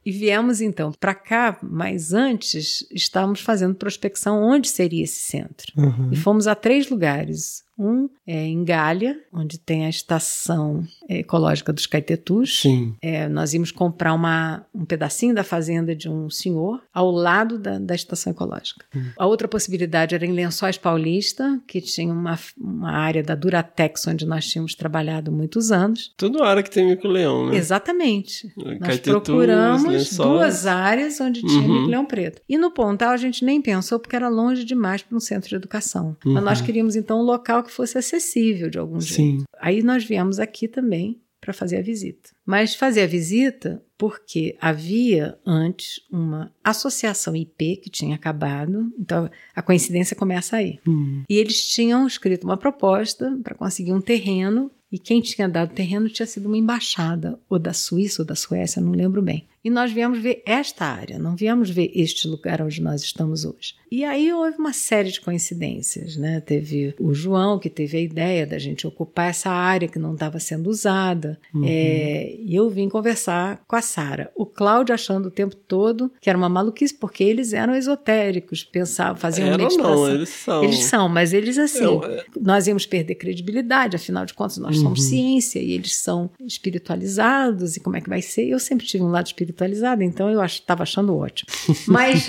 E viemos então para cá, mas antes estávamos fazendo prospecção onde seria esse centro. Uhum. E fomos a três lugares. Um é em Galha, onde tem a estação ecológica dos Caetetus. Sim. É, nós íamos comprar uma, um pedacinho da fazenda de um senhor ao lado da, da estação ecológica. A outra possibilidade era em Lençóis Paulista, que tinha uma, uma área da Duratex, onde nós tínhamos trabalhado muitos anos. Tudo área que tem mico-leão, né? Exatamente. Nós Caetetus, procuramos Lençóis. duas áreas onde tinha Uhum. mico-leão preto. E no Pontal a gente nem pensou porque era longe demais para um centro de educação. Mas Uhum. nós queríamos então um local que fosse acessível de algum jeito. Sim. Aí nós viemos aqui também para fazer a visita. Mas fazer a visita porque havia antes uma associação IP que tinha acabado, então a coincidência começa aí. Hum. E eles tinham escrito uma proposta para conseguir um terreno, e quem tinha dado o terreno tinha sido uma embaixada, ou da Suíça ou da Suécia, não lembro bem. E nós viemos ver esta área, não viemos ver este lugar onde nós estamos hoje. E aí houve uma série de coincidências, né? Teve o João que teve a ideia da gente ocupar essa área que não estava sendo usada. Uhum. É, e eu vim conversar com a Sara. O Cláudio achando o tempo todo que era uma maluquice, porque eles eram esotéricos, pensavam, faziam Eram meditação. não, eles são. Eles são, mas eles assim, Eu- é- nós íamos perder credibilidade, afinal de contas nós somos Uhum. ciência e eles são espiritualizados e como é que vai ser? Eu sempre tive um lado espiritualizado, então eu estava achando ótimo. Mas,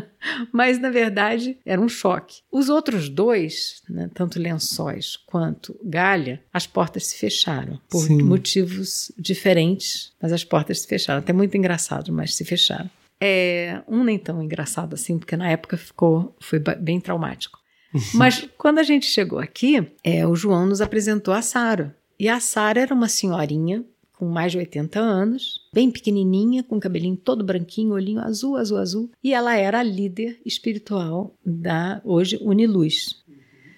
mas na verdade era um choque. Os outros dois, né, tanto Lençóis quanto Galha, as portas se fecharam por Sim. motivos diferentes, mas as portas se fecharam. Até muito engraçado, mas se fecharam. É, um nem tão engraçado assim, porque na época ficou foi bem traumático. Mas quando a gente chegou aqui, é, o João nos apresentou a Sara. E a Sara era uma senhorinha com mais de 80 anos, bem pequenininha, com cabelinho todo branquinho, olhinho azul, azul, azul. E ela era a líder espiritual da hoje Uniluz.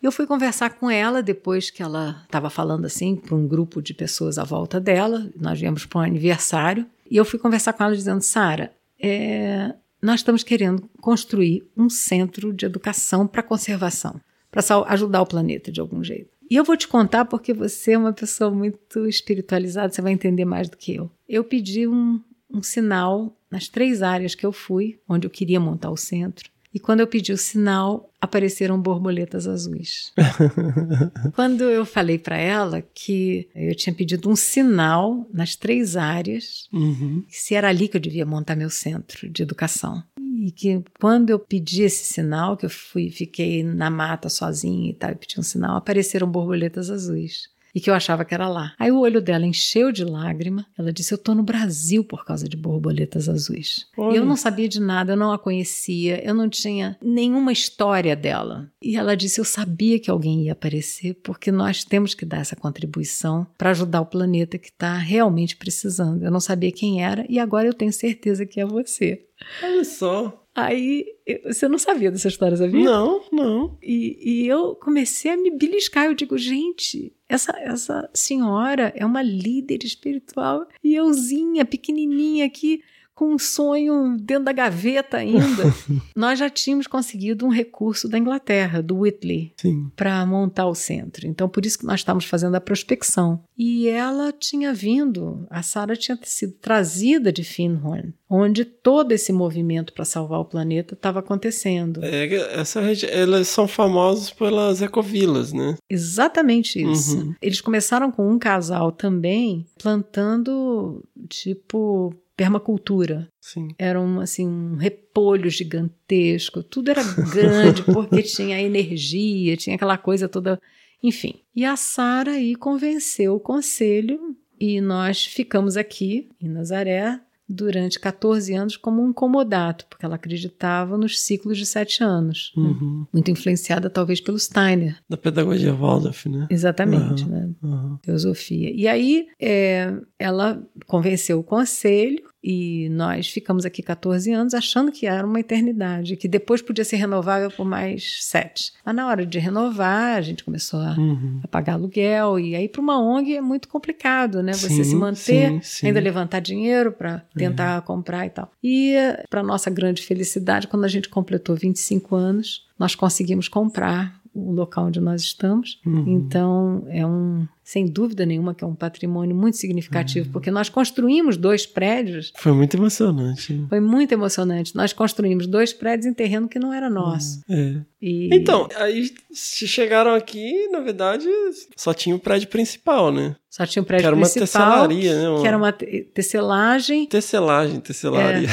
Eu fui conversar com ela depois que ela estava falando assim para um grupo de pessoas à volta dela. Nós viemos para um aniversário. E eu fui conversar com ela dizendo: Sara, é, nós estamos querendo construir um centro de educação para conservação, para ajudar o planeta de algum jeito. E eu vou te contar porque você é uma pessoa muito espiritualizada, você vai entender mais do que eu. Eu pedi um, um sinal nas três áreas que eu fui, onde eu queria montar o centro. E quando eu pedi o sinal, apareceram borboletas azuis. quando eu falei para ela que eu tinha pedido um sinal nas três áreas, Uhum. se era ali que eu devia montar meu centro de educação. E que quando eu pedi esse sinal, que eu fui, fiquei na mata sozinha e tal, e pedi um sinal, apareceram borboletas azuis. E que eu achava que era lá. Aí o olho dela encheu de lágrima. Ela disse: Eu tô no Brasil por causa de borboletas azuis. Olha. E eu não sabia de nada, eu não a conhecia, eu não tinha nenhuma história dela. E ela disse: Eu sabia que alguém ia aparecer, porque nós temos que dar essa contribuição para ajudar o planeta que está realmente precisando. Eu não sabia quem era e agora eu tenho certeza que é você. Olha só. Aí, você não sabia dessa história, sabia? Não, não. E, e eu comecei a me beliscar. Eu digo, gente, essa, essa senhora é uma líder espiritual e euzinha, pequenininha aqui, com um sonho dentro da gaveta ainda. Nós já tínhamos conseguido um recurso da Inglaterra, do Whitley, para montar o centro. Então, por isso que nós estávamos fazendo a prospecção. E ela tinha vindo, a Sara tinha sido trazida de Finhorn, onde todo esse movimento para salvar o planeta estava acontecendo. É, essa regi- elas são famosas pelas ecovilas, né? Exatamente isso. Uhum. Eles começaram com um casal também plantando tipo permacultura. Sim. Era um, assim, um repolho gigantesco, tudo era grande porque tinha energia, tinha aquela coisa toda, enfim. E a Sara aí convenceu o conselho e nós ficamos aqui em Nazaré durante 14 anos como um comodato, porque ela acreditava nos ciclos de sete anos, né? Uhum. muito influenciada talvez pelo Steiner. Da pedagogia Waldorf, né? Exatamente, Aham, né? aham. Filosofia. E aí é, ela convenceu o conselho e nós ficamos aqui 14 anos achando que era uma eternidade, que depois podia ser renovável por mais sete. Mas na hora de renovar, a gente começou a, Uhum. a pagar aluguel e aí para uma ONG é muito complicado, né? Você Sim, se manter, sim, sim. ainda levantar dinheiro para tentar comprar e tal. E para nossa grande felicidade, quando a gente completou 25 anos, nós conseguimos comprar o local onde nós estamos. Uhum. Então, é um, sem dúvida nenhuma, que é um patrimônio muito Uhum. significativo, porque nós construímos dois prédios. Foi muito emocionante. Foi muito emocionante. Nós construímos dois prédios em terreno que não era nosso. É. E Então, aí chegaram aqui, na verdade, só tinha o prédio principal, né? só tinha o Que prédio era uma principal, tecelaria, né? Uma que era uma te- tecelagem. tecelagem, tecelaria.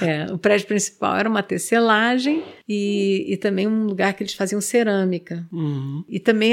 É, o prédio principal era uma tecelagem e, e também um lugar que eles faziam cerâmica. Uhum. E também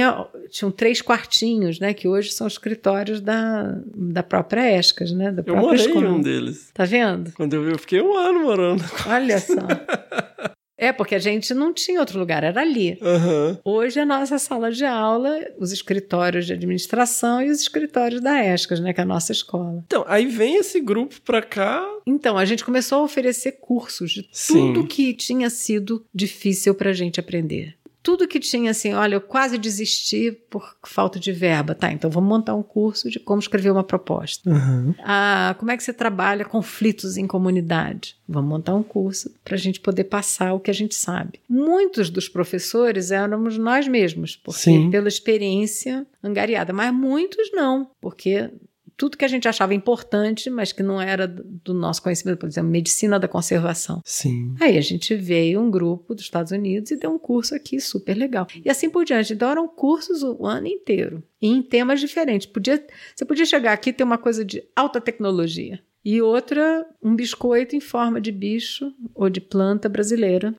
tinham três quartinhos, né? Que hoje são escritórios da, da própria Escas, né? Da Eu própria morei em escola. um deles. Tá vendo? Quando eu vi, eu fiquei um ano morando. Olha só. É, porque a gente não tinha outro lugar, era ali. Aham. Hoje é a nossa sala de aula, os escritórios de administração e os escritórios da ESCAS, né, que é a nossa escola. Então, aí vem esse grupo pra cá. Então, a gente começou a oferecer cursos de Sim. tudo que tinha sido difícil para a gente aprender. Tudo que tinha assim, olha, eu quase desisti por falta de verba. Tá, então vamos montar um curso de como escrever uma proposta. Aham. Ah, como é que você trabalha conflitos em comunidade? Vamos montar um curso para a gente poder passar o que a gente sabe. Muitos dos professores éramos nós mesmos, porque Sim. pela experiência angariada, mas muitos não, porque tudo que a gente achava importante, mas que não era do nosso conhecimento, por exemplo, medicina da conservação. Sim. Aí a gente veio um grupo dos Estados Unidos e deu um curso aqui super legal. E assim por diante. Então eram cursos o ano inteiro. E em temas diferentes. Podia, você podia chegar aqui e ter uma coisa de alta tecnologia. E outra, um biscoito em forma de bicho ou de planta brasileira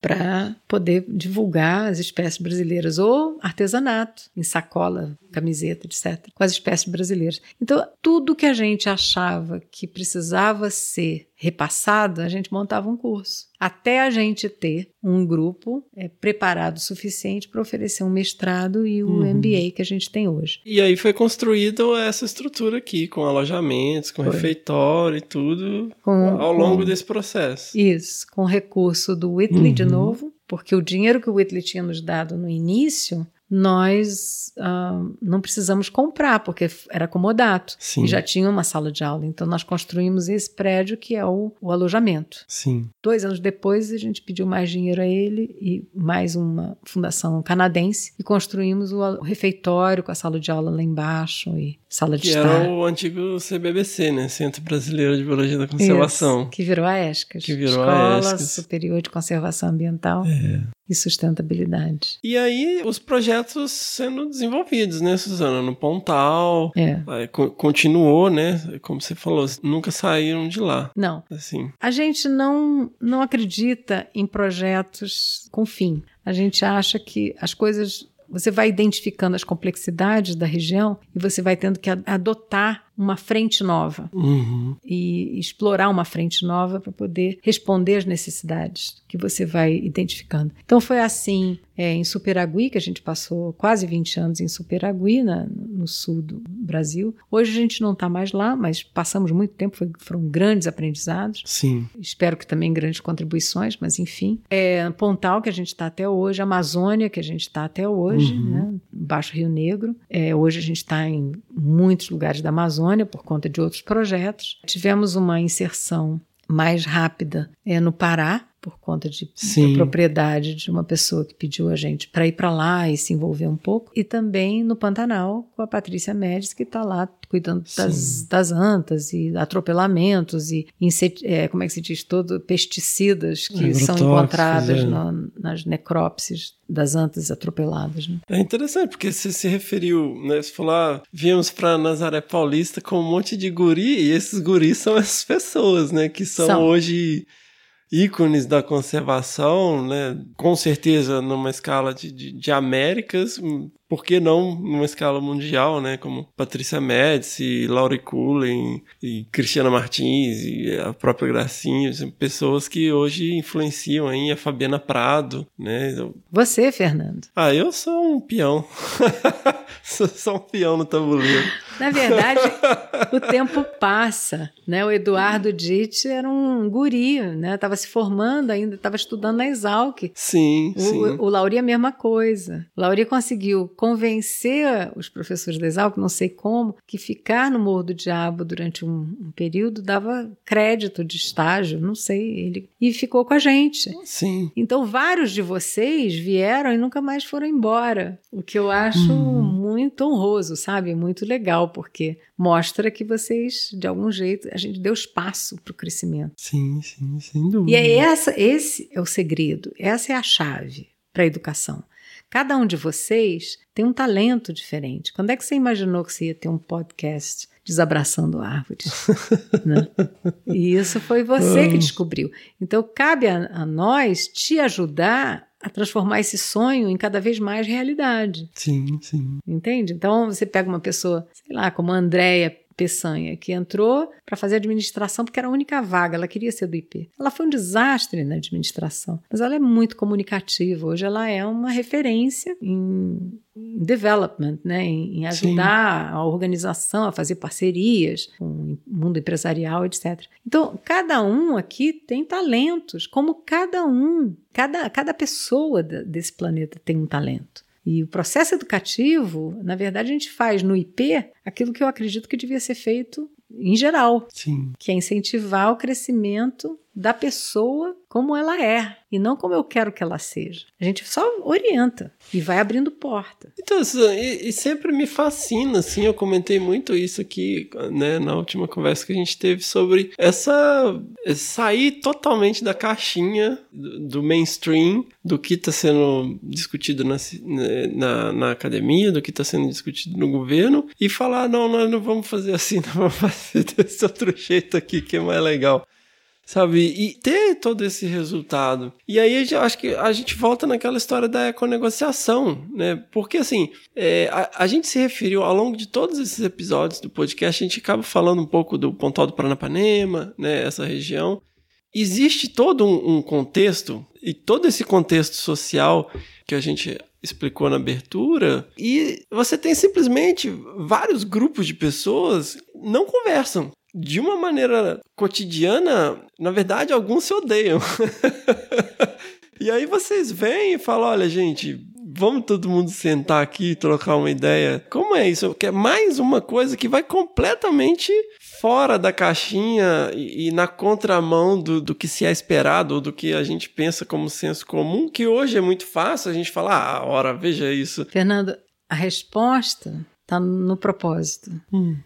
para poder divulgar as espécies brasileiras ou artesanato em sacola, camiseta, etc, com as espécies brasileiras. Então, tudo que a gente achava que precisava ser repassado, a gente montava um curso, até a gente ter um grupo é, preparado o suficiente para oferecer um mestrado e o Uhum. MBA que a gente tem hoje. E aí foi construída essa estrutura aqui, com alojamentos, com Foi. refeitório e tudo, Com- ao longo com- desse processo. Isso, com recurso do Whitley de Uhum. novo, porque o dinheiro que o Whitley tinha nos dado no início, nós ah, não precisamos comprar, porque era comodato. Sim. E já tinha uma sala de aula. Então nós construímos esse prédio que é o, o alojamento. Sim. Dois anos depois, a gente pediu mais dinheiro a ele e mais uma fundação canadense e construímos o, o refeitório com a sala de aula lá embaixo e sala de Que estar. era o antigo CBBC, né? Centro Brasileiro de Biologia da Conservação. Isso, que virou a ESCAS. Que virou a Escola ESCAS. Superior de Conservação Ambiental e Sustentabilidade. E aí, os projetos sendo desenvolvidos, né, Suzana? No Pontal. É. Aí, co- continuou, né? Como você falou, nunca saíram de lá. Não, Assim. a gente não, não acredita em projetos com fim. A gente acha que as coisas você vai identificando as complexidades da região e você vai tendo que adotar uma frente nova Uhum. e explorar uma frente nova para poder responder às necessidades que você vai identificando. Então foi assim é, em Superagui, que a gente passou quase 20 anos em Superagui, na, no sul do Brasil. Hoje a gente não está mais lá, mas passamos muito tempo, foi, foram grandes aprendizados. Sim. Espero que também grandes contribuições, mas enfim. É, Pontal, que a gente está até hoje, Amazônia, que a gente está até hoje, Uhum. né? Baixo Rio Negro. É, hoje a gente está em muitos lugares da Amazônia por conta de outros projetos. Tivemos uma inserção mais rápida é, no Pará, por conta de propriedade de uma pessoa que pediu a gente para ir para lá e se envolver um pouco. E também no Pantanal, com a Patrícia Médici, que está lá cuidando das, das antas e atropelamentos e é, como é que se diz, todo pesticidas que são Agrotóxicos, encontrados é. no- nas necrópsias das antas atropeladas. Né? É interessante, porque você se referiu, né? Você falou, ah, viemos pra Nazaré Paulista com um monte de guri, e esses guris são essas pessoas, né? Que são, São. hoje ícones da conservação, né? Com certeza numa escala de, de, de Américas, por que não numa escala mundial, né? Como Patrícia Médici, Laurie Cullen, e Cristiana Martins, e a própria Gracinha, são pessoas que hoje influenciam aí a Fabiana Prado, né? Você, Fernando. Ah, eu sou um peão. sou só um peão no tabuleiro. Na verdade, o tempo passa, né? O Eduardo Ditt era um guri, né? Estava se formando ainda, estava estudando na Exalc. Sim, O, sim. o Lauri é a mesma coisa. O Lauri conseguiu convencer os professores da Exalc, não sei como, que ficar no Morro do Diabo durante um, um período dava crédito de estágio, não sei. Ele, e ficou com a gente. Sim. Então, vários de vocês vieram e nunca mais foram embora. O que eu acho muito honroso, sabe? Muito legal, porque mostra que vocês, de algum jeito, a gente deu espaço para o crescimento. Sim, sim, sem dúvida. E é essa, esse é o segredo, essa é a chave para a educação. Cada um de vocês tem um talento diferente. Quando é que você imaginou que você ia ter um podcast desabraçando árvores? né? E isso foi você que descobriu. Então, cabe a, a nós te ajudar a transformar esse sonho em cada vez mais realidade. Sim, sim. Entende? Então você pega uma pessoa, sei lá, como a Andréia Peçanha, que entrou para fazer administração porque era a única vaga, ela queria ser do IP. Ela foi um desastre na administração, mas ela é muito comunicativa. Hoje ela é uma referência em development, né? em, ajudar a organização a fazer parcerias com o mundo empresarial, etc. Então, cada um aqui tem talentos, como cada um, cada, cada pessoa desse planeta tem um talento. E o processo educativo, na verdade, a gente faz no IP aquilo que eu acredito que devia ser feito em geral, Sim. que é incentivar o crescimento da pessoa como ela é e não como eu quero que ela seja. A gente só orienta e vai abrindo porta. Então, e, e sempre me fascina, assim, eu comentei muito isso aqui, né, na última conversa que a gente teve sobre essa sair totalmente da caixinha do, do mainstream, do que está sendo discutido na, né, na, na academia, do que está sendo discutido no governo, e falar, não, nós não vamos fazer assim, nós vamos fazer desse outro jeito aqui que é mais legal sabe? E ter todo esse resultado. E aí eu acho que a gente volta naquela história da econegociação, né? Porque assim, é, a, a gente se referiu ao longo de todos esses episódios do podcast, a gente acaba falando um pouco do Pontal do Paranapanema, né? Essa região. Existe todo um, um contexto, e todo esse contexto social que a gente explicou na abertura, e você tem simplesmente vários grupos de pessoas não conversam. De uma maneira cotidiana, na verdade, alguns se odeiam. e aí vocês vêm e falam: olha, gente, vamos todo mundo sentar aqui e trocar uma ideia. Como é isso? Que é mais uma coisa que vai completamente fora da caixinha e, e na contramão do, do que se é esperado ou do que a gente pensa como senso comum, que hoje é muito fácil a gente falar, ah, ora, veja isso. Fernando, a resposta está no propósito.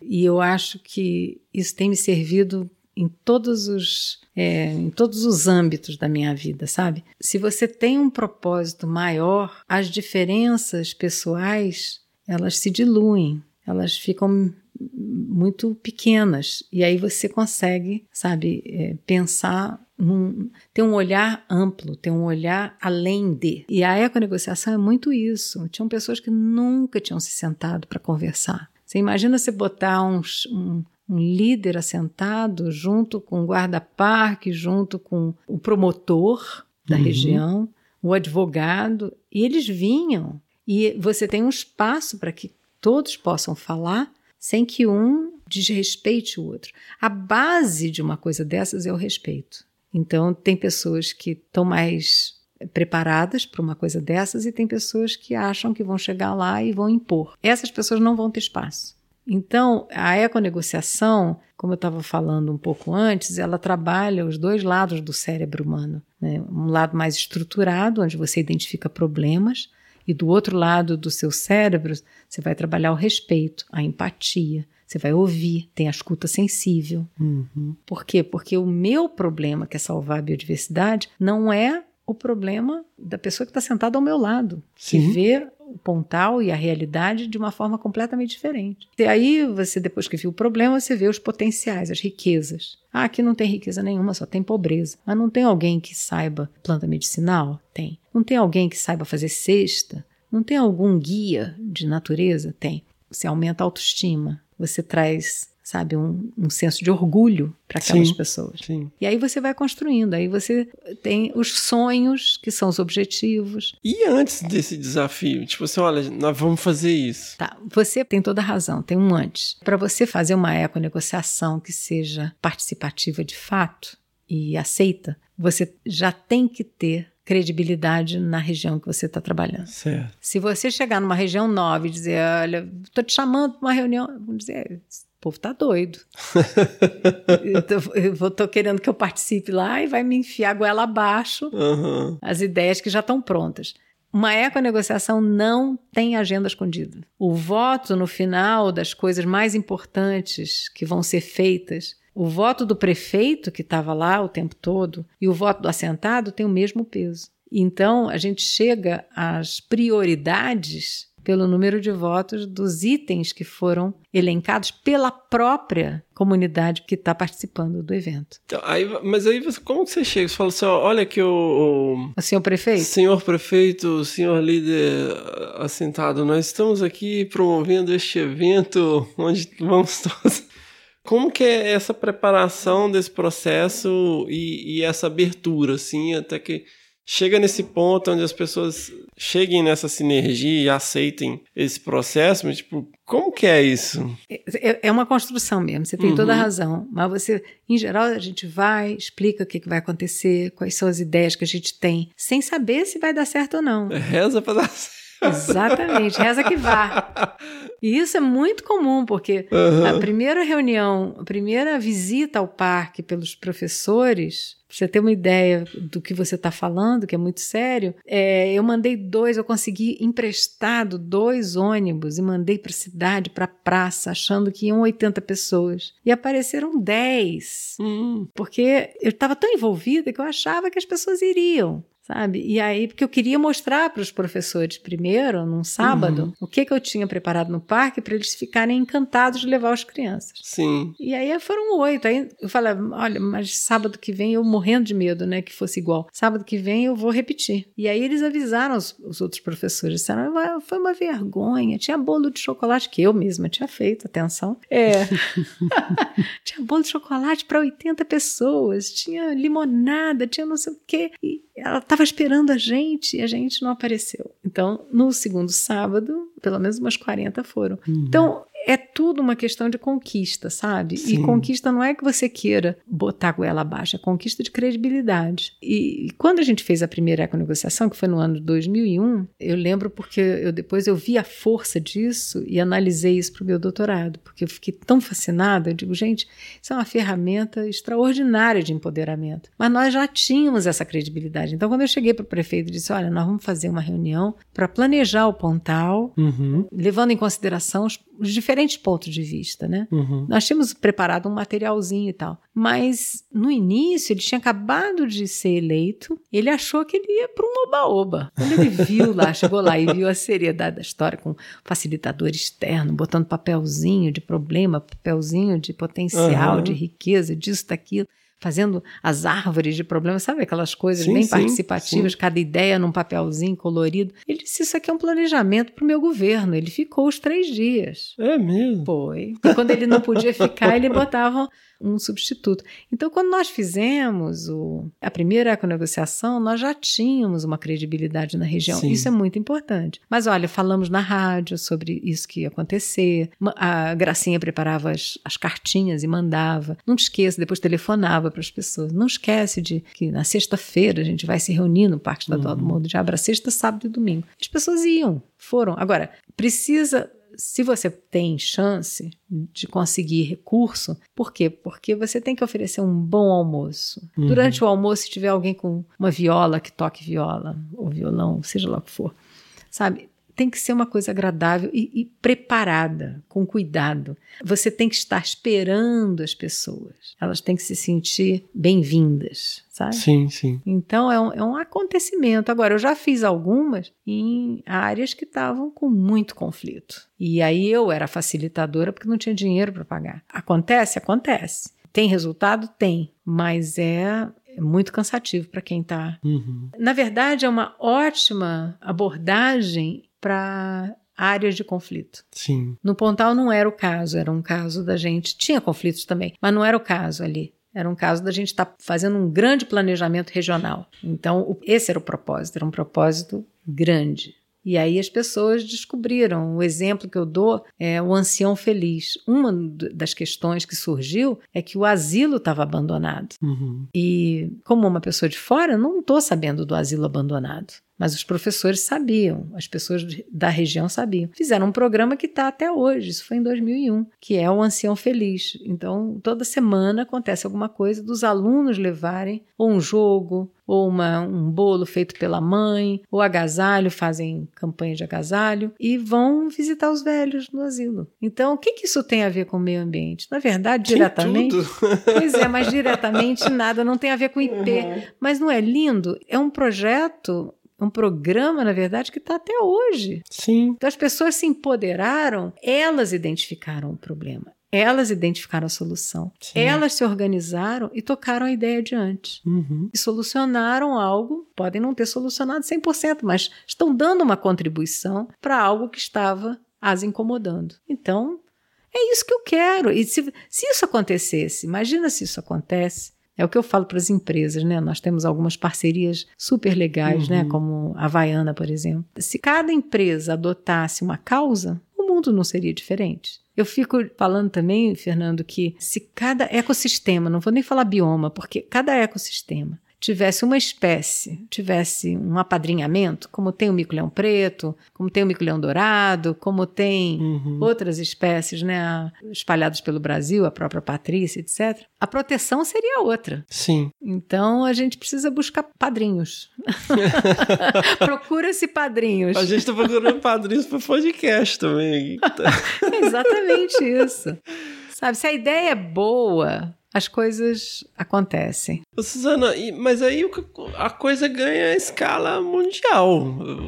E eu acho que isso tem me servido em todos os é, em todos os âmbitos da minha vida, sabe? Se você tem um propósito maior, as diferenças pessoais elas se diluem, elas ficam muito pequenas e aí você consegue, sabe, é, pensar num, ter um olhar amplo, ter um olhar além de. E a econegociação é muito isso. Tinham pessoas que nunca tinham se sentado para conversar. Você imagina você botar uns, um, um líder assentado junto com o guarda-parque, junto com o promotor da Uhum. região, o advogado, e eles vinham. E você tem um espaço para que todos possam falar sem que um desrespeite o outro. A base de uma coisa dessas é o respeito. Então, tem pessoas que estão mais preparadas para uma coisa dessas e tem pessoas que acham que vão chegar lá e vão impor. Essas pessoas não vão ter espaço. Então, a econegociação, como eu estava falando um pouco antes, ela trabalha os dois lados do cérebro humano. Né? Um lado mais estruturado, onde você identifica problemas, e do outro lado do seu cérebro, você vai trabalhar o respeito, a empatia. Você vai ouvir, tem a escuta sensível. Uhum. Por quê? Porque o meu problema, que é salvar a biodiversidade, não é o problema da pessoa que está sentada ao meu lado, que Sim. vê o pontal e a realidade de uma forma completamente diferente. E aí, você, depois que viu o problema, você vê os potenciais, as riquezas. Ah, aqui não tem riqueza nenhuma, só tem pobreza. Mas não tem alguém que saiba planta medicinal? Tem. Não tem alguém que saiba fazer cesta? Não tem algum guia de natureza? Tem. Você aumenta a autoestima, você traz, sabe, um, um senso de orgulho para aquelas Sim. pessoas. Sim. E aí você vai construindo, aí você tem os sonhos, que são os objetivos. E antes desse desafio, tipo assim, olha, nós vamos fazer isso. Tá, você tem toda a razão, tem um antes. Para você fazer uma econegociação que seja participativa de fato e aceita, você já tem que ter credibilidade na região que você está trabalhando. Certo. Se você chegar numa região nova e dizer, olha, estou te chamando para uma reunião, vamos dizer, esse povo tá doido. eu tô, eu vou- tô querendo que eu participe lá e vai me enfiar a goela abaixo Aham. as ideias que já estão prontas. Uma econegociação não tem agenda escondida. O voto no final das coisas mais importantes que vão ser feitas, o voto do prefeito que estava lá o tempo todo e o voto do assentado tem o mesmo peso. Então, a gente chega às prioridades pelo número de votos dos itens que foram elencados pela própria comunidade que está participando do evento. Então, aí, mas aí, você, como que você chega? Você fala assim, ó, olha que o, O senhor o prefeito? senhor prefeito, senhor líder assentado, nós estamos aqui promovendo este evento onde vamos todos... Como que é essa preparação desse processo e, e essa abertura, assim, até que chega nesse ponto onde as pessoas cheguem nessa sinergia e aceitem esse processo, mas, tipo, como que é isso? É, é uma construção mesmo, você tem Uhum. toda a razão. Mas você, em geral, a gente vai, explica o que, que vai acontecer, quais são as ideias que a gente tem, sem saber se vai dar certo ou não. Reza pra dar certo. Exatamente, reza que vá. E isso é muito comum, porque a primeira reunião, a primeira visita ao parque pelos professores, pra você ter uma ideia do que você está falando, que é muito sério, é, eu mandei dois, eu consegui emprestado dois ônibus e mandei para a cidade, para a praça, achando que iam 80 pessoas. E apareceram 10 Hum, porque eu estava tão envolvida que eu achava que as pessoas iriam. Sabe? E aí, porque eu queria mostrar para os professores primeiro, num sábado, o que, que eu tinha preparado no parque para eles ficarem encantados de levar as crianças. sim. E aí foram oito. Aí eu falei, olha, mas sábado que vem eu morrendo de medo, né, que fosse igual. Sábado que vem eu vou repetir. E aí eles avisaram os, os outros professores, disseram, "Ah, foi uma vergonha. Tinha bolo de chocolate que eu mesma tinha feito, atenção. É. tinha bolo de chocolate para 80 pessoas, tinha limonada, tinha não sei o quê. E ela estava esperando a gente e a gente não apareceu. Então, no segundo sábado, pelo menos umas 40 foram. Então, é tudo uma questão de conquista, sabe? Sim. E conquista não é que você queira botar a goela abaixo, é conquista de credibilidade. E, e quando a gente fez a primeira econegociação, que foi no ano de 2001, eu lembro porque eu depois eu vi a força disso e analisei isso para o meu doutorado, porque eu fiquei tão fascinada, eu digo, gente, isso é uma ferramenta extraordinária de empoderamento. Mas nós já tínhamos essa credibilidade. Então, quando eu cheguei para o prefeito e disse, olha, nós vamos fazer uma reunião para planejar o Pontal, Uhum, levando em consideração os, os diferentes pontos de vista, né? uhum. Nós tínhamos preparado um materialzinho e tal. Mas no início ele tinha acabado de ser eleito, ele achou que ele ia para um oba-oba. Quando ele viu lá, chegou lá e viu a seriedade da história com facilitador externo, botando papelzinho de problema, papelzinho de potencial, Aham. de riqueza, disso, daquilo. Fazendo as árvores de problemas, sabe aquelas coisas Sim, bem sim, participativas, sim. cada ideia num papelzinho colorido. Ele disse: Isso aqui é um planejamento para o meu governo. Ele ficou os três dias. É mesmo. Foi. E quando ele não podia ficar, ele botava um substituto. Então, quando nós fizemos o, a primeira econegociação, nós já tínhamos uma credibilidade na região. Sim. Isso é muito importante. Mas olha, falamos na rádio sobre isso que ia acontecer. A Gracinha preparava as, as cartinhas e mandava. Não te esqueça, depois telefonava para as pessoas. Não esquece de que na sexta-feira a gente vai se reunir no Parque Estadual do Morro do Diabo, sexta, sábado e domingo. As pessoas iam, foram. Agora, precisa se você tem chance de conseguir recurso, por quê? Porque você tem que oferecer um bom almoço. Uhum. Durante o almoço, se tiver alguém com uma viola que toque viola, ou violão, seja lá o que for, sabe? Tem que ser uma coisa agradável e, e preparada, com cuidado. Você tem que estar esperando as pessoas. Elas têm que se sentir bem-vindas, sabe? Sim, sim. Então é um, é um acontecimento. Agora, eu já fiz algumas em áreas que estavam com muito conflito. E aí eu era facilitadora porque não tinha dinheiro para pagar. Acontece? Acontece. Tem resultado? Tem. Mas é é muito cansativo para quem está. Uhum. Na verdade, é uma ótima abordagem para áreas de conflito. Sim. No Pontal não era o caso, era um caso da gente. Tinha conflitos também, mas não era o caso ali. Era um caso da gente estar fazendo um grande planejamento regional. Então, o- esse era o propósito, era um propósito grande. E aí as pessoas descobriram. O exemplo que eu dou é o ancião feliz. Uma das questões que surgiu é que o asilo estava abandonado. Uhum. E como uma pessoa de fora, não estou sabendo do asilo abandonado. Mas os professores sabiam, as pessoas da região sabiam. Fizeram um programa que está até hoje, isso foi em 2001, que é o Ancião Feliz. Então, toda semana acontece alguma coisa dos alunos levarem ou um jogo, ou uma- um bolo feito pela mãe, ou agasalho, fazem campanha de agasalho, e vão visitar os velhos no asilo. Então, o que, que isso tem a ver com o meio ambiente? Na verdade, Tem diretamente. tudo. Pois é, mas diretamente nada, não tem a ver com IP. Mas não é lindo? É um projeto, um programa, na verdade, que está até hoje. Sim. Então as pessoas se empoderaram, elas identificaram o problema, elas identificaram a solução, Sim. elas se organizaram e tocaram a ideia adiante. Uhum. E solucionaram algo, podem não ter solucionado 100%, mas estão dando uma contribuição para algo que estava as incomodando. Então, é isso que eu quero. E se, se isso acontecesse, imagina se isso acontece. É o que eu falo para as empresas, né? Nós temos algumas parcerias super legais, né? Uhum. Como a Havaiana, por exemplo. Se cada empresa adotasse uma causa, o mundo não seria diferente. Eu fico falando também, Fernando, que se cada ecossistema, não vou nem falar bioma, porque cada ecossistema tivesse uma espécie, tivesse um apadrinhamento, como tem o mico-leão preto, como tem o mico-leão dourado, como tem Uhum. outras espécies né, espalhadas pelo Brasil, a própria Patrícia, etc., a proteção seria outra. Sim. Então a gente precisa buscar padrinhos. Procura-se padrinhos. A gente tá procurando padrinhos para podcast também. É exatamente isso. Sabe, se a ideia é boa, as coisas acontecem. Suzana, mas aí a coisa ganha escala mundial.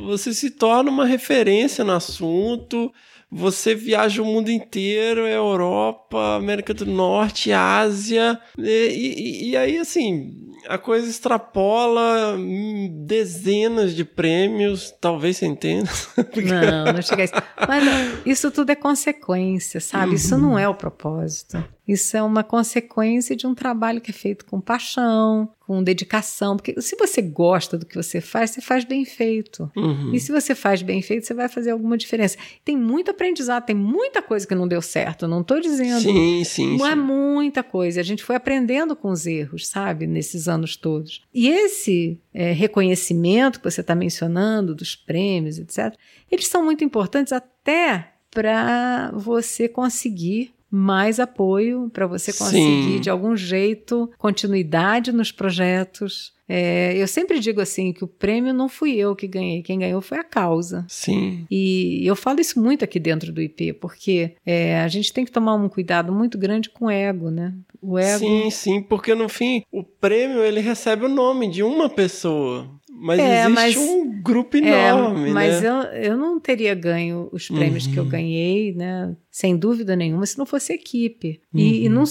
Você se torna uma referência no assunto. Você viaja o mundo inteiro, Europa, América do Norte, Ásia. E, e- e aí, assim, a coisa extrapola hum, dezenas de prêmios, talvez centenas. Não, não chega a isso. Mas não, isso tudo é consequência, sabe? Isso não é o propósito. Isso é uma consequência de um trabalho que é feito com paixão, com dedicação. Porque se você gosta do que você faz, você faz bem feito. Uhum. E se você faz bem feito, você vai fazer alguma diferença. Tem muito aprendizado, tem muita coisa que não deu certo. Não estou dizendo. Sim, sim, Não é sim. muita coisa. A gente foi aprendendo com os erros, sabe, nesses anos todos. E esse é, reconhecimento que você está mencionando, dos prêmios, etc., eles são muito importantes até para você conseguir mais apoio, para você conseguir, Sim. de algum jeito, continuidade nos projetos. É, eu sempre digo assim que o prêmio não fui eu que ganhei, quem ganhou foi a causa. Sim. E eu falo isso muito aqui dentro do IP, porque é, a gente tem que tomar um cuidado muito grande com o ego, né? O ego. Sim, sim, porque no fim o prêmio ele recebe o nome de uma pessoa. Mas É, existe mas- um grupo É, enorme, mas né? eu, eu não teria ganho os prêmios que eu Uhum. ganhei, né? Sem dúvida nenhuma, se não fosse equipe. E, e Uhum. não,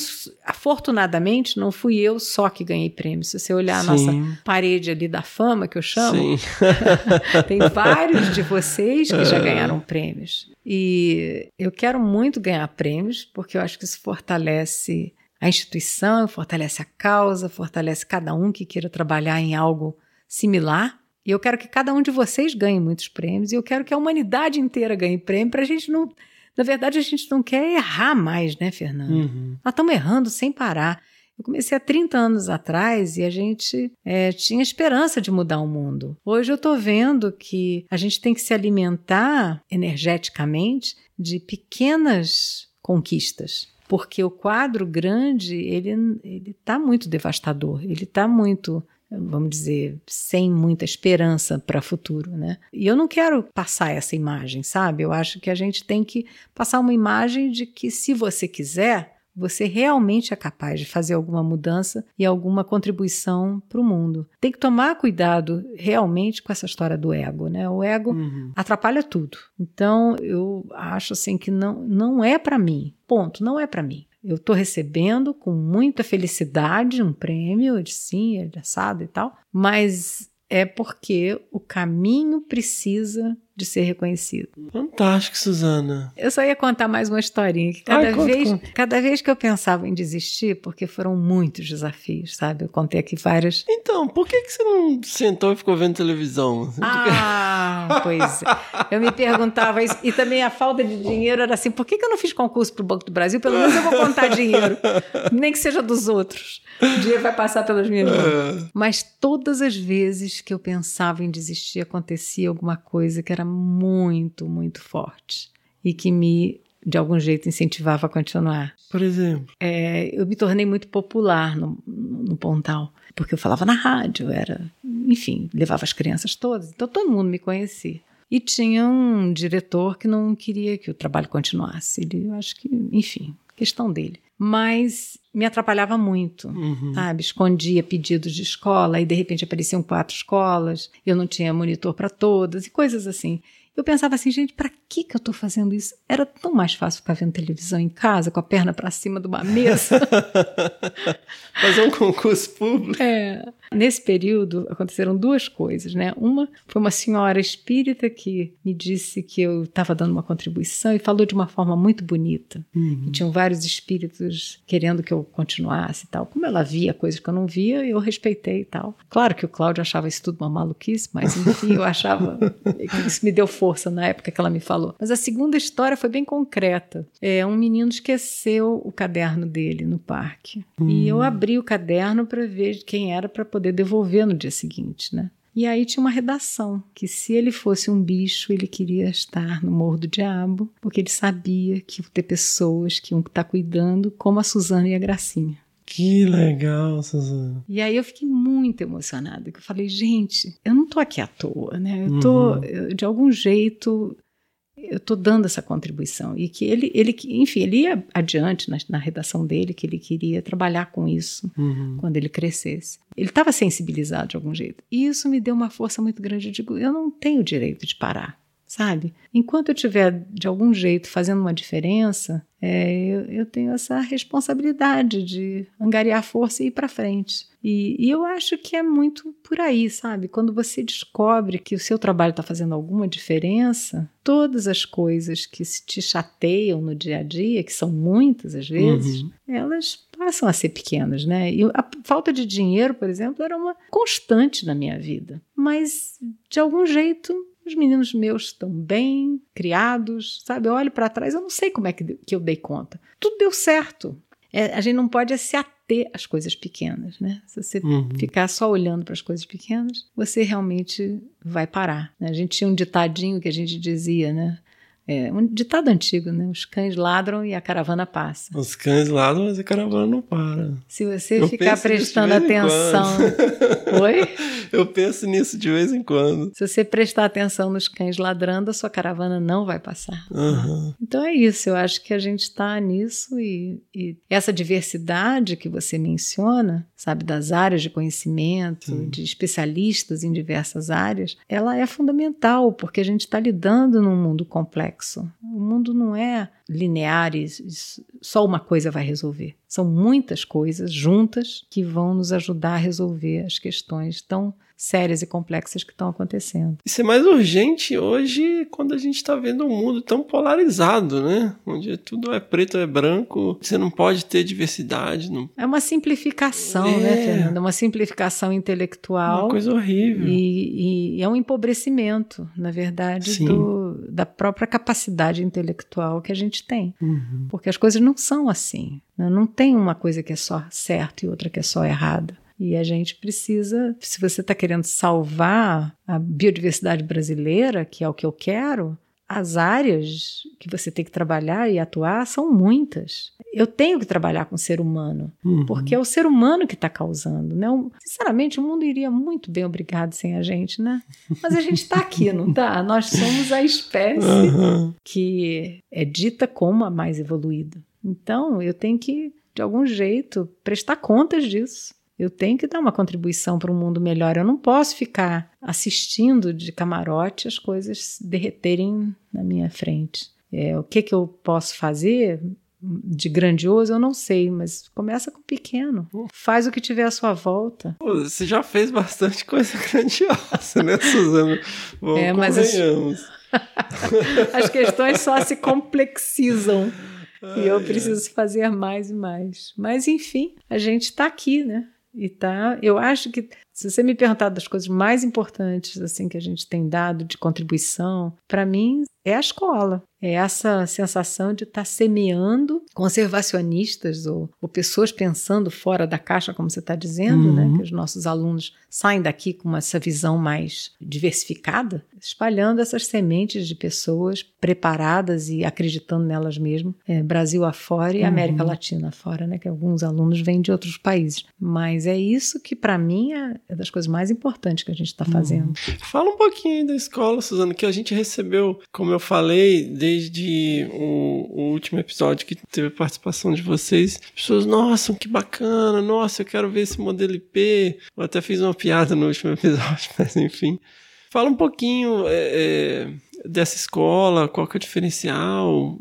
afortunadamente, não fui eu só que ganhei prêmios. Se você olhar a Sim. nossa parede ali da fama, que eu chamo, tem vários de vocês que já ganharam prêmios. E eu quero muito ganhar prêmios, porque eu acho que isso fortalece a instituição, fortalece a causa, fortalece cada um que queira trabalhar em algo similar. E eu quero que cada um de vocês ganhe muitos prêmios, e eu quero que a humanidade inteira ganhe prêmio, para a gente não. Na verdade, a gente não quer errar mais, né, Fernando? Uhum. Nós estamos errando sem parar. Eu comecei há 30 anos atrás e a gente é, tinha esperança de mudar o mundo. Hoje eu estou vendo que a gente tem que se alimentar energeticamente de pequenas conquistas. Porque o quadro grande, ele está muito devastador, ele está muito, vamos dizer, sem muita esperança para o futuro, né? E eu não quero passar essa imagem, sabe? Eu acho que a gente tem que passar uma imagem de que se você quiser, você realmente é capaz de fazer alguma mudança e alguma contribuição para o mundo. Tem que tomar cuidado realmente com essa história do ego, né? O ego Uhum. atrapalha tudo. Então, eu acho assim que não, não é para mim. Ponto, não é para mim. Eu estou recebendo com muita felicidade um prêmio, de sim, é assado e tal, mas é porque o caminho precisa de ser reconhecido. Fantástico, Suzana. Eu só ia contar mais uma historinha. Que cada, Ai, conta, vez, conta. cada vez que eu pensava em desistir, porque foram muitos desafios, sabe? Eu contei aqui várias. Então, por que, que você não sentou e ficou vendo televisão? Ah, pois é. Eu me perguntava isso. E também a falta de dinheiro era assim: por que, que eu não fiz concurso para o Banco do Brasil? Pelo menos eu vou contar dinheiro. Nem que seja dos outros. O dinheiro vai passar pelas minhas mãos. Mas todas as vezes que eu pensava em desistir, acontecia alguma coisa que era muito, muito forte. E que me, de algum jeito, incentivava a continuar. Por exemplo. É, eu me tornei muito popular no, no Pontal, porque eu falava na rádio, era, enfim, levava as crianças todas, então todo mundo me conhecia. E tinha um diretor que não queria que o trabalho continuasse. Ele, eu acho que, enfim, questão dele. Mas me atrapalhava muito, Uhum. sabe? Escondia pedidos de escola e de repente apareciam quatro escolas, eu não tinha monitor para todas e coisas assim. Eu pensava assim, gente, para que que eu tô fazendo isso? Era tão mais fácil ficar vendo televisão em casa com a perna para cima de uma mesa. Fazer um concurso público. É. Nesse período aconteceram duas coisas, né? Uma foi uma senhora espírita que me disse que eu estava dando uma contribuição e falou de uma forma muito bonita. E tinham vários espíritos querendo que eu continuasse e tal. Como ela via coisas que eu não via, eu respeitei e tal. Claro que o Cláudio achava isso tudo uma maluquice, mas enfim, eu achava que isso me deu força na época que ela me falou. Mas a segunda história foi bem concreta. É, um menino esqueceu o caderno dele no parque. E eu abri o caderno para ver quem era para poder devolver no dia seguinte, né? E aí tinha uma redação que se ele fosse um bicho, ele queria estar no Morro do Diabo, porque ele sabia que ia ter pessoas que iam estar cuidando, como a Suzana e a Gracinha. Que legal, Suzana. E aí eu fiquei muito emocionada, que eu falei, gente, eu não tô aqui à toa, né? Eu tô, eu, de algum jeito, eu tô dando essa contribuição. E que ele, ele enfim, ele ia adiante na, na redação dele, que ele queria trabalhar com isso Uhum. quando ele crescesse. Ele estava sensibilizado de algum jeito. E isso me deu uma força muito grande. Eu digo, eu não tenho direito de parar, sabe? Enquanto eu estiver, de algum jeito, fazendo uma diferença, é, eu, eu tenho essa responsabilidade de angariar força e ir para frente. E, e eu acho que é muito por aí, sabe? Quando você descobre que o seu trabalho está fazendo alguma diferença, todas as coisas que se te chateiam no dia a dia, que são muitas às vezes, Uhum. elas passam a ser pequenas, né? E a falta de dinheiro, por exemplo, era uma constante na minha vida. Mas, de algum jeito, os meninos meus estão bem criados, sabe? Eu olho para trás, eu não sei como é que, que eu dei conta. Tudo deu certo. É, a gente não pode é se ater às coisas pequenas, né? Se você Uhum. ficar só olhando para as coisas pequenas, você realmente vai parar. né? A gente tinha um ditadinho que a gente dizia, né? É um ditado antigo, né? Os cães ladram e a caravana passa. Os cães ladram, mas a caravana não para. Se você Eu ficar prestando atenção. Oi? Eu penso nisso de vez em quando. Se você prestar atenção nos cães ladrando, a sua caravana não vai passar. Aham. Então é isso, eu acho que a gente está nisso e, e essa diversidade que você menciona, sabe, das áreas de conhecimento, de especialistas em diversas áreas, ela é fundamental, porque a gente está lidando num mundo complexo. O mundo não é linear e só uma coisa vai resolver. São muitas coisas juntas que vão nos ajudar a resolver as questões tão sérias e complexas que estão acontecendo. Isso é mais urgente hoje quando a gente está vendo um mundo tão polarizado, né? Onde tudo é preto ou é branco, você não pode ter diversidade. Não... É uma simplificação, É. né, Fernanda? Uma simplificação intelectual. Uma coisa horrível. E, e é um empobrecimento, na verdade, do- da própria capacidade intelectual que a gente tem. Uhum. Porque as coisas não são assim. né? Não tem uma coisa que é só certa e outra que é só errada. E a gente precisa, se você está querendo salvar a biodiversidade brasileira, que é o que eu quero, as áreas que você tem que trabalhar e atuar são muitas. Eu tenho que trabalhar com o ser humano, Uhum. porque é o ser humano que está causando. Né? Sinceramente, o mundo iria muito bem obrigado sem a gente, né? Mas a gente está aqui, não tá? Nós somos a espécie Aham. que é dita como a mais evoluída. Então, eu tenho que, de algum jeito, prestar contas disso. Eu tenho que dar uma contribuição para um mundo melhor. Eu não posso ficar assistindo de camarote as coisas derreterem na minha frente. É, o que, que eu posso fazer de grandioso, eu não sei, mas começa com pequeno. Faz o que tiver à sua volta. Pô, Você já fez bastante coisa grandiosa, né, Suzana? Vamos, É, mas as-. As questões só se complexizam. E eu preciso fazer mais e mais. Mas, enfim, a gente está aqui, né? E tá. Eu acho que, se você me perguntar das coisas mais importantes assim que a gente tem dado de contribuição, para mim é a escola. É essa sensação de estar semeando conservacionistas ou, ou pessoas pensando fora da caixa, como você está dizendo, né? Que os nossos alunos saem daqui com essa visão mais diversificada, espalhando essas sementes de pessoas preparadas e acreditando nelas mesmas, é, Brasil afora e América Latina afora, né? Que alguns alunos vêm de outros países. Mas é isso que, para mim, é, é das coisas mais importantes que a gente está fazendo. Fala um pouquinho aí da escola, Suzana, que a gente recebeu, como eu falei, desde o, o último episódio que teve a participação de vocês. Pessoas, nossa, que bacana, nossa, eu quero ver esse modelo IP. Eu até fiz uma piada no último episódio, mas enfim. Fala um pouquinho é, é, dessa escola, qual que é o diferencial,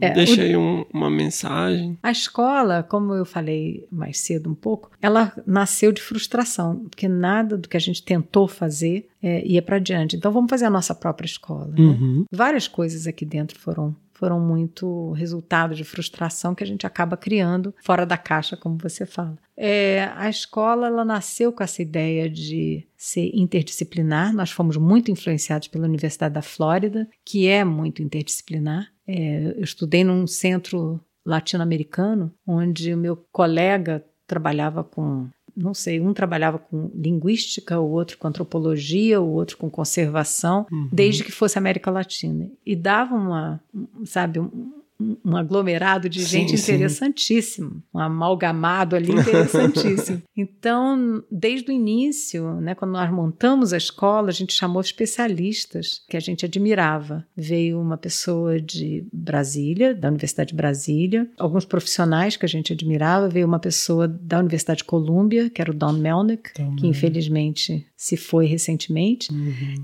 É, deixa o- aí um- uma mensagem. A escola, como eu falei mais cedo um pouco, ela nasceu de frustração, porque nada do que a gente tentou fazer é, ia para adiante. Então vamos fazer a nossa própria escola. né? Uhum. Várias coisas aqui dentro foram foram muito resultado de frustração que a gente acaba criando fora da caixa, como você fala. É, a escola ela nasceu com essa ideia de ser interdisciplinar. Nós fomos muito influenciados pela Universidade da Flórida, que é muito interdisciplinar. É, eu estudei num centro latino-americano, onde o meu colega trabalhava com, não sei, um trabalhava com linguística, o outro com antropologia, o outro com conservação, desde que fosse América Latina. E dava uma, um, sabe, um, um aglomerado de Sim, gente sim. interessantíssimo, um amalgamado ali interessantíssimo. então, desde o início, né, quando nós montamos a escola, a gente chamou especialistas que a gente admirava. Veio uma pessoa de Brasília, da Universidade de Brasília, alguns profissionais que a gente admirava, veio uma pessoa da Universidade de Colômbia, que era o Don Melnick, que infelizmente se foi recentemente.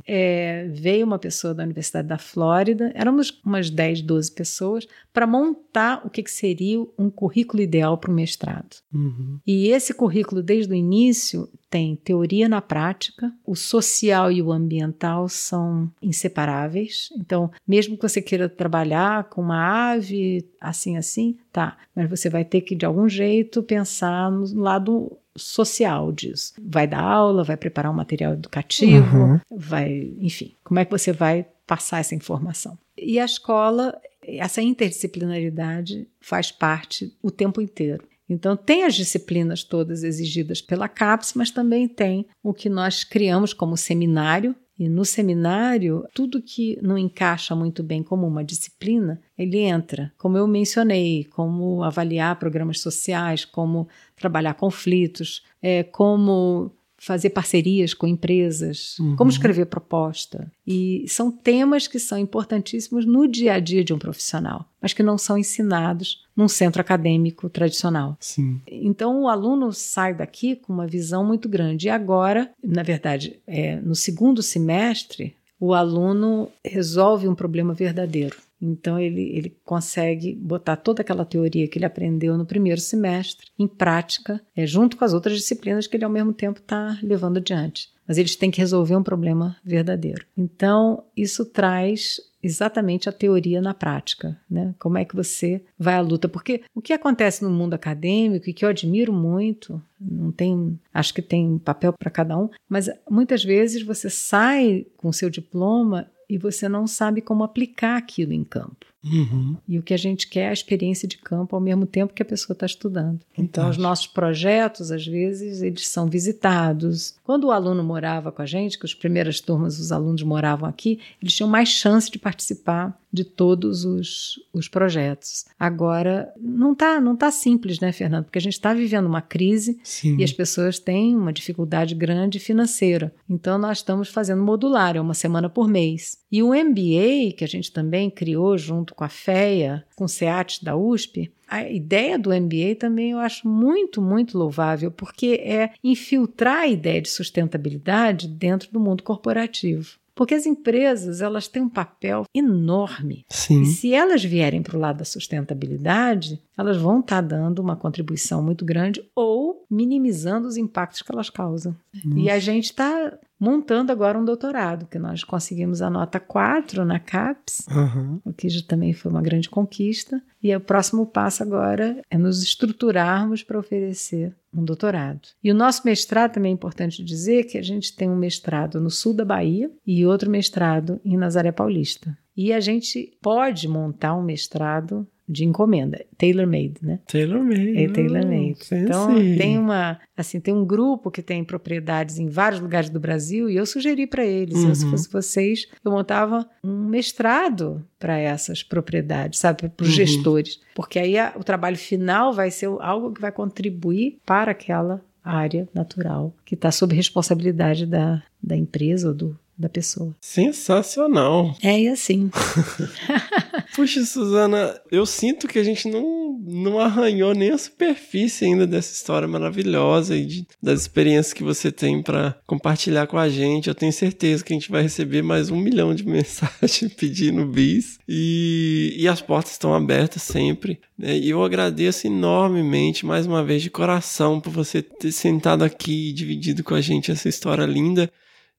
É, veio uma pessoa da Universidade da Flórida, éramos umas 10, 12 pessoas, para montar o que, que seria um currículo ideal para o mestrado. Uhum. E esse currículo, desde o início, tem teoria na prática, o social e o ambiental são inseparáveis. Então, mesmo que você queira trabalhar com uma ave, assim, assim, tá, mas você vai ter que, de algum jeito, pensar no lado social disso. Vai dar aula, vai preparar um material educativo, vai, enfim, como é que você vai passar essa informação? E a escola, essa interdisciplinaridade faz parte o tempo inteiro. Então, tem as disciplinas todas exigidas pela CAPES, mas também tem o que nós criamos como seminário, E no seminário, tudo que não encaixa muito bem como uma disciplina, ele entra. Como eu mencionei, como avaliar programas sociais, como trabalhar conflitos, é, como fazer parcerias com empresas, Uhum. como escrever proposta. E são temas que são importantíssimos no dia a dia de um profissional, mas que não são ensinados num centro acadêmico tradicional. Sim. Então o aluno sai daqui com uma visão muito grande. E agora, na verdade, é, no segundo semestre, o aluno resolve um problema verdadeiro. Então ele, ele consegue botar toda aquela teoria que ele aprendeu no primeiro semestre em prática, é, junto com as outras disciplinas que ele ao mesmo tempo está levando adiante. Mas eles têm que resolver um problema verdadeiro. Então isso traz exatamente a teoria na prática, né? Como é que você vai à luta? Porque o que acontece no mundo acadêmico e que eu admiro muito, não tem, acho que tem papel para cada um, mas muitas vezes você sai com seu diploma e você não sabe como aplicar aquilo em campo. Uhum. E o que a gente quer é a experiência de campo ao mesmo tempo que a pessoa está estudando. Então, os nossos projetos, às vezes, eles são visitados. Quando o aluno morava com a gente, que as primeiras turmas os alunos moravam aqui, eles tinham mais chance de participar de todos os, os projetos. Agora, não tá, não tá simples, né, Fernando? Porque a gente está vivendo uma crise Sim. e as pessoas têm uma dificuldade grande financeira. Então, nós estamos fazendo modular, é uma semana por mês. E o MBA, que a gente também criou junto com a FEA, com o SEAT da USP, a ideia do MBA também eu acho muito, muito louvável, porque é infiltrar a ideia de sustentabilidade dentro do mundo corporativo. Porque as empresas, elas têm um papel enorme Sim. e se elas vierem para o lado da sustentabilidade, elas vão estar dando uma contribuição muito grande ou minimizando os impactos que elas causam. E a gente está montando agora um doutorado, que nós conseguimos a nota 4 na CAPES, Aham. o que já também foi uma grande conquista. E o próximo passo agora é nos estruturarmos para oferecer um doutorado. E o nosso mestrado também é importante dizer que a gente tem um mestrado no sul da Bahia e outro mestrado em Nazaré Paulista. E a gente pode montar um mestrado de encomenda, tailor-made, né? Tailor-made. É tailor-made. Então tem uma, assim, tem um grupo que tem propriedades em vários lugares do Brasil e eu sugeri para eles, eu, se Uhum. fosse vocês, eu montava um mestrado para essas propriedades, sabe, para os Uhum. gestores, porque aí a- o trabalho final vai ser algo que vai contribuir para aquela área natural que está sob responsabilidade da, da empresa ou do, da pessoa. Sensacional. É e assim. Puxa, Suzana, eu sinto que a gente não, não arranhou nem a superfície ainda dessa história maravilhosa e de- das experiências que você tem pra compartilhar com a gente. Eu tenho certeza que a gente vai receber mais um milhão de mensagens pedindo bis e, e as portas estão abertas sempre. né? E eu agradeço enormemente, mais uma vez, de coração, por você ter sentado aqui e dividido com a gente essa história linda.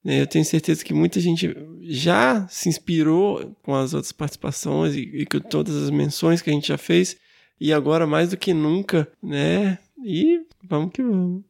Né? Eu tenho certeza que muita gente já se inspirou com as outras participações e, e com todas as menções que a gente já fez. E agora, mais do que nunca, né? E vamos que vamos.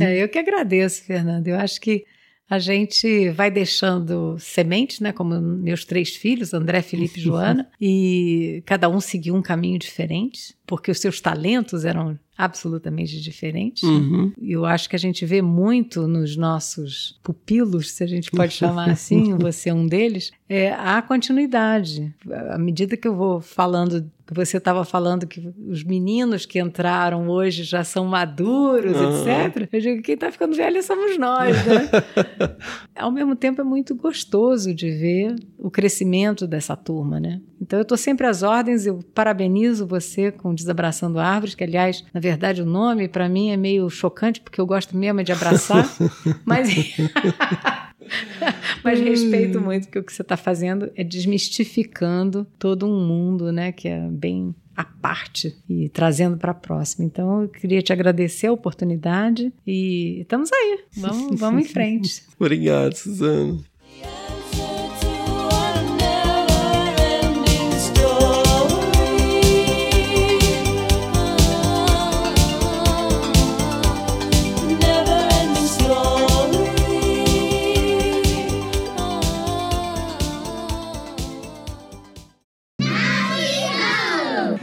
É, eu que agradeço, Fernando. Eu acho que a gente vai deixando sementes, né? Como meus três filhos, André, Felipe e Joana, e cada um seguiu um caminho diferente, porque os seus talentos eram absolutamente diferentes. Uhum. E Eu acho que a gente vê muito nos nossos pupilos, se a gente pode chamar assim, você é um deles, é a continuidade. À medida que eu vou falando, você estava falando que os meninos que entraram hoje já são maduros, Aham. etc. Eu digo, quem está ficando velho somos nós, né? Ao mesmo tempo é muito gostoso de ver o crescimento dessa turma, né? Então eu estou sempre às ordens, eu parabenizo você com Desabraçando Árvores, que aliás, na verdade o nome para mim é meio chocante, porque eu gosto mesmo é de abraçar, mas... Mas respeito muito que o que você está fazendo é desmistificando todo um mundo, né, que é bem à parte e trazendo para a próxima. Então, eu queria te agradecer a oportunidade e estamos aí. Vamos, vamos em frente. Obrigado, Suzana.